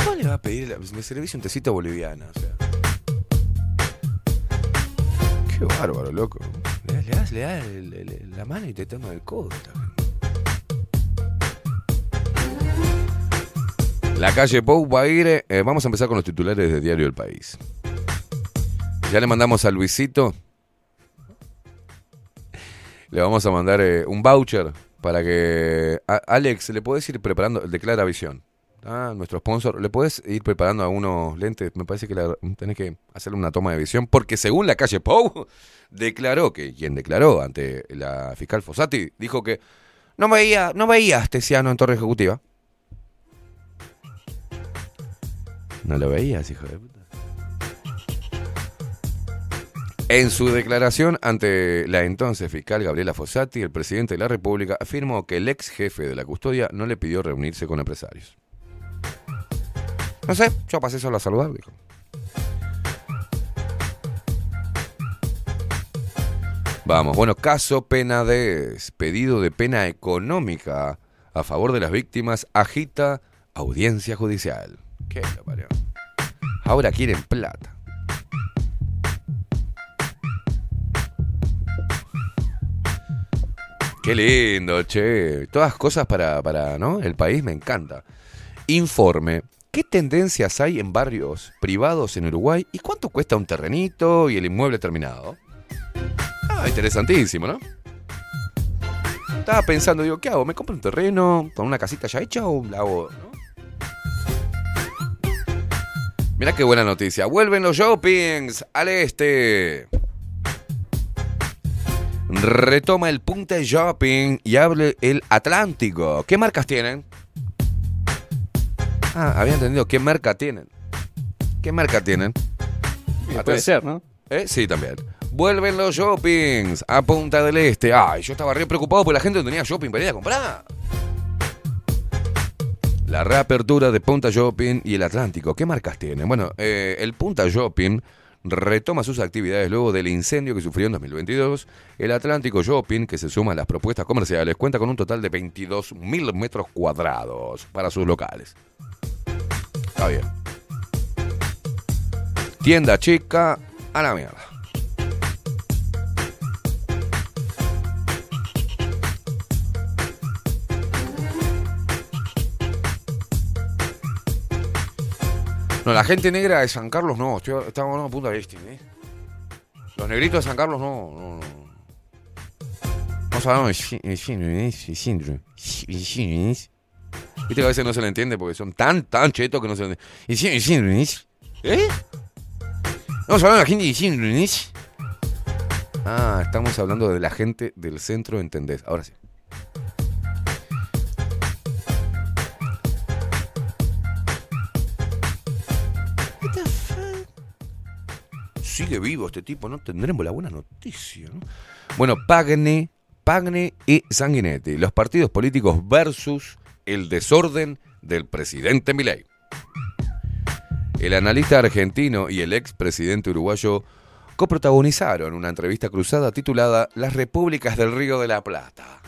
¿Cuál le va a pedir? la- Me servís un tecito boliviana, o sea. Qué bárbaro, loco. Le, das- le das, el- el- la mano y te toma el codo. también. La calle Pou va a ir. eh, vamos a empezar con los titulares de Diario El País. Ya le mandamos a Luisito. Le vamos a mandar eh, un voucher para que. a- Alex, ¿le puedes ir preparando el Declara Visión? Ah, nuestro sponsor. ¿Le puedes ir preparando algunos lentes? Me parece que la- tenés que hacerle una toma de visión. Porque según la calle Pou, declaró que quien declaró ante la fiscal Fossati dijo que no veía, no veía a Astesiano en Torre Ejecutiva. No lo veías, hijo de puta. En su declaración ante la entonces fiscal Gabriela Fossati, el presidente de la República afirmó que el ex jefe de la custodia no le pidió reunirse con empresarios. No sé, yo pasé solo a saludar, dijo. Vamos, bueno, caso Penades, pedido de pena económica a favor de las víctimas, agita audiencia judicial. ¿Qué lo parió? Ahora quieren plata. Qué lindo, che. Todas cosas para, para ¿no? el país me encanta. Informe. ¿Qué tendencias hay en barrios privados en Uruguay y cuánto cuesta un terrenito y el inmueble terminado? Ah, interesantísimo, ¿no? Estaba pensando, digo, ¿qué hago? ¿Me compro un terreno con una casita ya hecha o la hago? ¿no? Mirá qué buena noticia. Vuelven los shoppings al este. Retoma el Punta Shopping y abre el Atlántico. ¿Qué marcas tienen? Ah, había entendido. ¿Qué marca tienen? ¿Qué marca tienen? puede ser, ¿no? ¿Eh? Sí, también. Vuelven los shoppings a Punta del Este. Ay, yo estaba re preocupado porque la gente no tenía shopping para ir a comprar. La reapertura de Punta Shopping y el Atlántico. ¿Qué marcas tienen? Bueno, eh, el Punta Shopping retoma sus actividades luego del incendio que sufrió en 2022. El Atlántico Shopping, que se suma a las propuestas comerciales, cuenta con un total de 22.000 metros cuadrados para sus locales. Bien. Tienda chica a la mierda. No, la gente negra de San Carlos no, estoy, estamos hablando de Punta del Este, ¿eh? Los negritos de San Carlos no, no, no. Vamos de sí- de síndrome, sí, síndrome, sí, síndrome. Viste que a veces no se le entiende porque son tan, tan chetos que no se le entiende. Y sí- y ¿Eh? Vamos hablando de la gente de síndrome. Ah, estamos hablando de la gente del centro, ¿entendés? Ahora sí. Sigue vivo este tipo, ¿no? Tendremos la buena noticia, ¿no? Bueno, Pagne, Pagne y Sanguinetti, los partidos políticos versus el desorden del presidente Milei. El analista argentino y el expresidente uruguayo coprotagonizaron una entrevista cruzada titulada Las Repúblicas del Río de la Plata,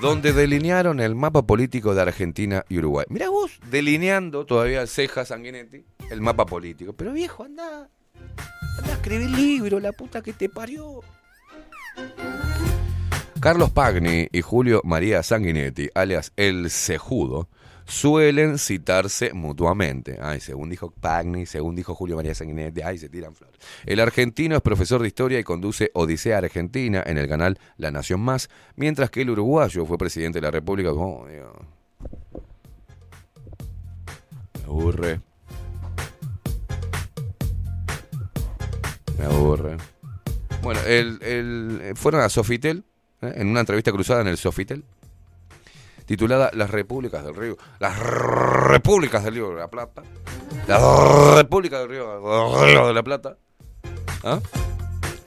donde delinearon el mapa político de Argentina y Uruguay. Mira vos, delineando todavía ceja Sanguinetti el mapa político. Pero viejo, anda, anda a escribir libro, la puta que te parió. Carlos Pagni y Julio María Sanguinetti, alias El Cejudo, suelen citarse mutuamente. Ay, según dijo Pagni, según dijo Julio María Sanguinetti, ay, se tiran flores. El argentino es profesor de historia y conduce Odisea Argentina en el canal La Nación Más, mientras que el uruguayo fue presidente de la República. Oh, Dios. Me aburre. Me aburre. Bueno, el, el- fueron a Sofitel, ¿eh? en una entrevista cruzada en el Sofitel, titulada Las Repúblicas del Río. Las Repúblicas del Río de la Plata. Las Repúblicas del Río, de la Plata. ¿Ah?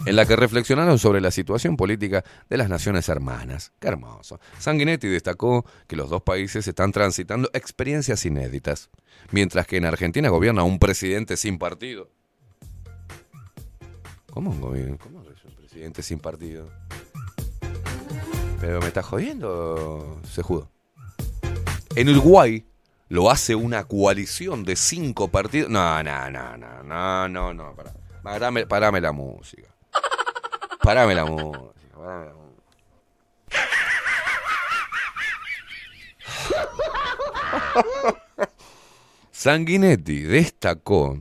En la que reflexionaron sobre la situación política de las naciones hermanas. Qué hermoso. Sanguinetti destacó que los dos países están transitando experiencias inéditas, mientras que en Argentina gobierna un presidente sin partido. ¿Cómo un gobierno? ¿Cómo es un presidente sin partido? Pero me está jodiendo, sejudo. En Uruguay lo hace una coalición de cinco partidos. No, no, no, no, no, no, no. Parame, parame la música. Parame la música. Parame la música. Sanguinetti destacó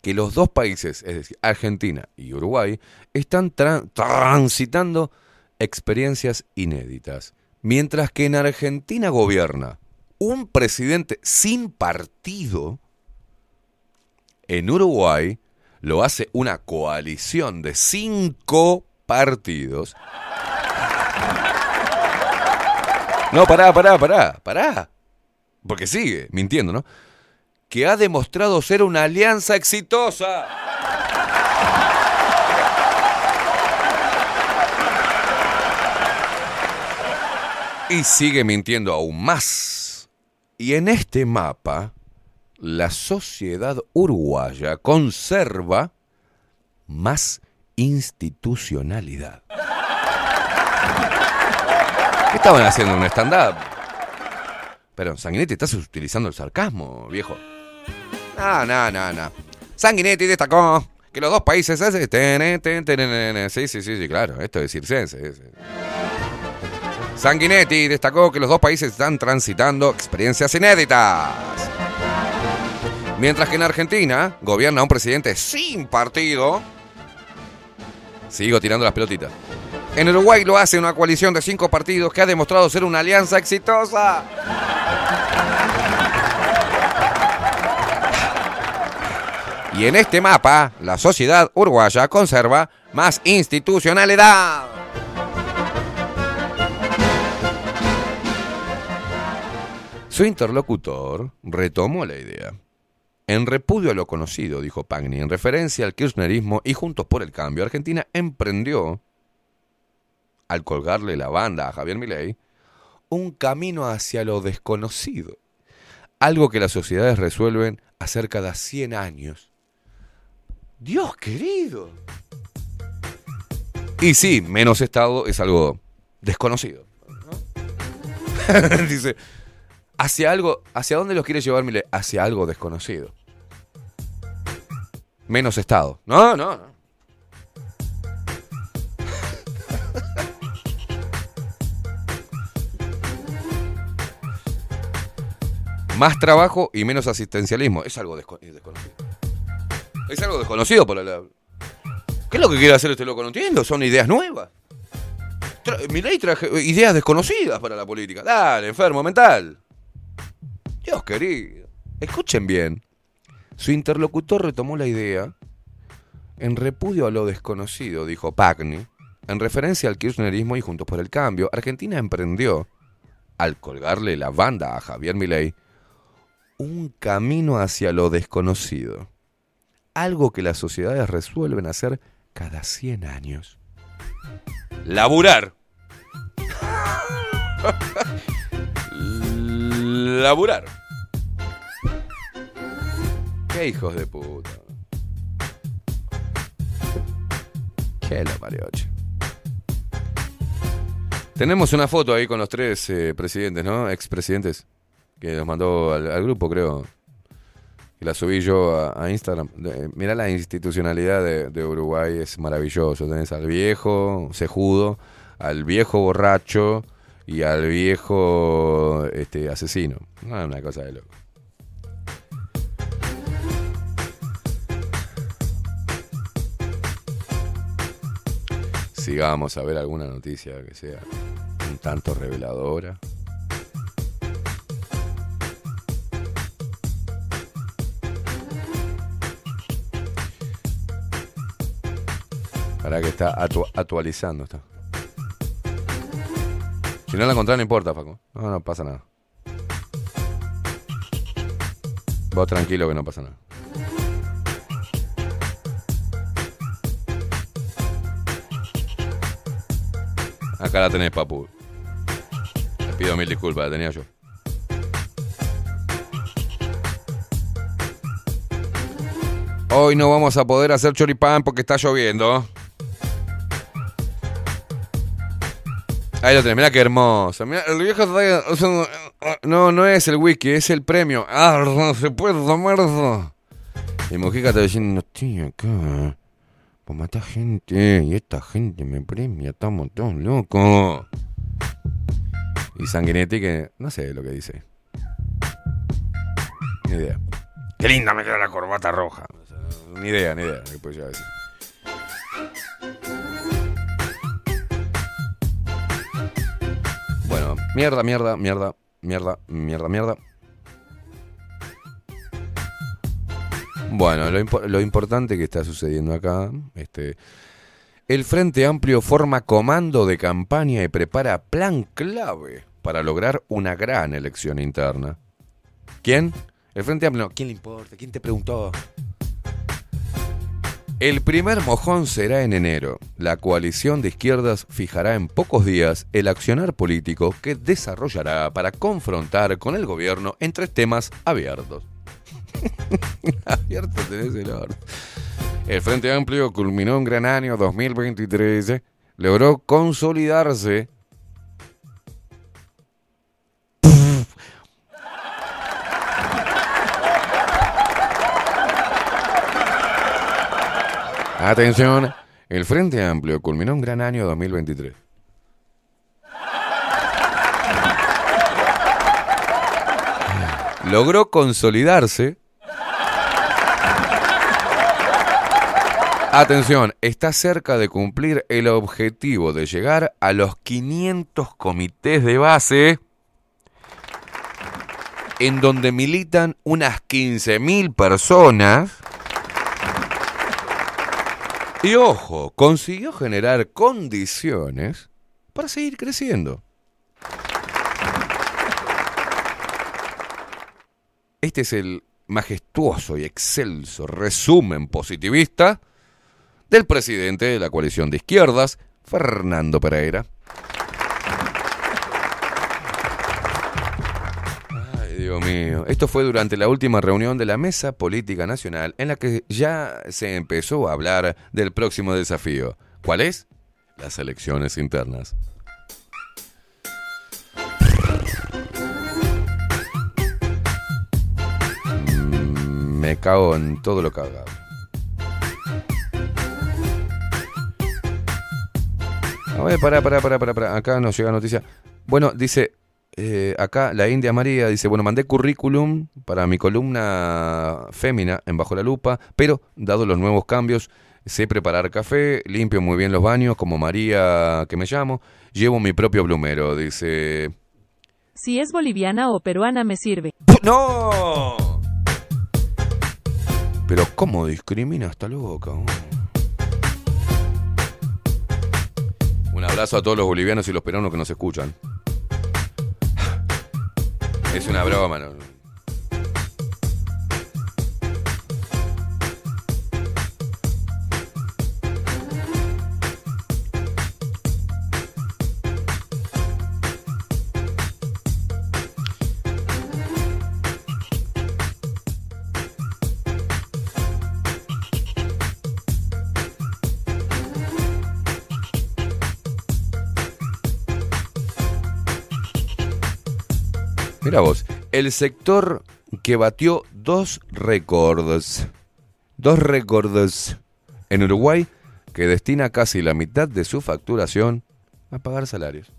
que los dos países, es decir, Argentina y Uruguay, están tra- transitando experiencias inéditas. Mientras que en Argentina gobierna un presidente sin partido, en Uruguay lo hace una coalición de cinco partidos. No, pará, pará, pará, pará. Porque sigue mintiendo, ¿no? Que ha demostrado ser una alianza exitosa. Y sigue mintiendo aún más. Y en este mapa, la sociedad uruguaya conserva más institucionalidad. ¿Qué estaban haciendo? ¿Un stand-up? Pero, Sanguinetti, estás utilizando el sarcasmo, viejo. No, no, no, no. Sanguinetti destacó que los dos países... Sí, sí, sí, sí, claro. Esto es circense. es- Sanguinetti destacó que los dos países están transitando experiencias inéditas. Mientras que en Argentina gobierna un presidente sin partido. Sigo tirando las pelotitas. En Uruguay lo hace una coalición de cinco partidos que ha demostrado ser una alianza exitosa. Y en este mapa, la sociedad uruguaya conserva más institucionalidad. Su interlocutor retomó la idea. En repudio a lo conocido, dijo Pagni, en referencia al kirchnerismo y Juntos por el Cambio, Argentina emprendió, al colgarle la banda a Javier Milei, un camino hacia lo desconocido. Algo que las sociedades resuelven hacer cada 100 años. Dios querido. Y sí, menos Estado es algo desconocido. ¿no? Dice, hacia algo, ¿hacia dónde los quiere llevar Milei? Hacia algo desconocido. Menos Estado. No, no, no. Más trabajo y menos asistencialismo. Es algo desco- es desconocido. Es algo desconocido por la... ¿Qué es lo que quiere hacer este loco? No entiendo. Son ideas nuevas. Tra Milei traje ideas desconocidas para la política. Dale, enfermo mental. Dios querido. Escuchen bien. Su interlocutor retomó la idea en repudio a lo desconocido, dijo Pagni, en referencia al kirchnerismo y Juntos por el Cambio. Argentina emprendió, al colgarle la banda a Javier Milei, un camino hacia lo desconocido. Algo que las sociedades resuelven hacer cada 100 años. Laburar. Laburar. Qué hijos de puta. Qué la mariocha. Tenemos una foto ahí con los tres eh, presidentes, ¿no? Expresidentes. Que nos mandó al, grupo, creo. Y la subí yo a, Instagram. Eh, Mirá la institucionalidad de, de Uruguay, es maravilloso. Tenés al viejo cejudo, al viejo borracho y al viejo este, asesino. Ah, una cosa de loco. Sigamos a ver alguna noticia que sea un tanto reveladora. Para que está actu- actualizando. Está. Si no la encontrás, no importa, Facu. No, no pasa nada. Vos tranquilo que no pasa nada. Acá la tenés, papu. Te pido mil disculpas, la tenía yo. Hoy no vamos a poder hacer choripán porque está lloviendo. Ahí lo tenés, mirá qué hermoso. Mirá, el viejo No, no es el whisky, es el premio. Ah, no se puede tomar. Y Mojica está diciendo, estoy acá por matar gente. Y esta gente me premia, estamos todos locos. Y Sanguinetti que no sé lo que dice. Ni idea. Qué linda me queda la corbata roja. Ni idea, ni idea. ¿qué mierda, mierda, mierda, mierda, mierda, mierda. Bueno, lo, impo- lo importante que está sucediendo acá, este, el Frente Amplio forma comando de campaña y prepara plan clave para lograr una gran elección interna. ¿Quién? El Frente Amplio. ¿Quién le importa? ¿Quién te preguntó? El primer mojón será en enero. La coalición de izquierdas fijará en pocos días el accionar político que desarrollará para confrontar con el gobierno en tres temas abiertos. Abierto tenés el orden. El Frente Amplio culminó un gran año 2023, logró consolidarse. Atención, el Frente Amplio culminó un gran año 2023. Logró consolidarse. Atención, está cerca de cumplir el objetivo de llegar a los 500 comités de base en donde militan unas 15.000 personas. Y ojo, consiguió generar condiciones para seguir creciendo. Este es el majestuoso y excelso resumen positivista del presidente de la coalición de izquierdas, Fernando Pereira. Dios mío. Esto fue durante la última reunión de la Mesa Política Nacional en la que ya se empezó a hablar del próximo desafío. ¿Cuál es? Las elecciones internas. Me cago en todo lo cagado. A ver, pará, pará, pará, pará, pará. Acá nos llega noticia. Bueno, dice, eh, acá la India María dice, bueno, mandé currículum para mi columna fémina en Bajo la Lupa, pero dado los nuevos cambios, sé preparar café, limpio muy bien los baños, como María que me llamo, llevo mi propio plumero, dice... Si es boliviana o peruana me sirve. ¡No! Pero ¿cómo discrimina esta loca? oh? Un abrazo a todos los bolivianos y los peruanos que nos escuchan. Es una broma, ¿no? Mira el sector que batió dos récords, dos récords en Uruguay, que destina casi la mitad de su facturación a pagar salarios.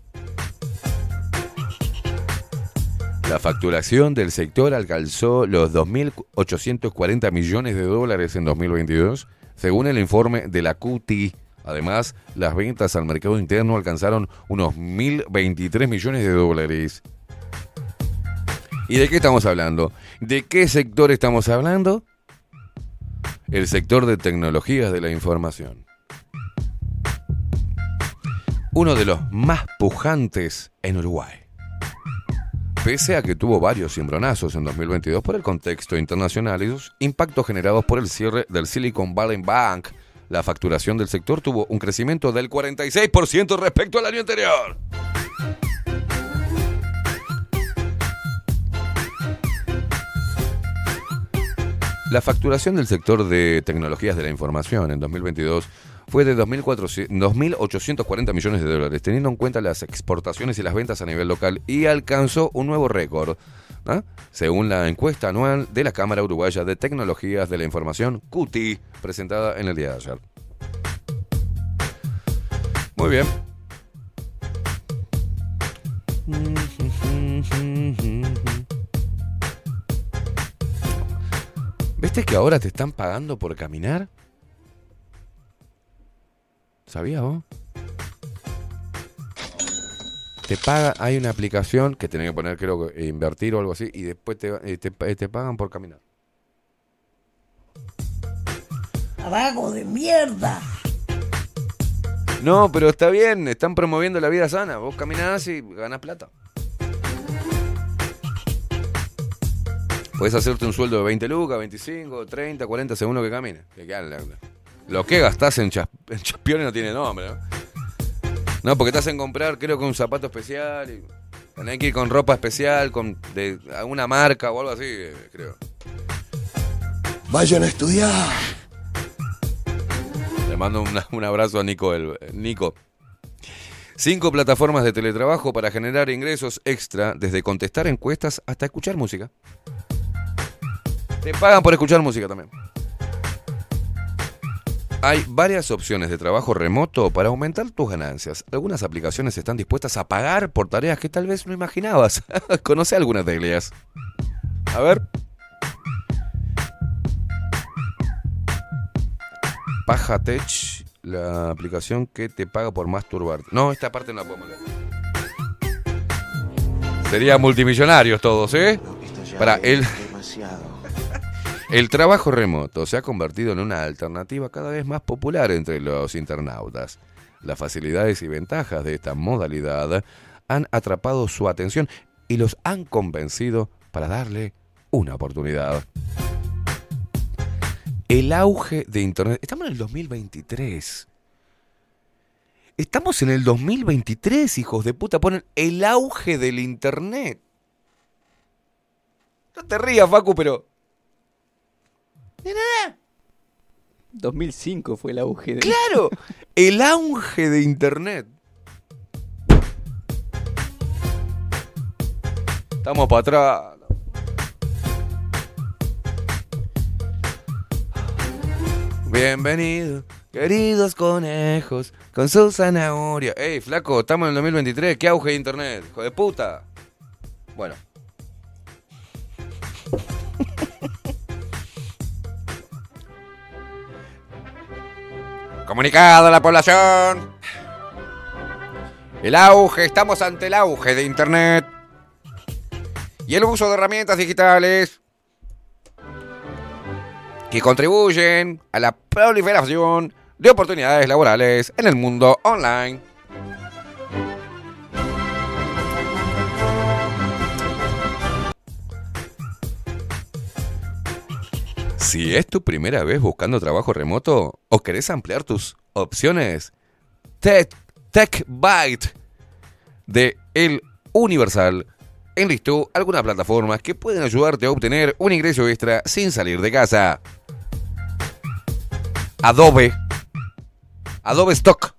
La facturación del sector alcanzó los 2.840 millones de dólares en 2022, según el informe de la QT. Además, las ventas al mercado interno alcanzaron unos 1.023 millones de dólares. ¿Y de qué estamos hablando? ¿De qué sector estamos hablando? El sector de tecnologías de la información. Uno de los más pujantes en Uruguay. Pese a que tuvo varios cimbronazos en 2022 por el contexto internacional y los impactos generados por el cierre del Silicon Valley Bank, la facturación del sector tuvo un crecimiento del 46% respecto al año anterior. La facturación del sector de tecnologías de la información en 2022 fue de 2.400 2.840 millones de dólares, teniendo en cuenta las exportaciones y las ventas a nivel local, y alcanzó un nuevo récord, ¿ah? según la encuesta anual de la Cámara Uruguaya de Tecnologías de la Información, CUTI, presentada en el día de ayer. Muy bien. ¿Viste que ahora te están pagando por caminar? ¿Sabías vos? Te paga, hay una aplicación que tenés que poner, creo que invertir o algo así, y después te, eh, te, eh, te pagan por caminar. Abajo de mierda. No, pero está bien, están promoviendo la vida sana. Vos caminás y ganás plata. Puedes hacerte un sueldo de 20 lucas, 25, 30, 40 según lo que camines. Lo que gastás en, chas- en chaspiones no tiene nombre, ¿no? No, porque te hacen comprar, creo que un zapato especial y tenés que ir con ropa especial, con de alguna marca o algo así, eh, creo. Vayan a estudiar. Le mando una- un abrazo a Nico. El, Nico. Cinco plataformas de teletrabajo para generar ingresos extra, desde contestar encuestas hasta escuchar música. Te pagan por escuchar música también. Hay varias opciones de trabajo remoto para aumentar tus ganancias. Algunas aplicaciones están dispuestas a pagar por tareas que tal vez no imaginabas. Conoce algunas de ellas. A ver. Pajatech, la aplicación que te paga por masturbarte. No, esta parte no la podemos leer. Serían multimillonarios todos, ¿eh? Para el, el trabajo remoto se ha convertido en una alternativa cada vez más popular entre los internautas. Las facilidades y ventajas de esta modalidad han atrapado su atención y los han convencido para darle una oportunidad. El auge de Internet. Estamos en el 2023. Estamos en el 2023, hijos de puta. Ponen el auge del Internet. No te rías, Facu, pero... 2005 fue el auge de... Claro, el auge de Internet. Estamos para atrás. Bienvenido, queridos conejos, con su zanahoria. Ey, flaco, estamos en el 2023. ¿Qué auge de Internet? Hijo de puta. Bueno. Comunicado a la población. El auge, estamos ante el auge de Internet. Y el uso de herramientas digitales que contribuyen a la proliferación de oportunidades laborales en el mundo online. Si es tu primera vez buscando trabajo remoto o querés ampliar tus opciones, Tech, TechByte de El Universal enlistó algunas plataformas que pueden ayudarte a obtener un ingreso extra sin salir de casa. Adobe. Adobe Stock.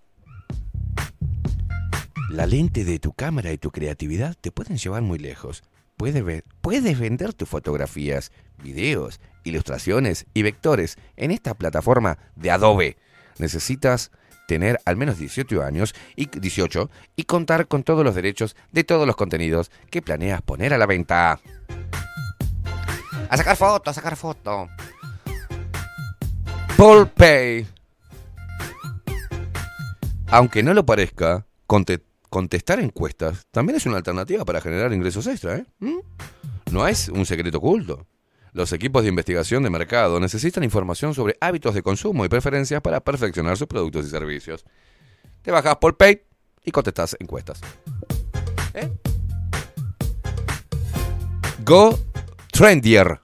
La lente de tu cámara y tu creatividad te pueden llevar muy lejos. Puedes, vender tus fotografías, videos, ilustraciones y vectores en esta plataforma de Adobe. Necesitas tener al menos 18 años y 18 y contar con todos los derechos de todos los contenidos que planeas poner a la venta. A sacar foto, a sacar foto. Paul Pay. Aunque no lo parezca, contestar encuestas también es una alternativa para generar ingresos extra, ¿eh? ¿Mm? No es un secreto oculto. Los equipos de investigación de mercado necesitan información sobre hábitos de consumo y preferencias para perfeccionar sus productos y servicios. Te bajas por Pay y contestas encuestas. ¿Eh? Go Trendier.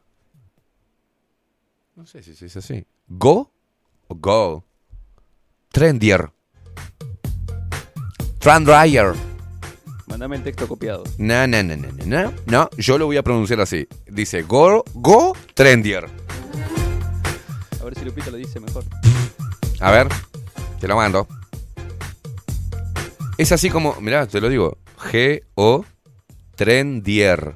No sé si se dice así. Go o Go. Trendier. Trandryer. Mandame el texto copiado. No, no, no, no, no, no. No, yo lo voy a pronunciar así. Dice Go, Go Trendier. A ver si Lupita lo dice mejor. A ver, te lo mando. Es así como, mirá, te lo digo. G-O Trendier.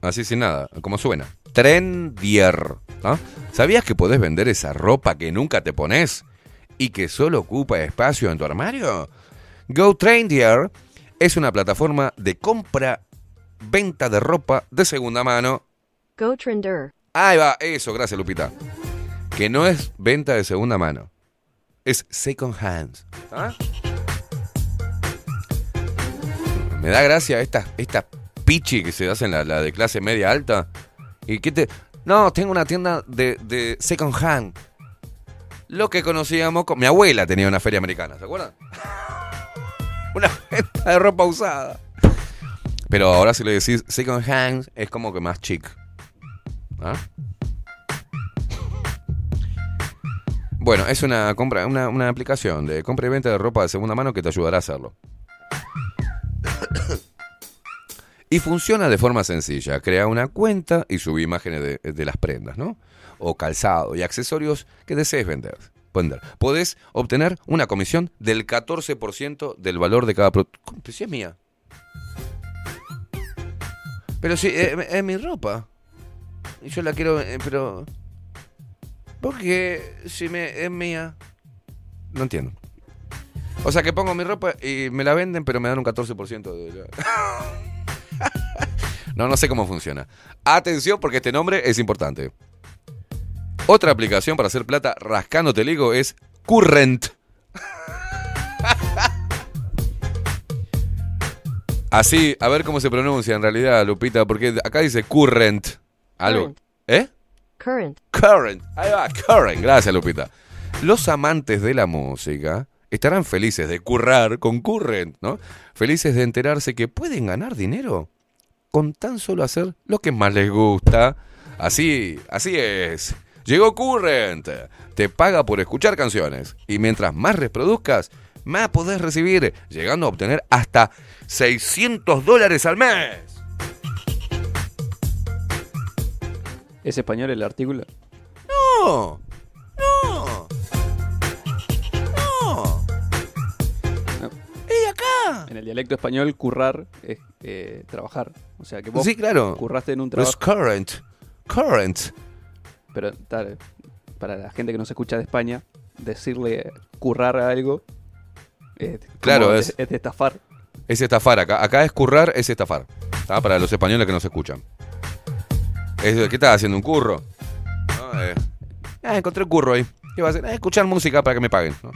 Así sin nada, como suena. Trendier. ¿no? ¿Sabías que podés vender esa ropa que nunca te pones y que solo ocupa espacio en tu armario? GoTrendier es una plataforma de compra-venta de ropa de segunda mano. Go Trender. Ahí va, eso, gracias Lupita. Que no es venta de segunda mano, es second hand. ¿Ah? Me da gracia esta, esta pichi que se hacen la, la de clase media alta. ¿Y qué te.? No, tengo una tienda de, de second hand. Lo que conocíamos como. Mi abuela tenía una feria americana, ¿se acuerdan? Una venta de ropa usada. Pero ahora si le decís second hand es como que más chic. ¿Ah? Bueno, es una compra, una, una aplicación de compra y venta de ropa de segunda mano que te ayudará a hacerlo. Y funciona de forma sencilla. Crea una cuenta y sube imágenes de, de las prendas, ¿no? O calzado y accesorios que desees vender. Vender. Podés obtener una comisión del 14% del valor de cada producto. Pero si es mía. Pero si es, es mi ropa. Y yo la quiero, eh, pero... Porque si me, es mía... No entiendo. O sea que pongo mi ropa y me la venden, pero me dan un 14% de... No, no sé cómo funciona. Atención porque este nombre es importante. Otra aplicación para hacer plata rascándote el higo es Current. Así, a ver cómo se pronuncia en realidad, Lupita, porque acá dice Current. Algo. Current. ¿Eh? Current. Current. Ahí va, Current. Gracias, Lupita. Los amantes de la música estarán felices de currar con Current, ¿no? Felices de enterarse que pueden ganar dinero con tan solo hacer lo que más les gusta. Así, así es. Llegó Current. Te paga por escuchar canciones. Y mientras más reproduzcas, más podés recibir, llegando a obtener hasta 600 dólares al mes. ¿Es español el artículo? No, no, no. ¡Ey, acá! En el dialecto español, currar es eh, trabajar. O sea que vos Sí, claro. curraste en un Pero es trabajo. current. Current. Pero tal, para la gente que no se escucha de España, decirle currar a algo eh, Claro, es- es estafar. Es estafar acá. Acá es currar, es estafar. ¿Tá? Para los españoles que nos escuchan. Es, ¿Qué estás haciendo? ¿Un curro? No, eh, ah, encontré un curro ahí. ¿Qué va a hacer? Eh, escuchar música para que me paguen. ¿no?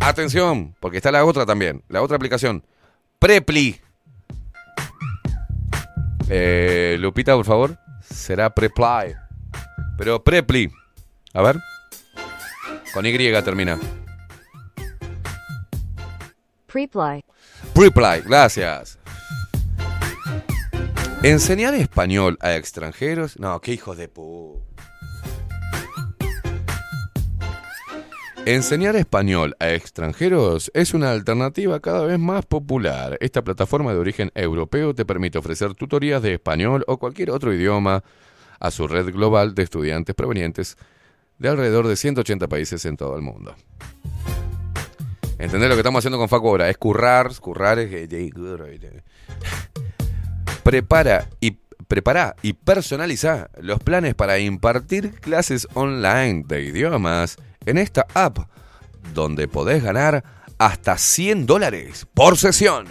Atención, porque está la otra también. La otra aplicación. Preply. Eh, Lupita, por favor. Será Preply. Pero Preply. A ver. Con Y termina. Preply. Preply, gracias. Enseñar español a extranjeros. No, qué hijo de pu. Enseñar español a extranjeros es una alternativa cada vez más popular. Esta plataforma de origen europeo te permite ofrecer tutorías de español o cualquier otro idioma a su red global de estudiantes provenientes de alrededor de 180 países en todo el mundo. ¿Entendés lo que estamos haciendo con Facu ahora? Es currar, currar es... Prepara y prepara y personaliza los planes para impartir clases online de idiomas en esta app donde podés ganar hasta 100 dólares por sesión.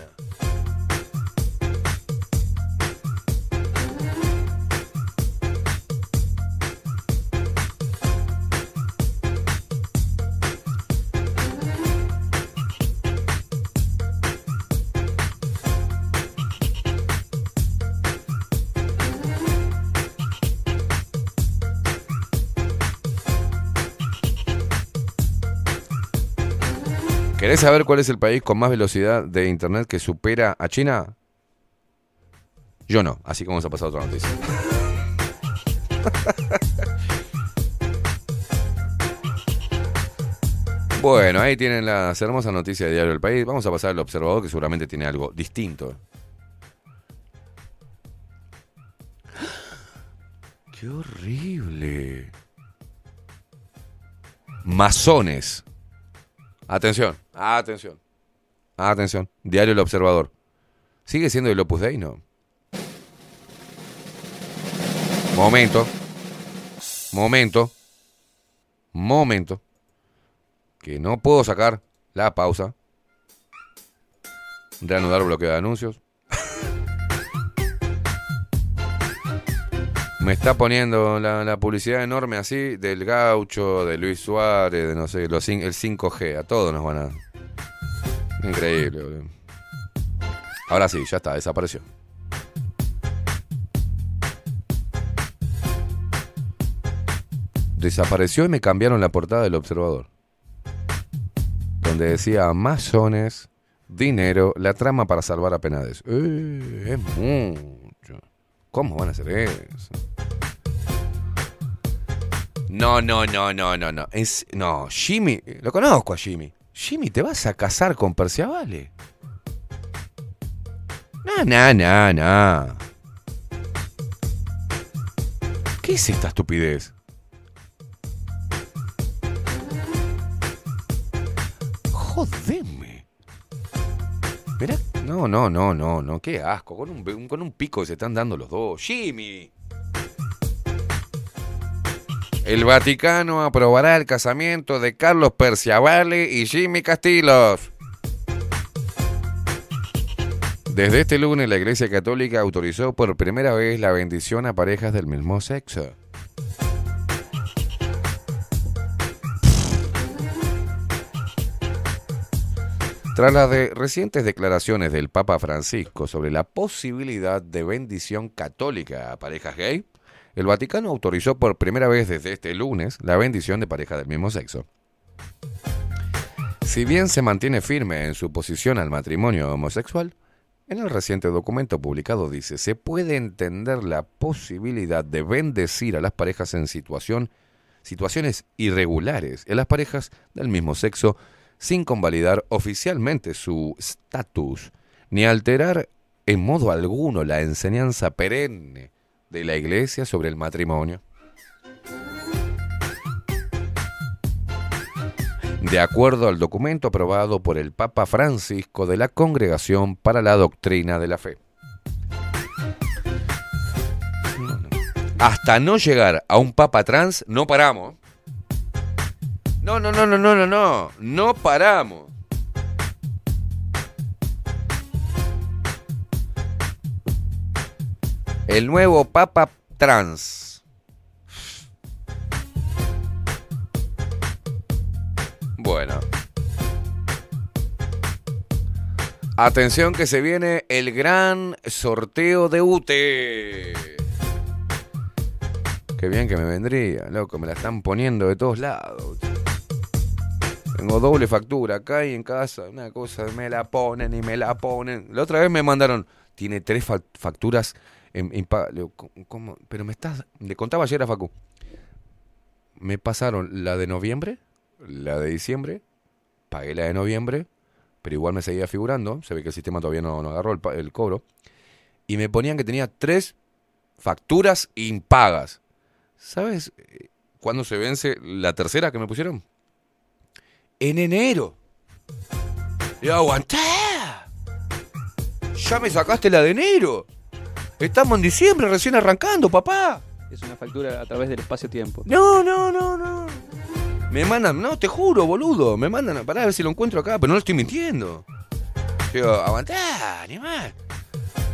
¿Querés saber cuál es el país con más velocidad de internet que supera a China? Yo no, así que vamos a pasar a otra noticia. Bueno, ahí tienen las hermosas noticias de Diario del País. Vamos a pasar al observador que seguramente tiene algo distinto. ¡Qué horrible! Masones. Atención, atención. Atención. Diario El Observador. ¿Sigue siendo el Opus Dei? No. Momento. Momento. Momento. Que no puedo sacar la pausa. Reanudar bloqueo de anuncios. Me está poniendo la, publicidad enorme así del gaucho, de Luis Suárez, de no sé, los, el 5G. A todos nos van a... Increíble, boludo. Ahora sí, ya está, desapareció. Desapareció y me cambiaron la portada del observador. Donde decía masones, dinero, la trama para salvar a Penades. Eh, es mucho. ¿Cómo van a hacer eso? No, no, no, no, no, no. No, Jimmy, lo conozco a Jimmy. Jimmy, ¿te vas a casar con Perciavale? No, no, no, no. ¿Qué es esta estupidez? Jodeme. Mirá, no, no, no, no, no, qué asco. Con un, con un pico se están dando los dos. Jimmy. El Vaticano aprobará el casamiento de Carlos Perciavale y Jimmy Castillos. Desde este lunes la Iglesia Católica autorizó por primera vez la bendición a parejas del mismo sexo. Tras las de- recientes declaraciones del Papa Francisco sobre la posibilidad de bendición católica a parejas gay, el Vaticano autorizó por primera vez desde este lunes la bendición de parejas del mismo sexo. Si bien se mantiene firme en su posición al matrimonio homosexual, en el reciente documento publicado dice, se puede entender la posibilidad de bendecir a las parejas en situación, situaciones irregulares en las parejas del mismo sexo sin convalidar oficialmente su estatus, ni alterar en modo alguno la enseñanza perenne de la Iglesia sobre el matrimonio. De acuerdo al documento aprobado por el Papa Francisco de la Congregación para la Doctrina de la Fe. Hasta no llegar a un Papa trans, no paramos. No, no, no, no, no, no, no. No paramos. El nuevo Papa trans. Bueno. Atención que se viene el gran sorteo de UTE. Qué bien que me vendría, loco, me la están poniendo de todos lados. Tengo doble factura acá y en casa, una cosa, me la ponen y me la ponen. La otra vez me mandaron, tiene tres fa- facturas digo, ¿cómo-? Pero me estás, le contaba ayer a Facu. Me pasaron la de noviembre, la de diciembre, pagué la de noviembre, pero igual me seguía figurando, se ve que el sistema todavía no, no agarró el cobro, y me ponían que tenía tres facturas impagas. ¿Sabes eh, cuándo se vence la tercera que me pusieron? En enero. Y aguanté. Ya me sacaste la de enero. Estamos en diciembre, recién arrancando, papá. Es una factura a través del espacio-tiempo. No, no, no, no. Me mandan, no, te juro, boludo. Me mandan, pará a ver si lo encuentro acá, pero no lo estoy mintiendo. Digo, aguantá, animal.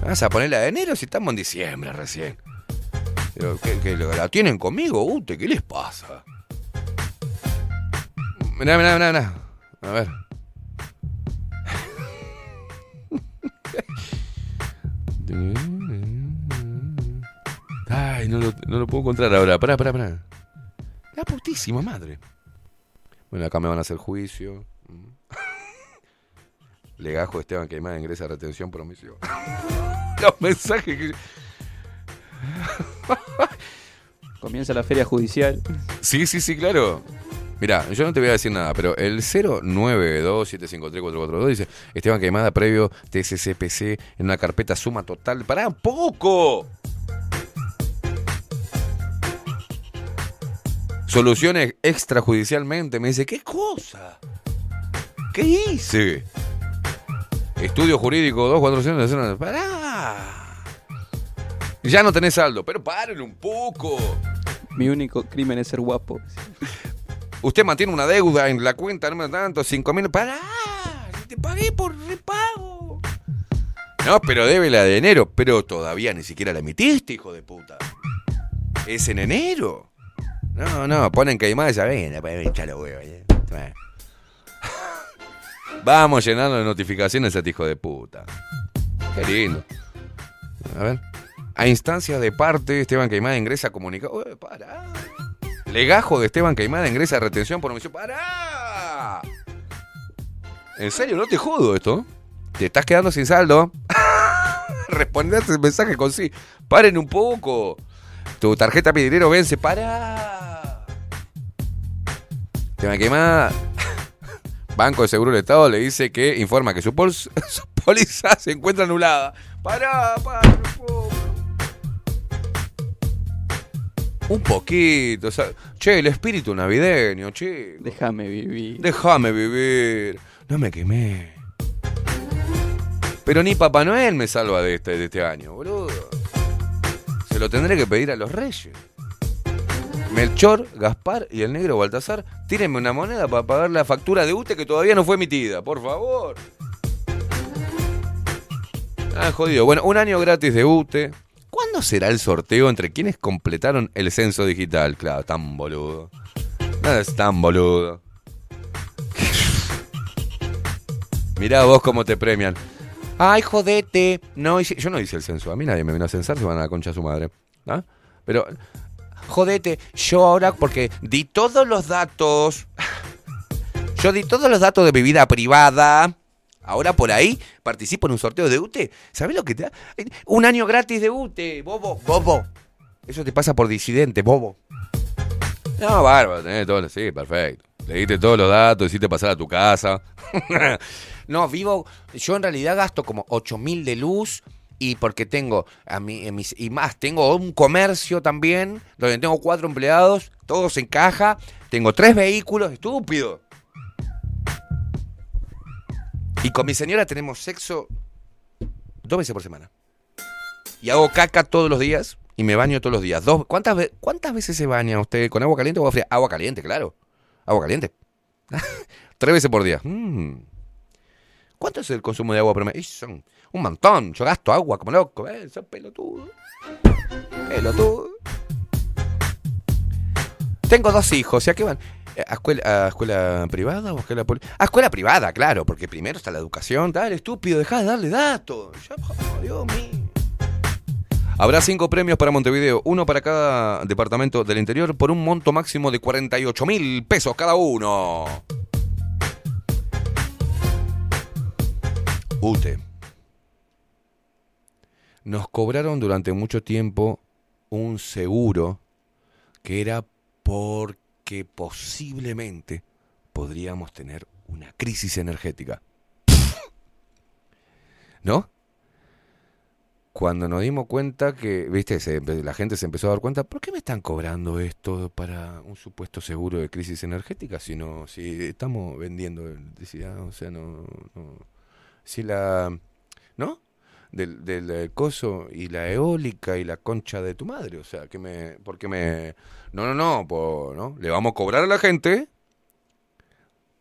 Vas a ponerla de enero si estamos en diciembre recién. Digo, ¿qué, qué, la tienen conmigo? Ute, ¿qué les pasa? Mirá, mirá, mirá, mirá. A ver. Ay, no lo, no lo puedo encontrar ahora. Pará, pará, pará. La putísima madre. Bueno, acá me van a hacer juicio. Legajo Esteban Queimada ingresa a retención por omisión. Los mensajes que. Comienza la feria judicial. Sí, sí, sí, claro. Mirá, yo no te voy a decir nada, pero el 092753442 dice Esteban Queimada previo TCCPC en una carpeta suma total. ¡Pará un poco! Soluciones extrajudicialmente. Me dice, ¿qué cosa? ¿Qué hice? Estudio jurídico 2400. ¡Pará! Ya no tenés saldo, pero paren un poco. Mi único crimen es ser guapo. Usted mantiene una deuda en la cuenta, no me tanto, 5 mil. ¡Pará! Te pagué por repago. No, pero debe la de enero, pero todavía ni siquiera la emitiste, hijo de puta. Es en enero. No, no, ponen queimada y ya ven, echalo huevo. eh. Vamos llenando de notificaciones a este hijo de puta. Qué lindo. A ver. A instancia de parte, Esteban Queimada ingresa a comunicar. Uy, pará. Legajo de Esteban Queimada ingresa a retención por omisión. ¡Pará! ¿En serio? No te jodo esto. Te estás quedando sin saldo. Respondé a ese mensaje con sí. Paren un poco. Tu tarjeta de dinero vence. ¡Para! Esteban Queimada. Banco de Seguro del Estado le dice que informa que su, pols- su póliza se encuentra anulada. Pará, pará. Un poquito. o sea, che, el espíritu navideño, che. Déjame vivir. Déjame vivir. No me quemé. Pero ni Papá Noel me salva de este, de este año, boludo. Lo tendré que pedir a los reyes. Melchor, Gaspar y el negro Baltasar, tírenme una moneda para pagar la factura de UTE que todavía no fue emitida, por favor. Ah, jodido. Bueno, un año gratis de UTE. ¿Cuándo será el sorteo entre quienes completaron el censo digital? Claro, tan boludo. Nada es tan boludo. Mirá vos cómo te premian. Ay, jodete. No, hice- yo no hice el censo. A mí nadie me vino a censar, se van a la concha de su madre. ¿Ah? Pero, jodete, yo ahora, porque di todos los datos. Yo di todos los datos de mi vida privada. Ahora por ahí participo en un sorteo de UTE. ¿Sabés lo que te da? Un año gratis de UTE, bobo, bobo. Eso te pasa por disidente, bobo. No, bárbaro, tenés todo, sí, perfecto. Le diste todos los datos, hiciste pasar a tu casa. no, vivo, yo en realidad gasto como 8 mil de luz y porque tengo, a mí, en mis- y más, tengo un comercio también, donde tengo cuatro empleados, todos en caja, tengo tres vehículos, estúpido. Y con mi señora tenemos sexo dos veces por semana. Y hago caca todos los días y me baño todos los días. Dos, ¿cuántas, ¿Cuántas veces se baña usted? ¿Con agua caliente o agua fría? Agua caliente, claro. Agua caliente. Tres veces por día. Mm. ¿Cuánto es el consumo de agua promedio? Y son un montón. Yo gasto agua como loco. ¿eh? Son pelotudo. Pelotudo. Tengo dos hijos. ¿Y a qué van? ¿A escuela, a escuela privada o a escuela pública? A escuela privada, claro, porque primero está la educación. Dale, estúpido, dejá de darle datos. Dios mío. Habrá cinco premios para Montevideo, uno para cada departamento del interior, por un monto máximo de 48 mil pesos cada uno. UTE. Nos cobraron durante mucho tiempo un seguro que era porque posiblemente podríamos tener una crisis energética. ¿No? Cuando nos dimos cuenta que, viste, se la gente se empezó a dar cuenta, ¿por qué me están cobrando esto para un supuesto seguro de crisis energética si no, si estamos vendiendo electricidad, o sea, no, no- si la, ¿no? Del, del eh, coso y la eólica y la concha de tu madre, o sea, que me, porque me, no, no, no, po- ¿no? Le vamos a cobrar a la gente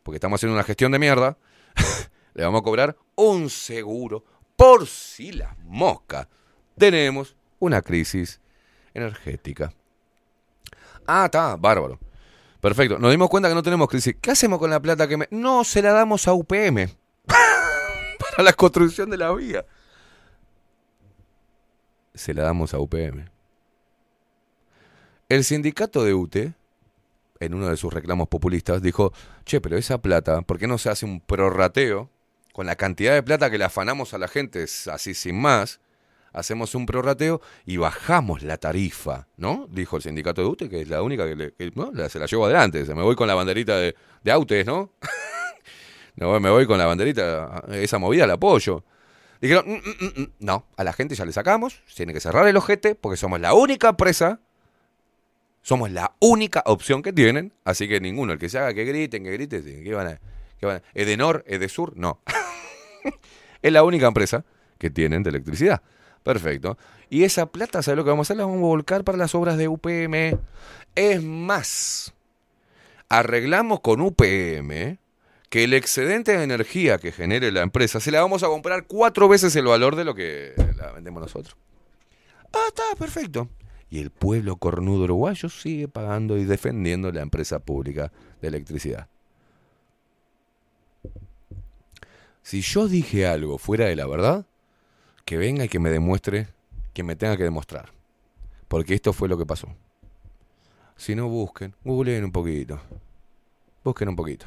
porque estamos haciendo una gestión de mierda, le vamos a cobrar un seguro por si la mosca tenemos una crisis energética. Ah, está, bárbaro. Perfecto. Nos dimos cuenta que no tenemos crisis. ¿Qué hacemos con la plata que me.? No, se la damos a UPM. Para la construcción de la vía. Se la damos a UPM. El sindicato de UTE, en uno de sus reclamos populistas, dijo: Che, pero esa plata, ¿por qué no se hace un prorrateo? Con la cantidad de plata que le afanamos a la gente, así sin más hacemos un prorrateo y bajamos la tarifa, ¿no? Dijo el sindicato de UTE, que es la única que, le- que, ¿no? Se la llevo adelante. Se me voy con la banderita de, de Autes, ¿no? no, me voy con la banderita, esa movida la apoyo. Dijeron, "Mm, mm, mm, mm". no, a la gente ya le sacamos, tiene que cerrar el ojete porque somos la única empresa, somos la única opción que tienen, así que ninguno, el que se haga que griten, que griten, ¿qué van a, qué van Edenor, Edesur, no. es la única empresa que tienen de electricidad. Perfecto. Y esa plata, ¿sabes lo que vamos a hacer? La vamos a volcar para las obras de UPM. Es más, arreglamos con UPM que el excedente de energía que genere la empresa se la vamos a comprar cuatro veces el valor de lo que la vendemos nosotros. Ah, está, perfecto. Y el pueblo cornudo uruguayo sigue pagando y defendiendo la empresa pública de electricidad. Si yo dije algo fuera de la verdad, que venga y que me demuestre que me tenga que demostrar. Porque esto fue lo que pasó. Si no, busquen, googleen un poquito. Busquen un poquito.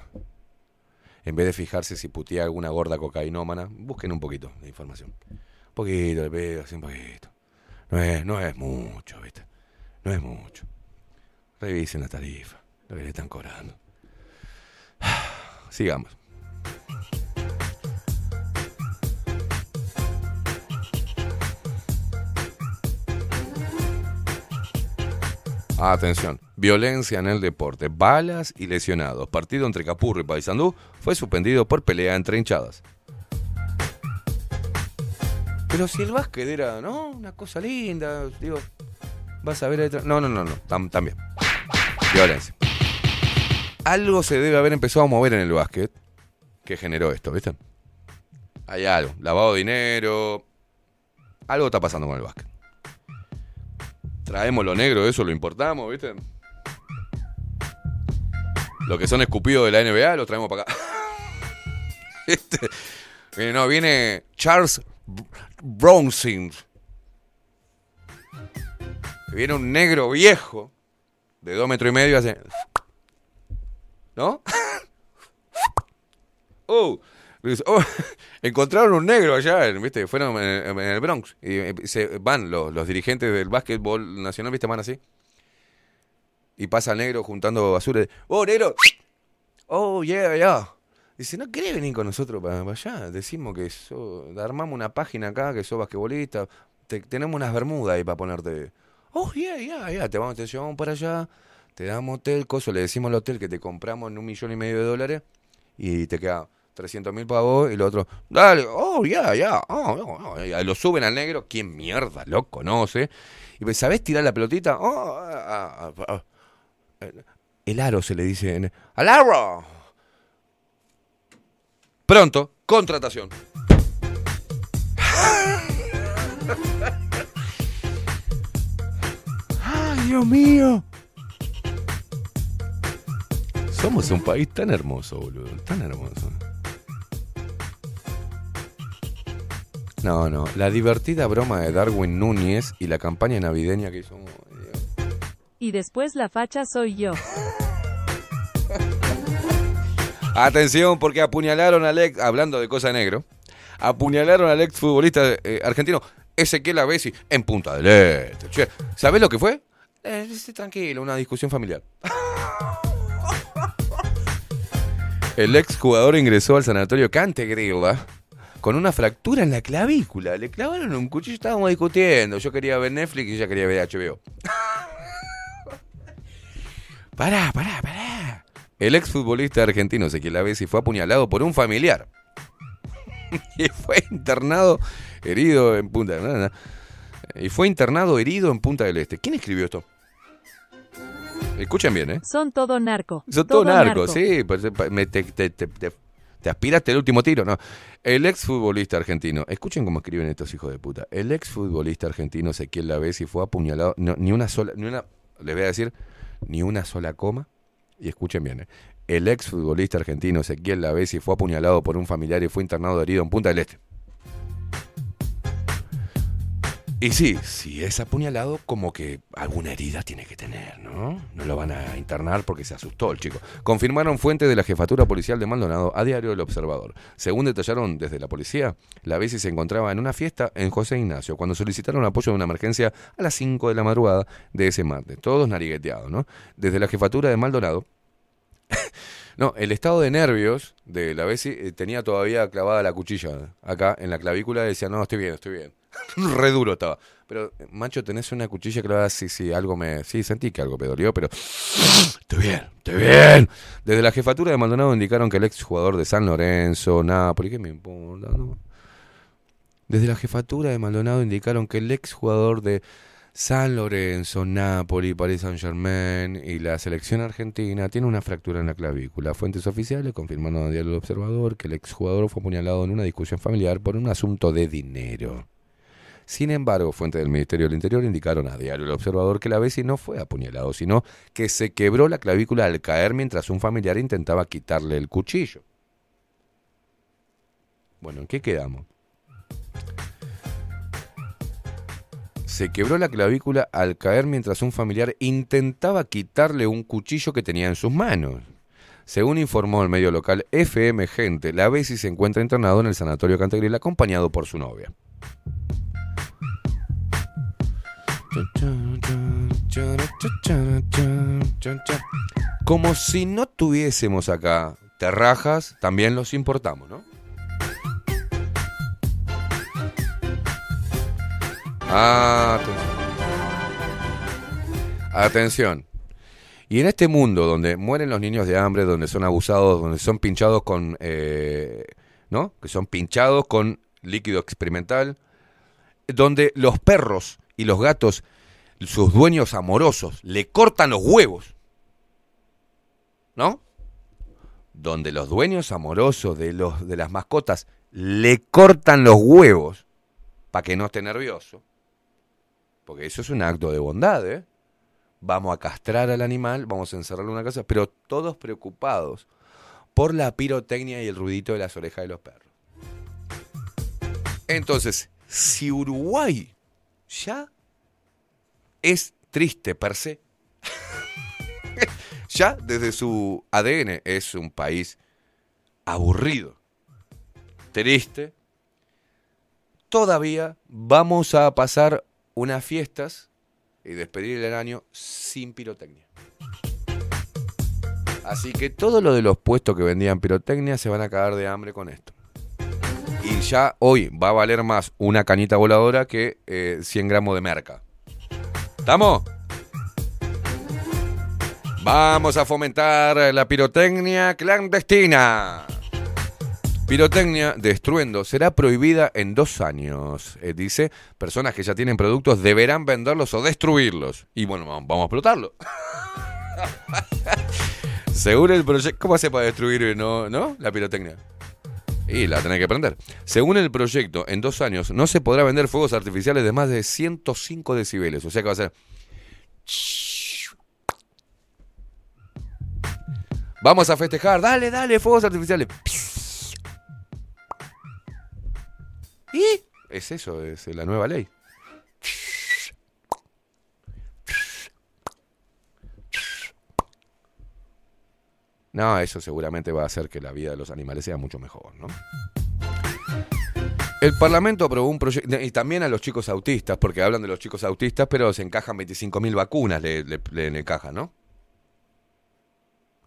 En vez de fijarse si putea alguna gorda cocainómana, busquen un poquito de información. Un poquito, le pego así un poquito. No es, no es mucho, ¿viste? No es mucho. Revisen la tarifa, lo que le están cobrando. Sigamos. Atención, violencia en el deporte, balas y lesionados. Partido entre Capurro y Paysandú fue suspendido por pelea entre hinchadas. Pero si el básquet era, ¿no? Una cosa linda, digo, vas a ver detrás. No, no, no, no, tam- también. Violencia. Algo se debe haber empezado a mover en el básquet que generó esto, ¿viste? Hay algo, lavado de dinero. Algo está pasando con el básquet. Traemos lo negro, eso lo importamos, ¿viste? Lo que son escupidos de la NBA lo traemos para acá. Viene, no, viene Charles Br- Bronson. Viene un negro viejo de dos metros y medio hace. ¿No? Oh, oh, encontraron un negro allá, ¿viste? Fueron en, en el Bronx. Y eh, se van los, dirigentes del básquetbol nacional, ¿viste? Van así. Y pasa el negro juntando basura. Oh, negro. Oh, yeah, yeah. Dice, ¿no querés venir con nosotros para, allá? Decimos que so- armamos una página acá, que sos basquetbolista. Te- tenemos unas bermudas ahí para ponerte. Oh, yeah, yeah, yeah. Te, vamos, te llevamos para allá. Te damos hotel, coso. Le decimos al hotel que te compramos en un millón y medio de dólares. Y te queda 300 mil para vos. Y lo otro, dale, oh, yeah, yeah. Oh, oh, oh. Y ahí lo suben al negro. ¿Quién mierda lo conoce? Y pues, ¿sabés tirar la pelotita? Oh, ah, ah, ah. El aro se le dice. en- ¡Al aro! Pronto, contratación. ¡Ay, Dios mío! Somos un país tan hermoso, boludo. Tan hermoso. No, no. La divertida broma de Darwin Núñez y la campaña navideña que hizo. Y después la facha soy yo. Atención, porque apuñalaron al ex, hablando de cosa negro, apuñalaron al ex futbolista eh, argentino Ezequiel Avesi en Punta del Este. Che, ¿Sabés lo que fue? Eh, tranquilo, una discusión familiar. El ex jugador ingresó al sanatorio Cantegrilla con una fractura en la clavícula. Le clavaron un cuchillo, estábamos discutiendo. Yo quería ver Netflix y ella quería ver HBO. pará, pará, pará. El exfutbolista argentino Ezequiel Avesi fue apuñalado por un familiar. y fue internado herido en Punta y fue internado herido en Punta del Este. ¿Quién escribió esto? Escuchen bien, ¿eh? Son todo narco. Son todo narcos, sí. pues, pa- me- te, te- te- te- te aspiraste el último tiro, ¿no? El exfutbolista argentino, escuchen cómo escriben estos hijos de puta. El exfutbolista argentino Ezequiel Lavesi fue apuñalado, no, ni una sola, ni una, les voy a decir, ni una sola coma. Y escuchen bien, ¿eh? El exfutbolista argentino Ezequiel Lavesi fue apuñalado por un familiar y fue internado herido en Punta del Este. Y sí, si es apuñalado, como que alguna herida tiene que tener, ¿no? No lo van a internar porque se asustó el chico. Confirmaron fuentes de la jefatura policial de Maldonado a diario El Observador. Según detallaron desde la policía, la Bessi se encontraba en una fiesta en José Ignacio cuando solicitaron apoyo de una emergencia a las 5 de la madrugada de ese martes. Todos narigueteados, ¿no? Desde la jefatura de Maldonado. No, el estado de nervios de la Bessi eh, tenía todavía clavada la cuchilla acá en la clavícula y decía, no, estoy bien, estoy bien. Re duro estaba. Pero, eh, macho, tenés una cuchilla clavada, sí, sí, algo me... Sí, sentí que algo me pero... Estoy bien, estoy bien. Desde la jefatura de Maldonado indicaron que el exjugador de San Lorenzo, Napoli, ¿qué me importa? Desde la jefatura de Maldonado indicaron que el exjugador de San Lorenzo, Napoli, Paris Saint Germain y la selección argentina tiene una fractura en la clavícula. Fuentes oficiales confirmaron a Diario El Observador que el exjugador fue apuñalado en una discusión familiar por un asunto de dinero. Sin embargo, fuentes del Ministerio del Interior indicaron a Diario El Observador que la Bessi no fue apuñalado, sino que se quebró la clavícula al caer mientras un familiar intentaba quitarle el cuchillo. Bueno, ¿en qué quedamos? Se quebró la clavícula al caer mientras un familiar intentaba quitarle un cuchillo que tenía en sus manos. Según informó el medio local FM Gente, la Bessi se encuentra internado en el sanatorio Cantegril acompañado por su novia. Como si no tuviésemos acá terrajas, también los importamos, ¿no? Atención. Atención. Y en este mundo donde mueren los niños de hambre, donde son abusados, donde son pinchados con, eh, ¿no? Que son pinchados con líquido experimental, donde los perros y los gatos, sus dueños amorosos, le cortan los huevos, ¿no? Donde los dueños amorosos de los de las mascotas le cortan los huevos para que no esté nervioso. Porque eso es un acto de bondad, ¿eh? Vamos a castrar al animal, vamos a encerrarlo en una casa, pero todos preocupados por la pirotecnia y el ruidito de las orejas de los perros. Entonces, si Uruguay ya es triste per se, ya desde su ADN es un país aburrido, triste, todavía vamos a pasar unas fiestas y despedir el año sin pirotecnia. Así que todo lo de los puestos que vendían pirotecnia se van a cagar de hambre con esto. Y ya hoy va a valer más una cañita voladora que eh, 100 gramos de merca. ¿Estamos? Vamos a fomentar la pirotecnia clandestina. Pirotecnia de estruendo será prohibida en dos años. Eh, dice, personas que ya tienen productos deberán venderlos o destruirlos. Y bueno, vamos a explotarlo. Según el proyecto... ¿Cómo hace para destruir eh, no, no? la pirotecnia? Y la tenés que prender. Según el proyecto, en dos años no se podrá vender fuegos artificiales de más de 105 decibeles. O sea que va a ser... Vamos a festejar. Dale, dale, fuegos artificiales. ¿Y? Es eso, es la nueva ley. No, eso seguramente va a hacer que la vida de los animales sea mucho mejor, ¿no? El Parlamento aprobó un proyecto, y también a los chicos autistas, porque hablan de los chicos autistas, pero se encajan 25.000 vacunas, le, encajan, ¿no?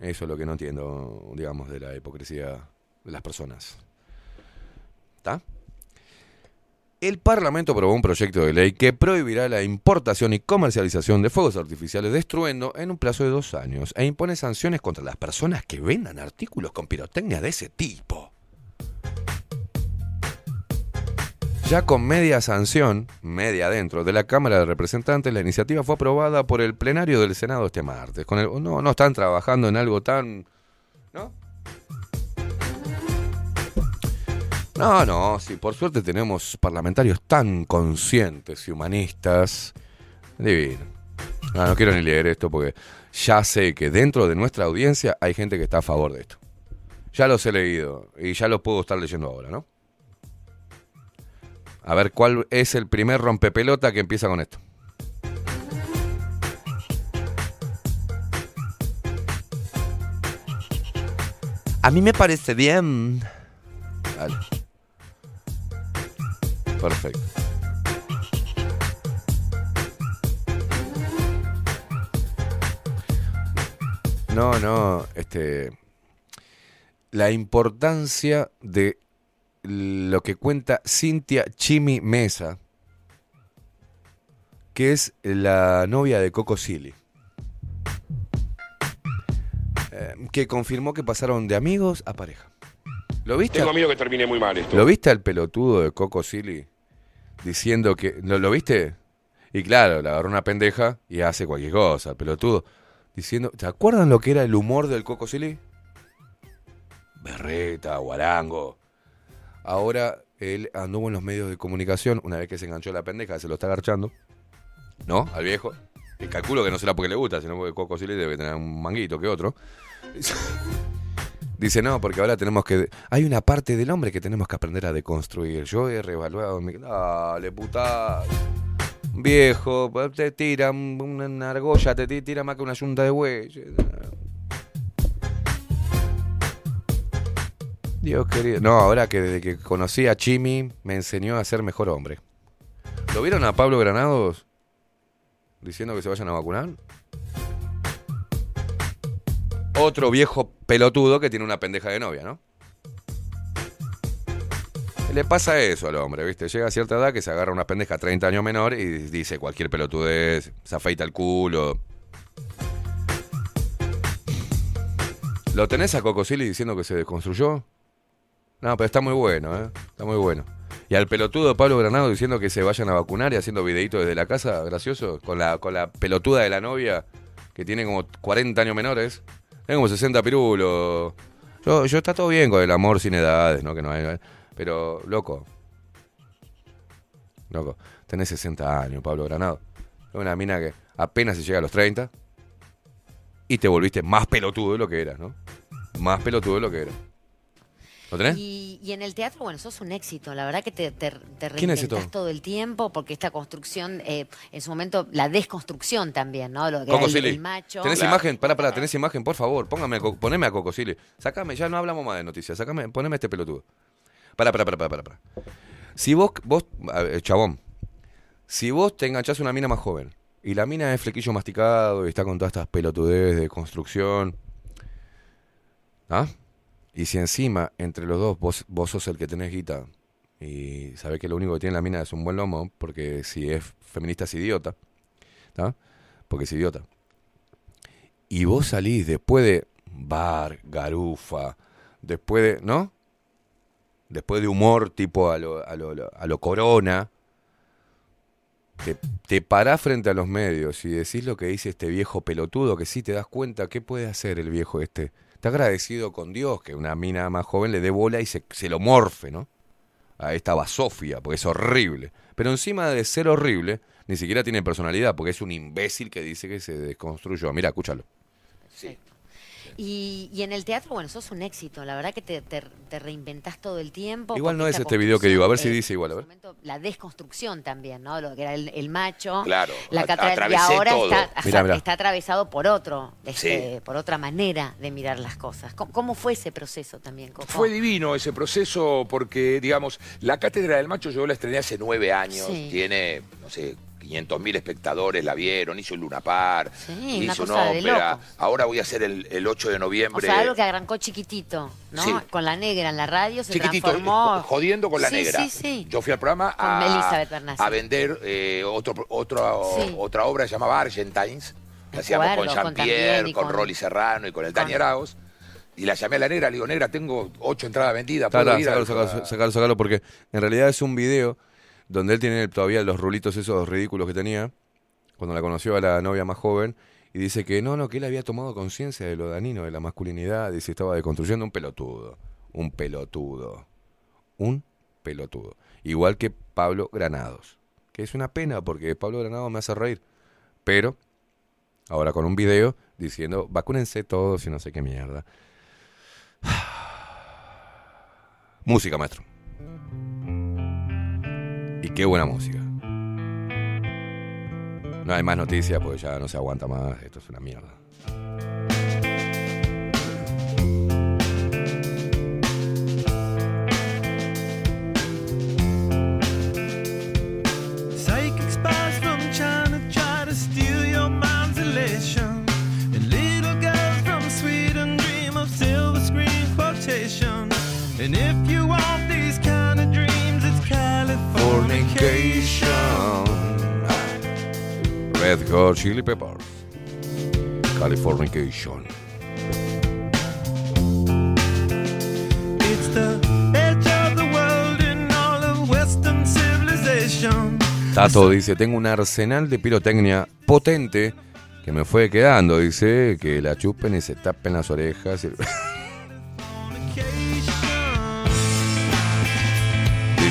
Eso es lo que no entiendo, digamos, de la hipocresía de las personas. ¿Está? El Parlamento aprobó un proyecto de ley que prohibirá la importación y comercialización de fuegos artificiales de estruendo en un plazo de dos años e impone sanciones contra las personas que vendan artículos con pirotecnia de ese tipo. Ya con media sanción, media dentro de la Cámara de Representantes, la iniciativa fue aprobada por el plenario del Senado este martes. Con el, no, no están trabajando en algo tan... No, no, sí, por suerte tenemos parlamentarios tan conscientes y humanistas. Divino. No, no quiero ni leer esto porque ya sé que dentro de nuestra audiencia hay gente que está a favor de esto. Ya los he leído y ya los puedo estar leyendo ahora, ¿no? A ver cuál es el primer rompepelota que empieza con esto. A mí me parece bien. Vale. Perfecto. No, no, este la importancia de lo que cuenta Cintia Chimi Mesa, que es la novia de Coco Silly. Eh, que confirmó que pasaron de amigos a pareja. ¿Lo viste? Tengo miedo que termine muy mal esto. ¿Lo viste al pelotudo de Coco Silly diciendo que. ¿Lo, lo viste? Y claro, le agarró una pendeja y hace cualquier cosa, el pelotudo. Diciendo. ¿Se acuerdan lo que era el humor del Coco Silly? Berreta, guarango. Ahora él anduvo en los medios de comunicación una vez que se enganchó la pendeja, se lo está agarchando. ¿No? Al viejo. Y calculo que no será porque le gusta, sino porque Coco Silly debe tener un manguito que otro. Dice, no, porque ahora tenemos que... Hay una parte del hombre que tenemos que aprender a deconstruir. Yo he reevaluado mi... Dale, puta. Viejo, te tira un- una argolla, te ti- tira más que una yunta de bueyes. Dios querido. No, ahora que desde que conocí a Chimi me enseñó a ser mejor hombre. ¿Lo vieron a Pablo Granados diciendo que se vayan a vacunar? Otro viejo pelotudo que tiene una pendeja de novia, ¿no? Le pasa eso al hombre, ¿viste? Llega a cierta edad que se agarra una pendeja 30 años menor y dice cualquier pelotudez, se afeita el culo. ¿Lo tenés a Cocosili diciendo que se desconstruyó? No, pero está muy bueno, ¿eh? Está muy bueno. Y al pelotudo Pablo Granado diciendo que se vayan a vacunar y haciendo videitos desde la casa, gracioso, con la, con la pelotuda de la novia, que tiene como 40 años menores. Tiene como 60 pirulos. Yo, está todo bien con el amor sin edades, ¿no? Que no hay. Pero, loco. Loco, tenés 60 años, Pablo Granado. Es una mina que apenas se llega a los 30 y te volviste más pelotudo de lo que eras, ¿no? Más pelotudo de lo que eras. ¿Lo tenés? Y, y en el teatro, bueno, sos un éxito. La verdad que te, te, te ¿Quién es reinventás esto? todo el tiempo, porque esta construcción, eh, en su momento, la desconstrucción también, ¿no? Lo que Coco el, Silly. el macho. ¿Tenés imagen? Pará, pará, tenés imagen, por favor. Póngame a poneme a Coco Silly. Sacame, ya no hablamos más de noticias. Sacame, poneme a este pelotudo. Pará, pará, pará, pará, pará. pará. Si vos, vos, ver, chabón, si vos te enganchás a una mina más joven y la mina es flequillo masticado y está con todas estas pelotudes de construcción, ¿ah? Y si encima, entre los dos, vos, vos sos el que tenés guita y sabés que lo único que tiene la mina es un buen lomo, porque si es feminista es idiota, ¿tá? Porque es idiota. Y vos salís después de bar, garufa, después de, ¿no? Después de humor tipo a lo, a lo, a lo corona, te, te parás frente a los medios y decís lo que dice este viejo pelotudo, que sí te das cuenta qué puede hacer el viejo este. Está agradecido con Dios que una mina más joven le dé bola y se, lo morfe, ¿no? A esta basofia, porque es horrible. Pero encima de ser horrible, ni siquiera tiene personalidad, porque es un imbécil que dice que se desconstruyó. Mira, escúchalo. Y, y en el teatro, bueno, sos un éxito. La verdad que te, te, te reinventás todo el tiempo. Igual no es este video que digo, a ver si dice igual, a ver. la desconstrucción también, ¿no? Lo que era el, el macho. Claro, La a- y ahora todo. está, Mirá, mirá. está atravesado por otro, este, por otra manera de mirar las cosas. ¿Cómo, cómo fue ese proceso también, Coco? Fue divino ese proceso porque, digamos, la Cátedra del Macho yo la estrené hace nueve años. Sí. Tiene, no sé, 500 mil espectadores la vieron, hizo el Luna Par, Sí, una hizo de ópera. Ahora voy a hacer el, el 8 de O noviembre. sea, algo que arrancó chiquitito, ¿no? Sí. Con la negra en la radio se Chiquitito, transformó. jo- jodiendo con la Sí, negra. Sí, sí. Yo fui al programa a, a vender eh, otro, otro, Sí. otra obra que se llamaba Argentines. La hacíamos con Jean-Pierre, con, con- Rolly Serrano y con el Dani Arauz. Y la llamé a la negra, le digo, negra, tengo ocho entradas vendidas. ¿puedo ir sacalo, al- sacalo, sacalo, sacalo, porque en realidad es un video donde él tiene todavía los rulitos esos ridículos que tenía, cuando la conoció a la novia más joven, y dice que no, no, que él había tomado conciencia de lo danino, de la masculinidad, y se estaba deconstruyendo un pelotudo, un pelotudo, un pelotudo. Igual que Pablo Granados, que es una pena porque Pablo Granados me hace reír, pero ahora con un video diciendo, vacúnense todos y no sé qué mierda. Música, maestro. Y qué buena música. No hay más noticias porque ya no se aguanta más. Esto es una mierda. Californication. Red Hot Chili Peppers. Californication. It's the edge of the world in all of Western civilization. Tato dice, tengo un arsenal de pirotecnia potente que me fue quedando. Dice que la chupen y se tapen las orejas. y-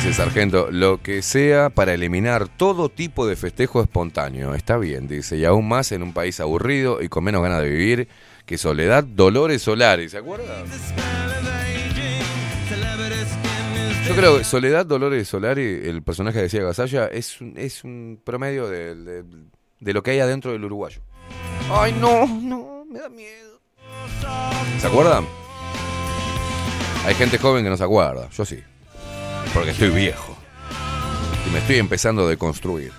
Dice Sargento, lo que sea para eliminar todo tipo de festejo espontáneo. Está bien, dice, y aún más en un país aburrido y con menos ganas de vivir que Soledad Dolores Solari. ¿Se acuerdan? Yo creo que Soledad Dolores Solari, el personaje que decía Gasalla, es un, es un promedio de, de- de lo que hay adentro del uruguayo. Ay, no, no, me da miedo. ¿Se acuerdan? Hay gente joven que no se acuerda, yo sí. Porque estoy viejo. Y me estoy empezando a deconstruir.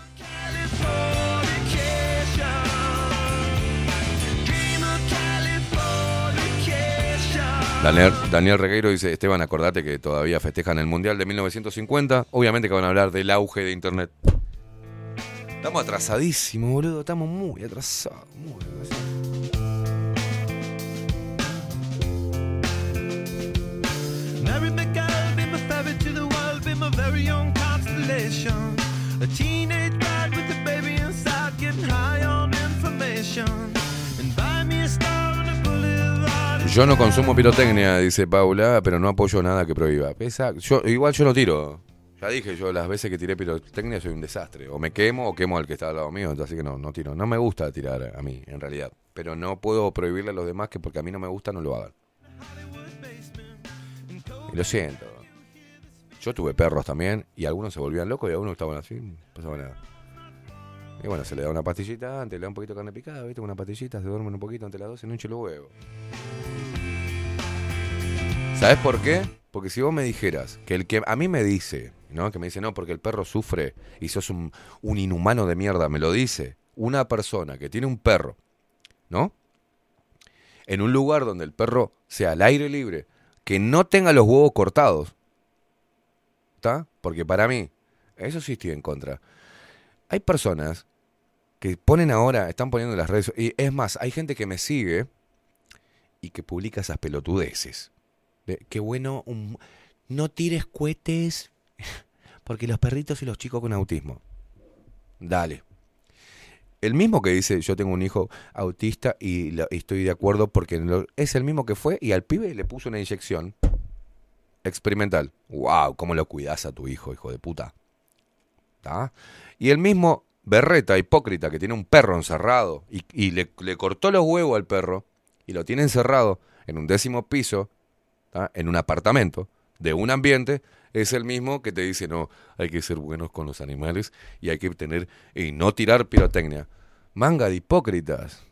Daniel, Daniel Regueiro dice, Esteban, acordate que todavía festejan el Mundial de 1950. Obviamente que van a hablar del auge de Internet. Estamos atrasadísimos, boludo. Estamos muy atrasados. Muy atrasados. Yo no consumo pirotecnia, dice Paula, pero no apoyo nada que prohíba. Pesa- igual yo no tiro. Ya dije, yo las veces que tiré pirotecnia soy un desastre. O me quemo o quemo al que está al lado mío, así que no, no tiro. No me gusta tirar a mí, en realidad. Pero no puedo prohibirle a los demás que porque a mí no me gusta no lo hagan. Lo siento. Yo tuve perros también y algunos se volvían locos y algunos estaban así, no pasaba nada. Y bueno, se le da una pastillita antes, le da un poquito de carne picada, ¿viste? Una pastillita, se duermen un poquito entre las dos en un chelo huevo. ¿Sabes por qué? Porque si vos me dijeras que el que a mí me dice, ¿no? Que me dice, no, porque el perro sufre y sos un inhumano de mierda, me lo dice una persona que tiene un perro, ¿no? En un lugar donde el perro sea al aire libre, que no tenga los huevos cortados, ¿está? Porque para mí, eso sí estoy en contra. Hay personas que ponen ahora, están poniendo en las redes, y es más, hay gente que me sigue y que publica esas pelotudeces. De, qué bueno, un- no tires cohetes, porque los perritos y los chicos con autismo. Dale. El mismo que dice, yo tengo un hijo autista y, la- y estoy de acuerdo porque es el mismo que fue y al pibe le puso una inyección experimental. ¡Wow! ¿Cómo lo cuidas a tu hijo, hijo de puta? Y el mismo berreta hipócrita que tiene un perro encerrado y, le, cortó los huevos al perro y lo tiene encerrado en un décimo piso, en un apartamento de un ambiente, es el mismo que te dice, no, hay que ser buenos con los animales y hay que tener y no tirar pirotecnia. Manga de hipócritas.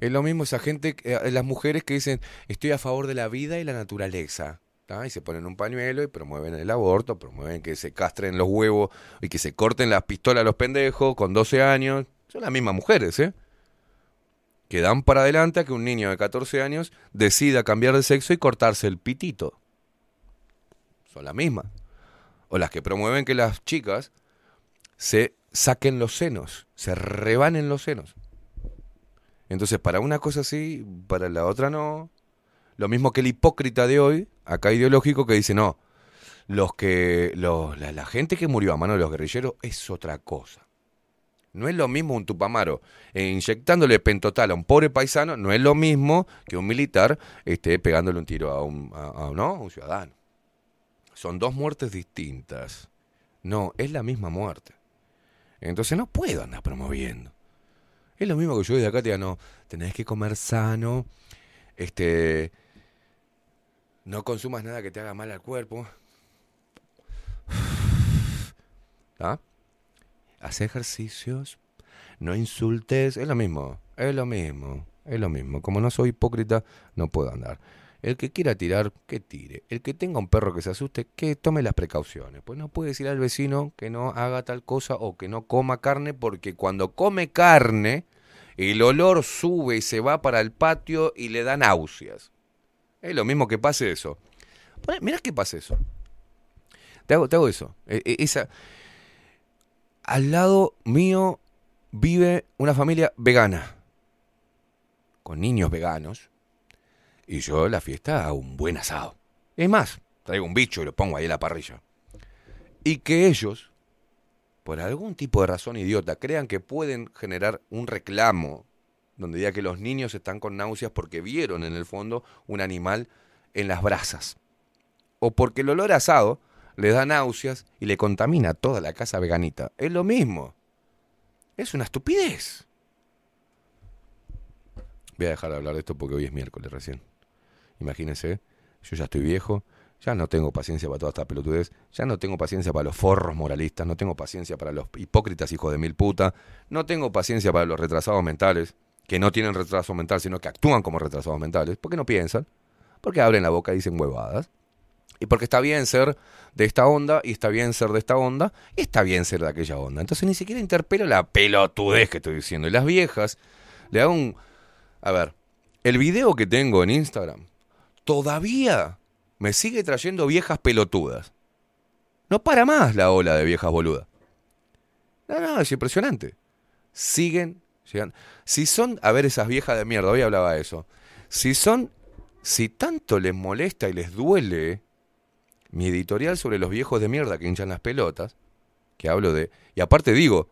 Es lo mismo esa gente, que- eh, las mujeres que dicen, estoy a favor de la vida y la naturaleza. Y se ponen un pañuelo y promueven el aborto, promueven que se castren los huevos y que se corten las pistolas a los pendejos con 12 años. Son las mismas mujeres, ¿eh? Que dan para adelante a que un niño de 14 años decida cambiar de sexo y cortarse el pitito. Son las mismas. O las que promueven que las chicas se saquen los senos, se rebanen los senos. Entonces, para una cosa sí, para la otra no. Lo mismo que el hipócrita de hoy, acá ideológico, que dice, no, los que, los- la, gente que murió a mano de los guerrilleros es otra cosa. No es lo mismo un tupamaro eh, inyectándole pentotal a un pobre paisano, no es lo mismo que un militar esté pegándole un tiro a un, ¿no? un ciudadano. Son dos muertes distintas. No, es la misma muerte. Entonces no puedo andar promoviendo. Es lo mismo que yo desde acá te no, tenés que comer sano, este, no consumas nada que te haga mal al cuerpo. ¿Ah? Haz ejercicios, no insultes, es lo mismo, es lo mismo, es lo mismo. Como no soy hipócrita, no puedo andar. El que quiera tirar, que tire. El que tenga un perro que se asuste, que tome las precauciones. Pues no puede decir al vecino que no haga tal cosa o que no coma carne, porque cuando come carne, el olor sube y se va para el patio y le da náuseas. Es lo mismo que pase eso. Mirá que pase eso. Te hago, te hago eso. E- e- esa... Al lado mío vive una familia vegana. Con niños veganos. Y yo la fiesta a un buen asado. Es más, traigo un bicho y lo pongo ahí en la parrilla. Y que ellos, por algún tipo de razón idiota, crean que pueden generar un reclamo donde diga que los niños están con náuseas porque vieron en el fondo un animal en las brasas. O porque el olor asado le da náuseas y le contamina toda la casa veganita. Es lo mismo. Es una estupidez. Voy a dejar de hablar de esto porque hoy es miércoles recién. Imagínense, yo ya estoy viejo, ya no tengo paciencia para toda esta pelotudez, ya no tengo paciencia para los forros moralistas, no tengo paciencia para los hipócritas hijos de mil puta, no tengo paciencia para los retrasados mentales, que no tienen retraso mental, sino que actúan como retrasados mentales, porque no piensan, porque abren la boca y dicen huevadas. Y porque está bien ser de esta onda, y está bien ser de esta onda, y está bien ser de aquella onda. Entonces ni siquiera interpelo la pelotudez que estoy diciendo. Y las viejas, le hago un... A ver, el video que tengo en Instagram todavía me sigue trayendo viejas pelotudas. No para más la ola de viejas boludas. No, no, es impresionante. Siguen llegando. Si son, a ver, esas viejas de mierda, hoy hablaba de eso. Si son, si tanto les molesta y les duele mi editorial sobre los viejos de mierda que hinchan las pelotas, que hablo de, y aparte digo,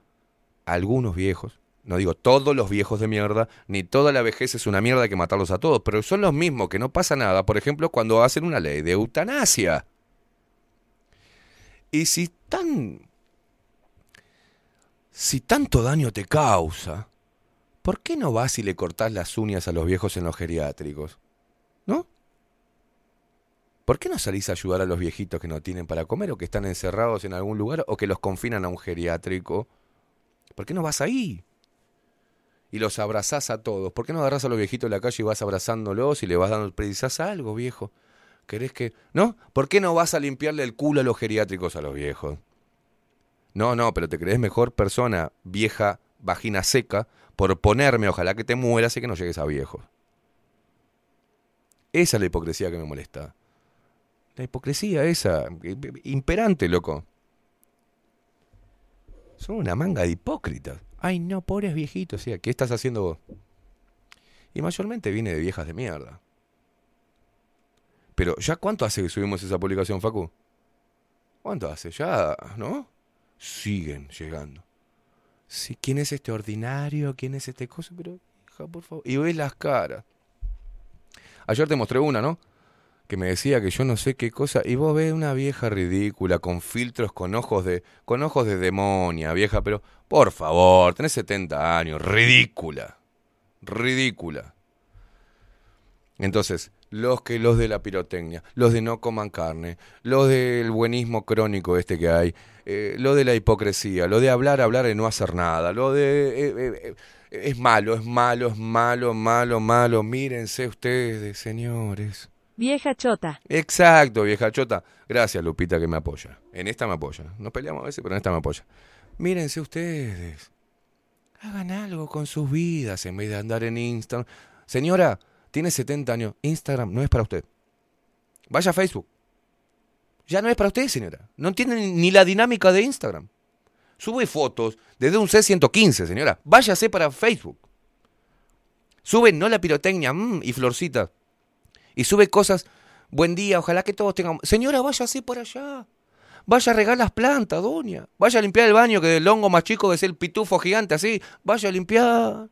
algunos viejos, no digo todos los viejos de mierda, ni toda la vejez es una mierda que matarlos a todos, pero son los mismos que no pasa nada, por ejemplo, cuando hacen una ley de eutanasia. Y si tan si tanto daño te causa, ¿por qué no vas y le cortás las uñas a los viejos en los geriátricos? ¿No? ¿Por qué no salís a ayudar a los viejitos que no tienen para comer o que están encerrados en algún lugar o que los confinan a un geriátrico? ¿Por qué no vas ahí? Y los abrazás a todos. ¿Por qué no agarrás a los viejitos en la calle y vas abrazándolos y le vas dando, precisás algo, viejo? ¿Querés que.? ¿No? ¿Por qué no vas a limpiarle el culo a los geriátricos a los viejos? No, no, pero te crees mejor persona, vieja, vagina seca, por ponerme, ojalá que te mueras y que no llegues a viejo. Esa es la hipocresía que me molesta. La hipocresía esa, imperante, loco. Son una manga de hipócritas. Ay, no, pobres viejitos. ¿sí? ¿Qué estás haciendo vos? Y mayormente viene de viejas de mierda. Pero, ¿ya cuánto hace que subimos esa publicación, Facu? ¿Cuánto hace? Ya, ¿no? Siguen llegando. Sí, ¿Quién es este ordinario? ¿Quién es este cosa? Pero, hija, por favor. Y ves las caras. Ayer te mostré una, ¿no? Que me decía que yo no sé qué cosa. Y vos ves una vieja ridícula, con filtros, con ojos de, con ojos de demonia, vieja, pero por favor, tenés 70 años, ridícula. Ridícula. Entonces, los que los de la pirotecnia, los de no coman carne, los del buenismo crónico este que hay, eh, lo de la hipocresía, lo de hablar, hablar y no hacer nada, lo de eh, eh, es malo, es malo, es malo, malo, malo, mírense ustedes, señores. Vieja chota. Exacto, vieja chota. Gracias, Lupita, que me apoya. En esta me apoya. Nos peleamos a veces, pero en esta me apoya. Mírense ustedes. Hagan algo con sus vidas en vez de andar en Instagram. Señora, tiene 70 años. Instagram no es para usted. Vaya a Facebook. Ya no es para usted, señora. No entiende ni la dinámica de Instagram. Sube fotos desde un C115, señora. Váyase para Facebook. Sube no la pirotecnia mm, y florcita. Y sube cosas Buen día, ojalá que todos tengamos. Señora, vaya así por allá. Vaya a regar las plantas, doña. Vaya a limpiar el baño, que el hongo más chico es el pitufo gigante así. Vaya a limpiar.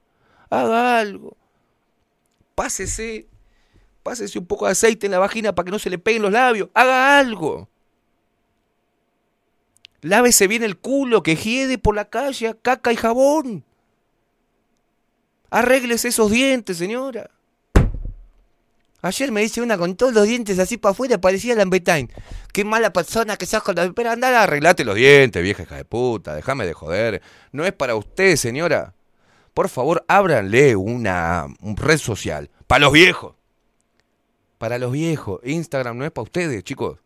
Haga algo. Pásese. Pásese un poco de aceite en la vagina para que no se le peguen los labios. Haga algo. Lávese bien el culo, que hiede por la calle, caca y jabón. Arréglese esos dientes, señora. Ayer me dice una con todos los dientes así para afuera, parecía Lambertine. Qué mala persona que sos con los... Pero andá, arreglate los dientes, vieja hija de puta, déjame de joder. No es para usted, señora. Por favor, ábranle una un red social. Para los viejos. Para los viejos. Instagram no es para ustedes, chicos.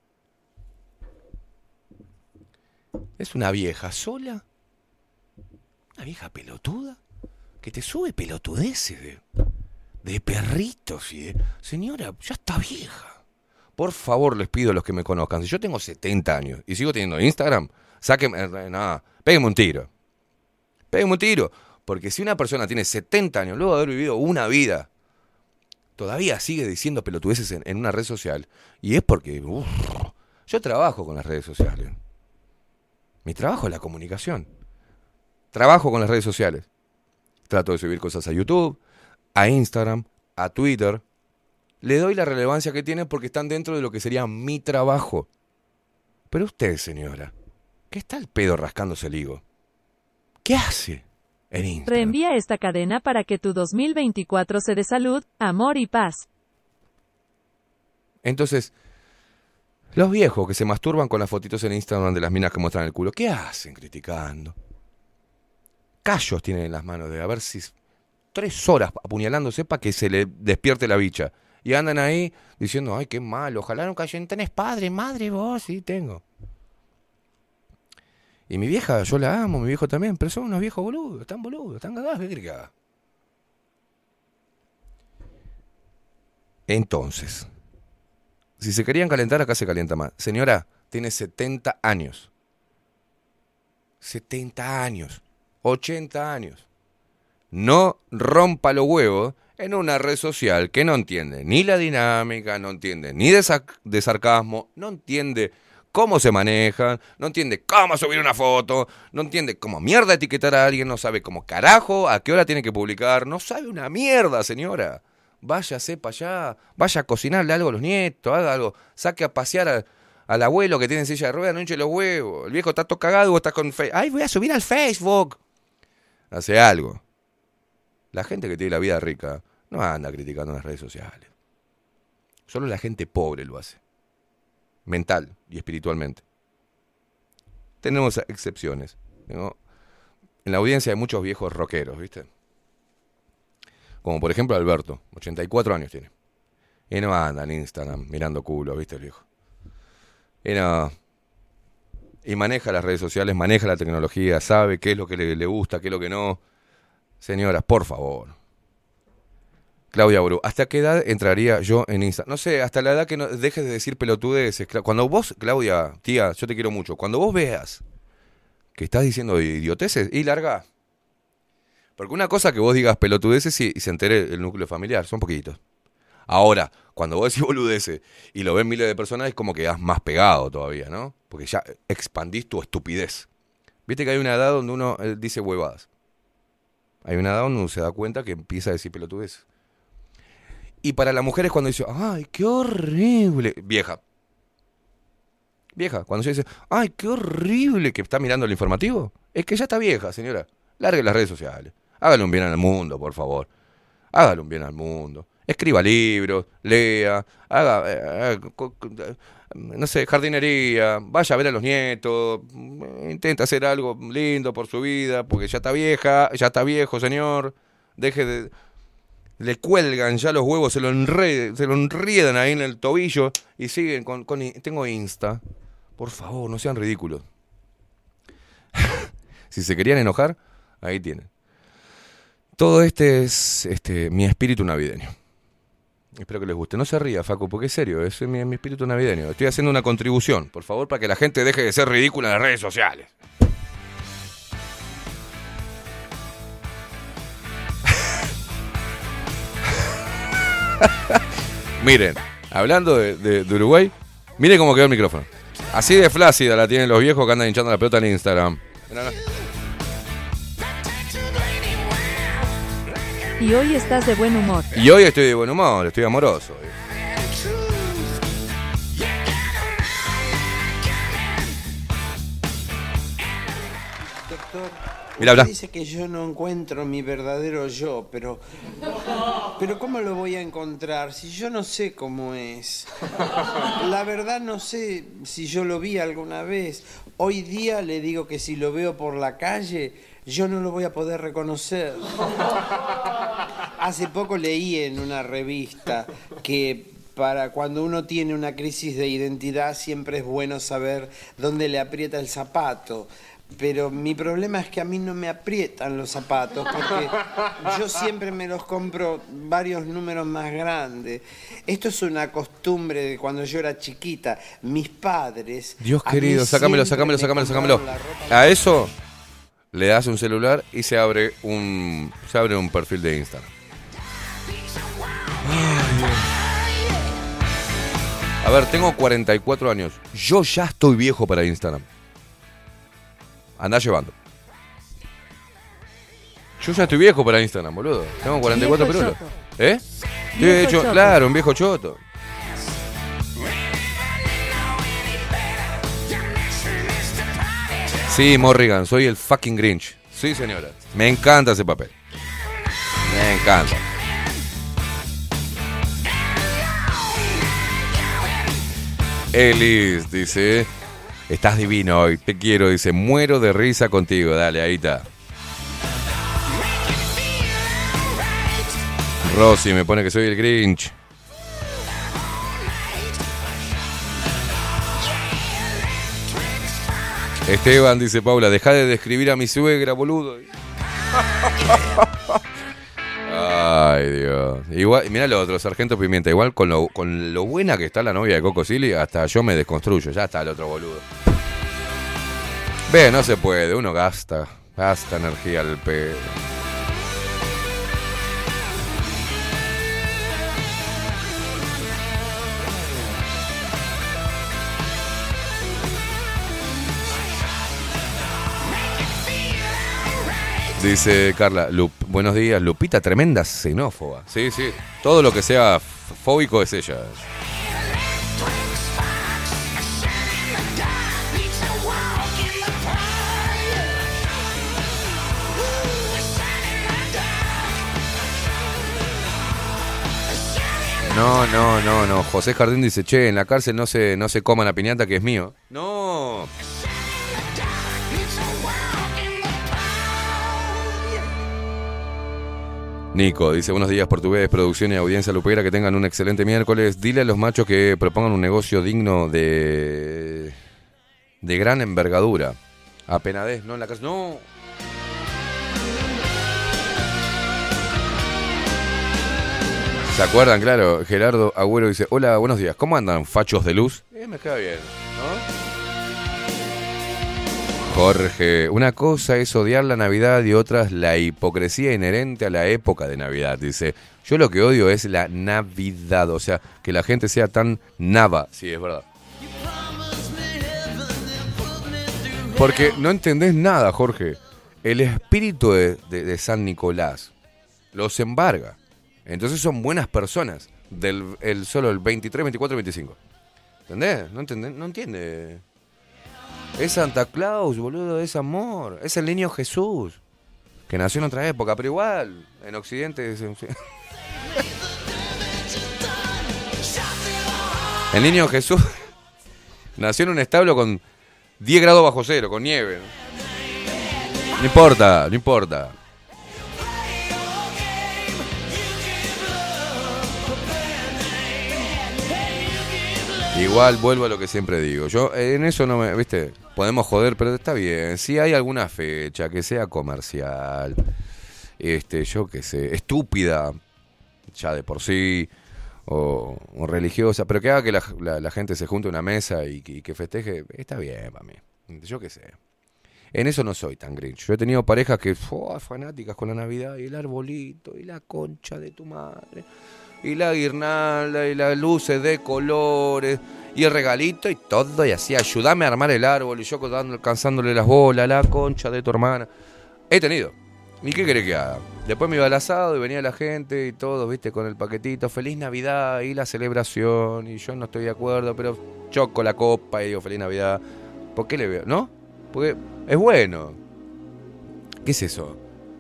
Es una vieja sola. Una vieja pelotuda. Que te sube pelotudeces de, de perritos y de... Señora, ya está vieja. Por favor, les pido a los que me conozcan. Si yo tengo 70 años y sigo teniendo Instagram, sáquenme... eh, Nada, péguenme un tiro. Péguenme un tiro. Porque si una persona tiene 70 años, luego de haber vivido una vida, todavía sigue diciendo pelotudeces en, una red social, y es porque... yo trabajo con las redes sociales. Mi trabajo es la comunicación. Trabajo con las redes sociales. Trato de subir cosas a YouTube, a Instagram, a Twitter. Le doy la relevancia que tienen porque están dentro de lo que sería mi trabajo. Pero usted, señora, ¿qué está el pedo rascándose el higo? ¿Qué hace en Instagram? Reenvía esta cadena para que tu 2024 se dé salud, amor y paz. Entonces, los viejos que se masturban con las fotitos en Instagram de las minas que muestran el culo, ¿qué hacen criticando? Callos tienen en las manos de a ver si tres horas apuñalándose para que se le despierte la bicha. Y andan ahí diciendo, ay, qué malo, ojalá no callen, tenés padre, madre, vos, sí, tengo. Y mi vieja, yo la amo, mi viejo también, pero son unos viejos boludos, están boludos, están cagados, ¿qué? Entonces, si se querían calentar, acá se calienta más. Señora, tiene 70 años. 70 años. 80 años. No rompa los huevos en una red social que no entiende ni la dinámica, no entiende ni de, sarcasmo, no entiende cómo se manejan, no entiende cómo subir una foto, no entiende cómo mierda etiquetar a alguien, no sabe cómo carajo, a qué hora tiene que publicar, no sabe una mierda, señora. Váyase para allá, vaya a cocinarle algo a los nietos, haga algo, saque a pasear al abuelo que tiene en silla de ruedas, no hinche los huevos, el viejo está todo cagado, vos estás con Facebook, ay, voy a subir al Facebook. Hace algo. La gente que tiene la vida rica no anda criticando las redes sociales. Solo la gente pobre lo hace. Mental y espiritualmente. Tenemos excepciones. En la audiencia hay muchos viejos rockeros, ¿viste? Como por ejemplo Alberto, 84 años tiene. Y no anda en Instagram mirando culo, ¿viste el viejo? Y no. Y maneja las redes sociales, maneja la tecnología, sabe qué es lo que le gusta, qué es lo que no. Señoras, por favor. Claudia Bru, ¿hasta qué edad entraría yo en Insta? No sé, hasta la edad que no dejes de decir pelotudeces. Cuando vos, Claudia, tía, yo te quiero mucho. Cuando vos veas que estás diciendo idioteces, y larga. Porque una cosa que vos digas pelotudeces y, y se entere el núcleo familiar, son poquitos. Ahora, cuando vos decís boludeces y lo ven miles de personas, es como que has más pegado todavía, ¿no? Porque ya expandís tu estupidez. Viste que hay una edad donde uno eh, dice huevadas. Hay una edad donde se da cuenta que empieza a decir pelotudeces. Y para la mujer es cuando dice, ay, qué horrible. Vieja. Vieja, cuando se dice, ay, qué horrible que está mirando el informativo. Es que ya está vieja, señora. Largue las redes sociales. Hágale un bien al mundo, por favor. Hágale un bien al mundo. Escriba libros, lea, haga, eh, eh, no sé, jardinería, vaya a ver a los nietos, intenta hacer algo lindo por su vida, porque ya está vieja, ya está viejo, señor. Deje de, le cuelgan ya los huevos, se lo, enre- se lo enriedan ahí en el tobillo y siguen con, con tengo Insta. Por favor, no sean ridículos. si se querían enojar, ahí tienen. Todo este es este mi espíritu navideño. Espero que les guste. No se ría, Facu, porque es serio, es mi, espíritu navideño. Estoy haciendo una contribución, por favor, para que la gente deje de ser ridícula en las redes sociales. Miren, Hablando de, Uruguay, mire cómo quedó el micrófono. Así de flácida la tienen los viejos que andan hinchando la pelota en Instagram. Mirá, mirá. Y hoy estás de buen humor. Y hoy estoy de buen humor, estoy amoroso. Doctor, Mira, usted habla. dice que yo no encuentro mi verdadero yo, pero. Pero ¿cómo lo voy a encontrar si yo no sé cómo es? La verdad no sé si yo lo vi alguna vez. Hoy día le digo que si lo veo por la calle, yo no lo voy a poder reconocer. Hace poco leí en una revista que para cuando uno tiene una crisis de identidad siempre es bueno saber dónde le aprieta el zapato. Pero mi problema es que a mí no me aprietan los zapatos porque yo siempre me los compro varios números más grandes. Esto es una costumbre de cuando yo era chiquita. Mis padres. Dios querido, sácamelo, sácamelo, me sácamelo, sácamelo. A eso le das un celular y se abre un se abre un perfil de Instagram. A ver, tengo 44 años. Yo ya estoy viejo para Instagram. Andá llevando. Yo ya estoy viejo para Instagram, boludo. Tengo 44 Viejo perulos. ¿Eh? Viejo De hecho, choto. claro, un viejo choto. Sí, Morrigan, soy el fucking Grinch. Sí, señora. Me encanta ese papel. Me encanta. Elis dice, estás divino hoy, te quiero, dice, muero de risa contigo, dale, ahí está. Rosy me pone que soy el Grinch. Esteban, dice Paula, deja de describir a mi suegra, boludo. Ay, Dios. Igual, mira lo otro, Sargento Pimienta. Igual con lo, con lo buena que está la novia de Coco Silly, hasta yo me desconstruyo. Ya está el otro boludo. Ve, no se puede. Uno gasta. Gasta energía al pedo. Dice Carla, buenos días, Lupita, tremenda xenófoba. Sí, sí, todo lo que sea fóbico es ella. No, no, no, no. José Jardín dice, che, en la cárcel no se, no se coman la piñata que es mío. No. Nico dice, buenos días portugués, producción y audiencia lupera, que tengan un excelente miércoles. Dile a los machos que propongan un negocio digno de de gran envergadura. A Penadez, no en la casa. No. ¿Se acuerdan? Claro, Gerardo Agüero dice, hola, buenos días, ¿cómo andan, fachos de luz? Eh, me queda bien, ¿no? Jorge, una cosa es odiar la Navidad y otra es la hipocresía inherente a la época de Navidad. Dice, yo lo que odio es la Navidad, o sea, que la gente sea tan nava. Sí, es verdad. Porque no entendés nada, Jorge. El espíritu de, San Nicolás los embarga. Entonces son buenas personas. Del el, solo el 23, 24, 25. ¿Entendés? ¿No, entendés? no entiende. Es Santa Claus, boludo, es amor. Es el niño Jesús. Que nació en otra época, pero igual, en Occidente. es- El niño Jesús nació en un establo con 10 grados bajo cero, con nieve. ¿no? Importa, no importa. Igual vuelvo a lo que siempre digo. Yo eh, en eso no me, viste, podemos joder, pero está bien. Si hay alguna fecha que sea comercial, este, yo qué sé, estúpida, ya de por sí, o, religiosa, pero que haga que la, la- gente se junte a una mesa y, que- festeje, está bien para mí. Yo qué sé. En eso no soy tan grinch. Yo he tenido parejas que, ¡fua! fanáticas con la Navidad y el arbolito y la concha de tu madre. y la guirnalda y las luces de colores y el regalito y todo y así, ayúdame a armar el árbol y yo dando- alcanzándole las bolas, la concha de tu hermana. He tenido. ¿Y qué querés que haga? Después me iba al asado y venía la gente y todo, viste, con el paquetito, feliz Navidad y la celebración y yo no estoy de acuerdo, pero choco la copa y digo feliz Navidad. ¿Por qué le veo? ¿No? Porque es bueno. ¿Qué es eso?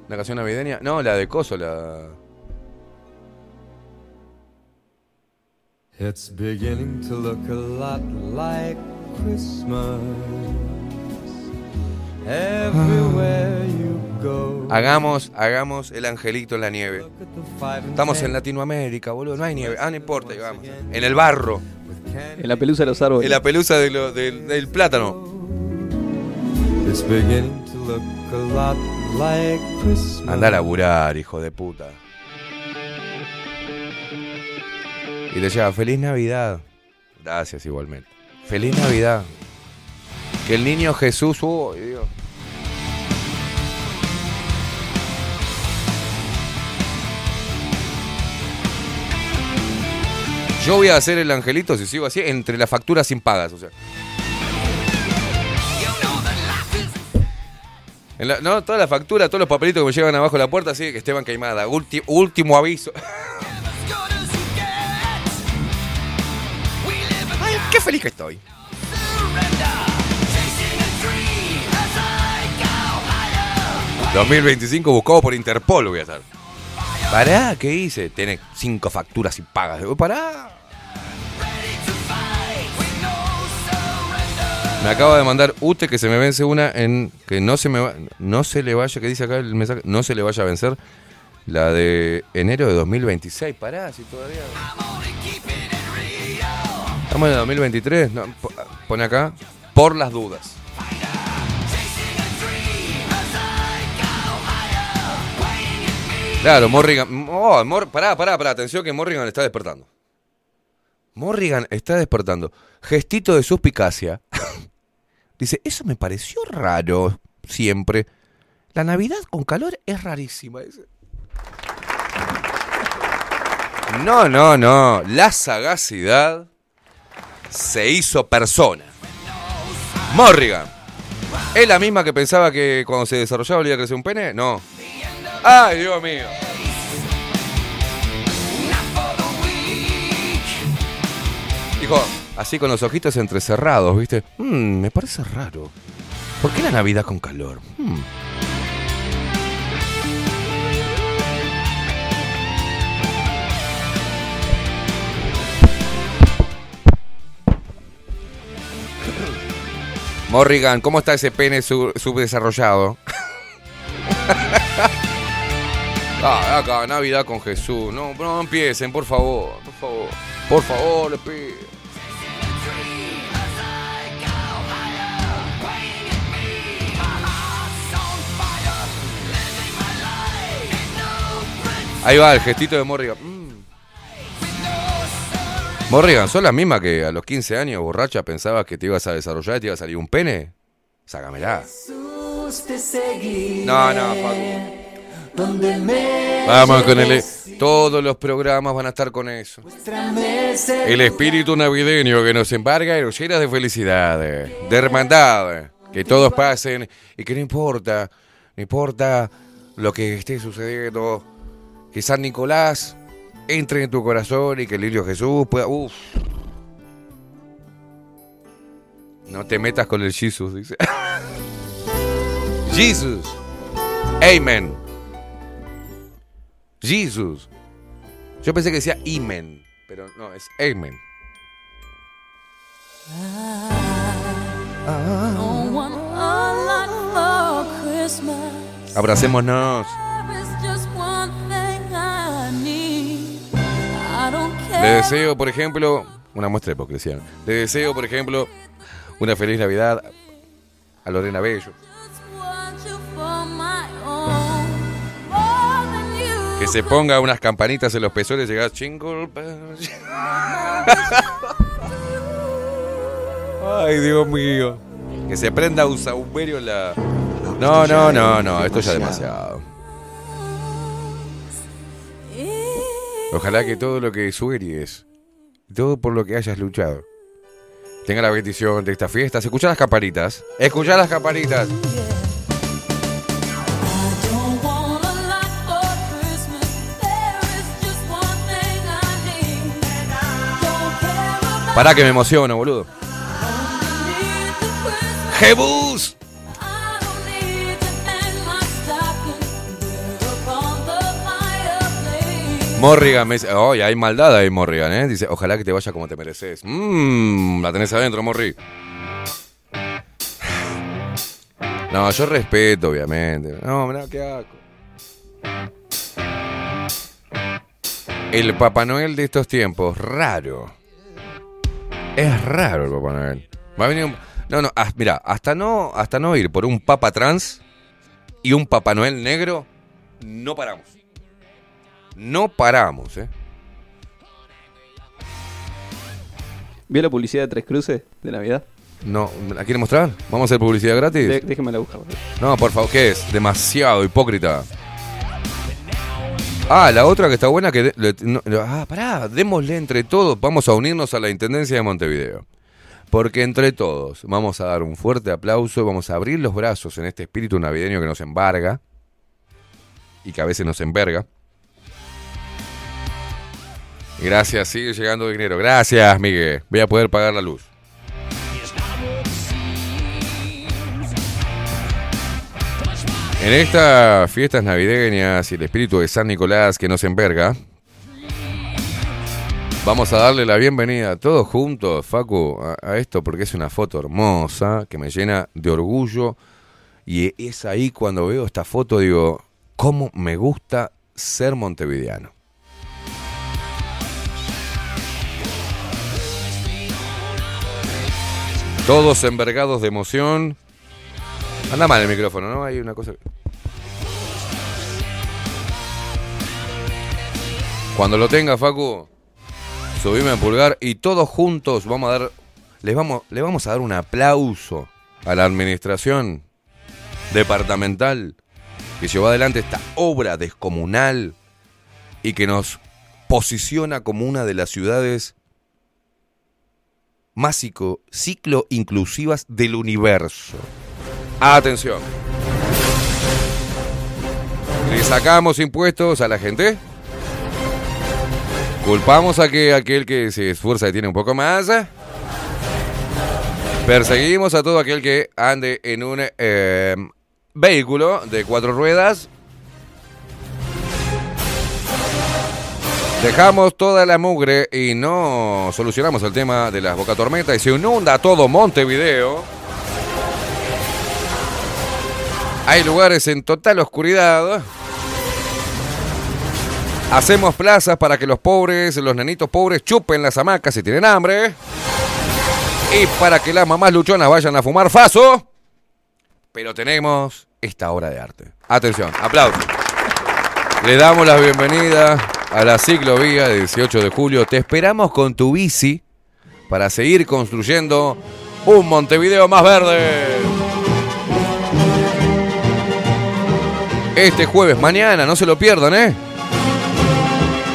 ¿La canción navideña? No, la de Coso, la... It's beginning to look a lot like Christmas. Everywhere you go. Hagamos, hagamos el angelito en la nieve. Estamos en Latinoamérica, boludo, no hay nieve. Ah, no importa, vamos. En el barro, En la pelusa de los árboles. en la pelusa de lo- del, del plátano. It's beginning to look a lot like Christmas. Anda a laburar, hijo de puta. Y le llega, feliz Navidad. Gracias igualmente. Feliz Navidad. Que el niño Jesús, oh, Dios. Yo voy a hacer el angelito, si sigo así, entre las facturas sin pagas, o sea. La- no, toda la factura, todos los papelitos que me llevan abajo de la puerta, así que Esteban Caimada. Último aviso. qué feliz que estoy. ...2025 buscado por Interpol voy a estar. Pará, ¿qué hice? Tiene cinco facturas y pagas. Pará. Me acaba de mandar Ute que se me vence una en que no se me va- no se le vaya, que dice acá el mensaje, no se le vaya a vencer la de enero de 2026. Pará, si todavía. Estamos en el 2023, no, po- pone acá por las dudas. Claro, Morrigan. Oh, Mor- pará, pará, pará. Atención que Morrigan está despertando. Morrigan está despertando. Gestito de suspicacia. Dice, eso me pareció raro siempre. La Navidad con calor es rarísima. No, no, no. La sagacidad se hizo persona. Morrigan. ¿Es la misma que pensaba que cuando se desarrollaba le iba a crecer un pene? No. ¡Ay, Dios mío! Dijo, así con los ojitos entrecerrados, ¿viste? Mm, me parece raro. ¿Por qué la Navidad con calor? Hmm. Morrigan, ¿cómo está ese pene sub- subdesarrollado? ah, acá, Navidad con Jesús. No, no empiecen, por favor, por favor. Por favor, le pido. Ahí va el gestito de Morrigan. Morrigan, ¿sos la misma que a los 15 años, borracha, pensabas que te ibas a desarrollar y te iba a salir un pene? Sácamela. No, no, Facu. Vamos con el... Todos los programas van a estar con eso. El espíritu navideño que nos embarga y nos llena de felicidad, de hermandad, que todos pasen y que no importa, no importa lo que esté sucediendo, que San Nicolás entre en tu corazón y que el niño Jesús pueda... Uf. No te metas con el Jesus, dice. Jesus. Amen. Jesus. Yo pensé que decía Imen, pero no, es Amen. Abracémonos. Le deseo, por ejemplo, una muestra de hipocresía. Le deseo, por ejemplo, una feliz Navidad a Lorena Bello. Que se ponga unas campanitas en los pezones y llega jingle bells. Ay, Dios mío. Que se prenda un saumerio en la. No, no, no, no, esto ya es demasiado. Ojalá que todo lo que sueries, todo por lo que hayas luchado, tenga la bendición de estas fiestas. Escucha las campanitas. Escucha las campanitas. Pará que me emociono, boludo. ¡Jebus! Morrigan me dice, oye, hay maldad ahí, Morrigan, ¿eh? Dice, ojalá que te vaya como te mereces. Mmm, la tenés adentro, Morri. No, yo respeto, obviamente. No, mirá, qué asco. El Papá Noel de estos tiempos, raro. Es raro el Papá Noel. Va a venir un- No, no, ah, mira, hasta no, hasta no ir por un Papa trans y un Papá Noel negro, no paramos. No paramos, ¿eh? ¿Vio la publicidad de Tres Cruces de Navidad? No, ¿la quiere mostrar? ¿Vamos a hacer publicidad gratis? De- déjeme la buscar. No, por favor, ¿qué es? Demasiado hipócrita. Ah, la otra que está buena que... le- no, ah, pará, démosle entre todos, vamos a unirnos a la Intendencia de Montevideo. Porque entre todos vamos a dar un fuerte aplauso, vamos a abrir los brazos en este espíritu navideño que nos embarga y que a veces nos enverga. Gracias, sigue llegando dinero. Gracias, Miguel. Voy a poder pagar la luz. En estas fiestas navideñas y el espíritu de San Nicolás que nos enverga, vamos a darle la bienvenida todos juntos, Facu, a, a esto porque es una foto hermosa que me llena de orgullo. Y es ahí cuando veo esta foto, digo, ¿cómo me gusta ser montevideano? Todos envergados de emoción. Anda mal el micrófono, ¿no? Hay una cosa. Cuando lo tenga, Facu, subime el pulgar y todos juntos vamos a dar. Les vamos, le vamos a dar un aplauso a la administración departamental que llevó adelante esta obra descomunal y que nos posiciona como una de las ciudades más cico- ciclo inclusivas del universo. Atención. ¿Le sacamos impuestos a la gente? ¿Culpamos a que aquel que se esfuerza y tiene un poco más? Perseguimos a todo aquel que ande en un eh, vehículo de cuatro ruedas. Dejamos toda la mugre y no solucionamos el tema de las bocatormentas y se inunda todo Montevideo. Hay lugares en total oscuridad. Hacemos plazas para que los pobres, los nenitos pobres, chupen las hamacas si tienen hambre. Y para que las mamás luchonas vayan a fumar faso. Pero tenemos esta obra de arte. Atención, aplausos. Le damos la bienvenida a la ciclovía del 18 de julio. Te esperamos con tu bici para seguir construyendo un Montevideo más verde. Este jueves, mañana, no se lo pierdan, ¿eh?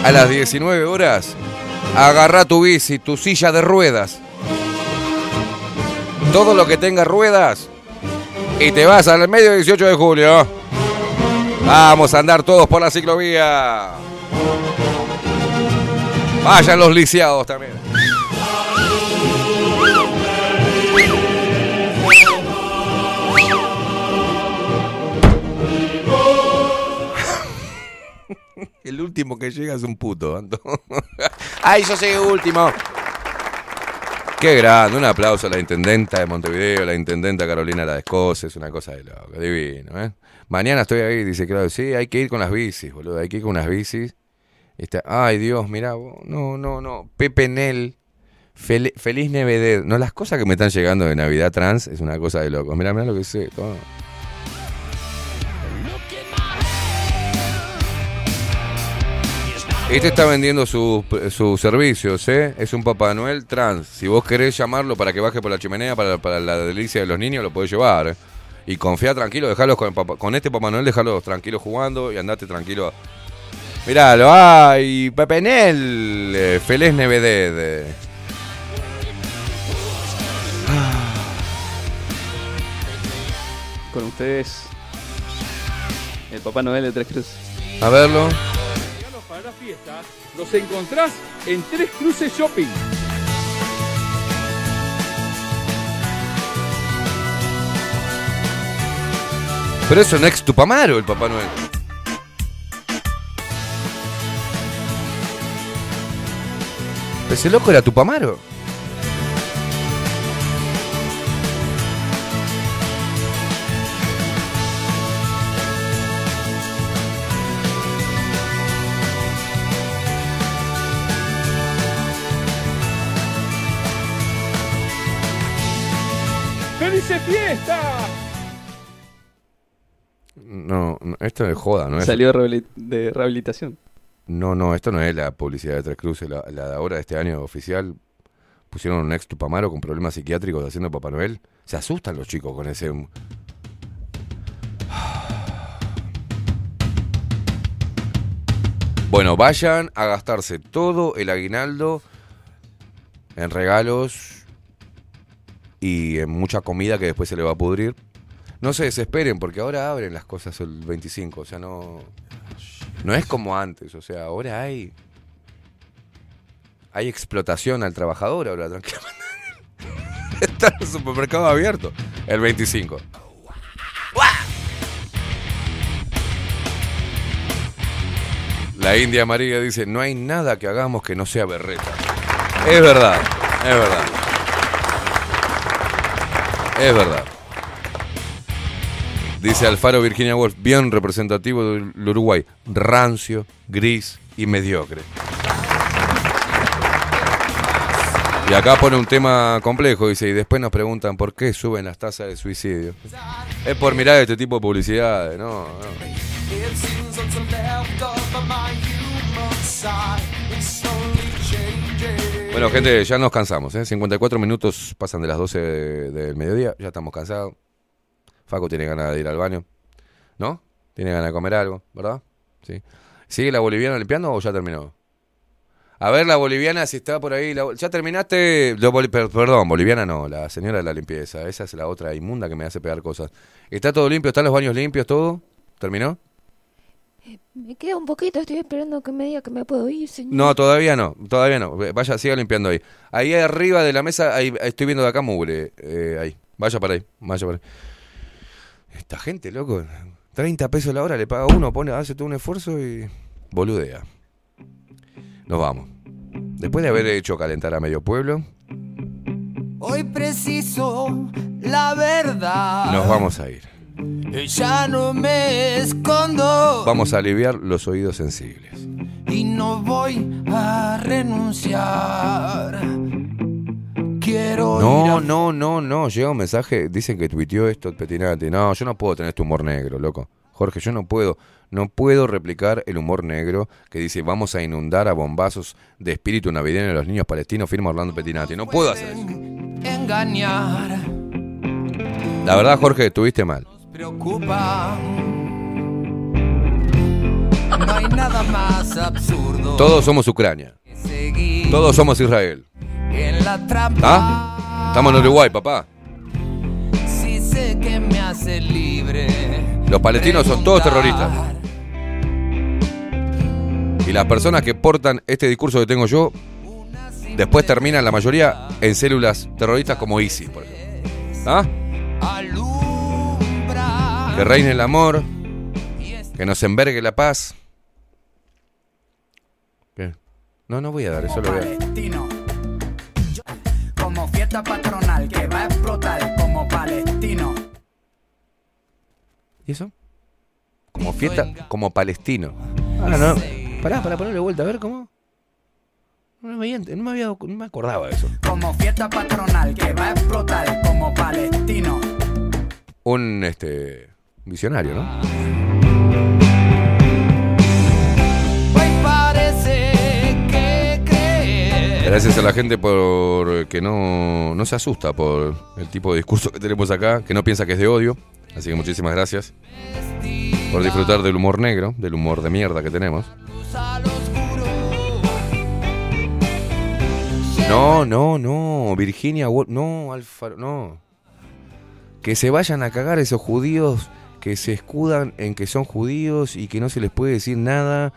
A las 19 horas, agarra tu bici, tu silla de ruedas. Todo lo que tenga ruedas. Y te vas al medio 18 de julio. Vamos a andar todos por la ciclovía. Vayan los lisiados también. El último que llega es un puto, Anto. ¡Ay, yo soy último! Qué grande, un aplauso a la intendenta de Montevideo, la intendenta Carolina La Descose, es una cosa de loco, divino, ¿eh? Mañana estoy ahí, dice, claro, sí, hay que ir con las bicis, boludo, hay que ir con unas bicis. Ay, Dios, mirá, no, no, no, Pepe Nel, fel- Feliz Navidad. No, las cosas que me están llegando de Navidad trans es una cosa de locos. Mirá, mirá lo que sé, todo. Este está vendiendo sus sus servicios, ¿eh? Es un Papá Noel trans. Si vos querés llamarlo para que baje por la chimenea para, para la delicia de los niños, lo podés llevar. ¿eh? Y confía tranquilo, dejalos con, con este Papá Noel, dejalos tranquilos jugando y andate tranquilo Miralo, ay, Pepe Nel, eh, Feliz Neveded. Con ustedes, el Papá Noel de Tres Cruces. A verlo. Regalos para la fiesta los encontrás en Tres Cruces Shopping. Pero eso no es Tupamaro, el Papá Noel. Ese loco era Tupamaro. ¡Felices fiestas! No, no, esto es joda, ¿no es? Salió de rehabilitación. No, no, esto no es la publicidad de Tres Cruces. La, la de ahora de este año oficial pusieron un ex Tupamaro con problemas psiquiátricos haciendo Papá Noel. Se asustan los chicos con ese. Bueno, vayan a gastarse todo el aguinaldo en regalos y en mucha comida que después se le va a pudrir. No se desesperen porque ahora abren las cosas el 25, o sea, no no es como antes, o sea, ahora hay hay explotación al trabajador ahora tranquilamente. Está el supermercado abierto el 25. La India María dice, no hay nada que hagamos que no sea berreta. Es verdad, es verdad. Es verdad. Dice Alfaro Virginia Woolf, bien representativo del Uruguay, rancio, gris y mediocre. Y acá pone un tema complejo, dice, y después nos preguntan por qué suben las tasas de suicidio. Es por mirar este tipo de publicidades, no, no. Bueno, gente, ya nos cansamos, ¿eh? 54 minutos pasan de las 12 de- del mediodía, ya estamos cansados. Facu tiene ganas de ir al baño, ¿no? Tiene ganas de comer algo, ¿verdad? Sí. ¿Sigue la boliviana limpiando o ya terminó? A ver, la boliviana, si está por ahí. la- ¿Ya terminaste? Lo perdón, boliviana no, la señora de la limpieza. Esa es la otra inmunda que me hace pegar cosas. ¿Está todo limpio? ¿Están los baños limpios? ¿Todo? ¿Terminó? Me queda un poquito, estoy esperando que me diga que me puedo ir, señor. No, todavía no, todavía no. Vaya, siga limpiando ahí. Ahí arriba de la mesa, ahí estoy viendo de acá mugre. eh, ahí. Vaya para ahí, vaya para ahí. Esta gente, loco. 30 pesos la hora, le paga uno, pone, hace todo un esfuerzo y boludea. Nos vamos. Después de haber hecho calentar a medio pueblo, Hoy preciso la verdad. nos vamos a ir. Ya no me escondo Vamos a aliviar los oídos sensibles. y no voy a renunciar. Quiero ir No, a- no, no, no. Llega un mensaje, dicen que tuiteó esto Petinati. No, yo no puedo tener este humor negro, loco. Jorge, yo no puedo, no puedo replicar el humor negro que dice vamos a inundar a bombazos de espíritu navideño a los niños palestinos, firma Orlando Petinati. No puedo hacer eso. engañar. La verdad, Jorge, estuviste mal. Preocupa. No hay nada más absurdo. Todos somos Ucrania. Seguir Todos somos Israel. en la trampa. ¿Ah? Estamos en Uruguay, papá. Si sé que me hace libre. Los palestinos son todos terroristas. Y las personas que portan este discurso que tengo yo, después terminan la mayoría en células terroristas como ISIS, por ejemplo. ¿Ah? Que reine el amor, que nos envergue la paz. ¿Qué? No, no voy a dar eso, lo voy a... palestino. Como fiesta patronal que va a explotar como palestino. ¿Y eso? Como fiesta, como palestino. Ah, no. Pará, para ponerle vuelta, a ver cómo. No me, había- no me, había- no me acordaba de eso. Como fiesta patronal que va a explotar como palestino. Un este visionario, ¿no? Gracias a la gente por que no, no se asusta por el tipo de discurso que tenemos acá, que no piensa que es de odio. Así que muchísimas gracias por disfrutar del humor negro, del humor de mierda que tenemos. No, no, no. Virginia. No, Alfaro. No. Que se vayan a cagar esos judíos que se escudan en que son judíos y que no se les puede decir nada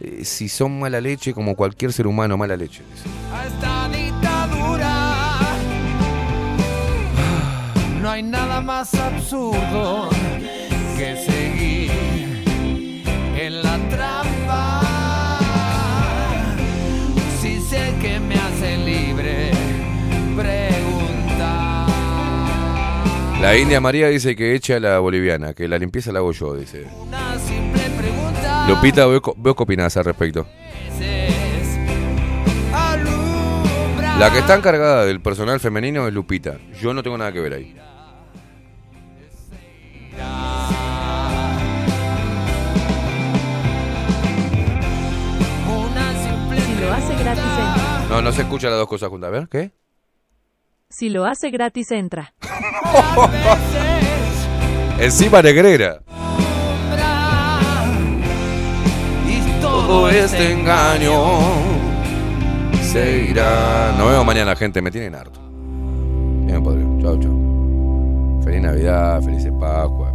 eh, si son mala leche como cualquier ser humano mala leche. a esta dictadura. No hay nada más absurdo que seguir en la trampa. Si sé que me hace libre preguntar. La India María dice que echa a la boliviana, que la limpieza la hago yo, dice. Una simple pregunta. Lupita, veo, veo qué opinás al respecto. La que está encargada del personal femenino es Lupita. Yo no tengo nada que ver ahí. Si lo hace gratis, entra. No, no se escuchan las dos cosas juntas. A ver, ¿qué? Si lo hace gratis, entra. Encima negrera. Todo este engaño se irá. Nos vemos mañana, gente. Me tienen harto. Bien, podrido. Chau, chau. Feliz Navidad, felices Pascua.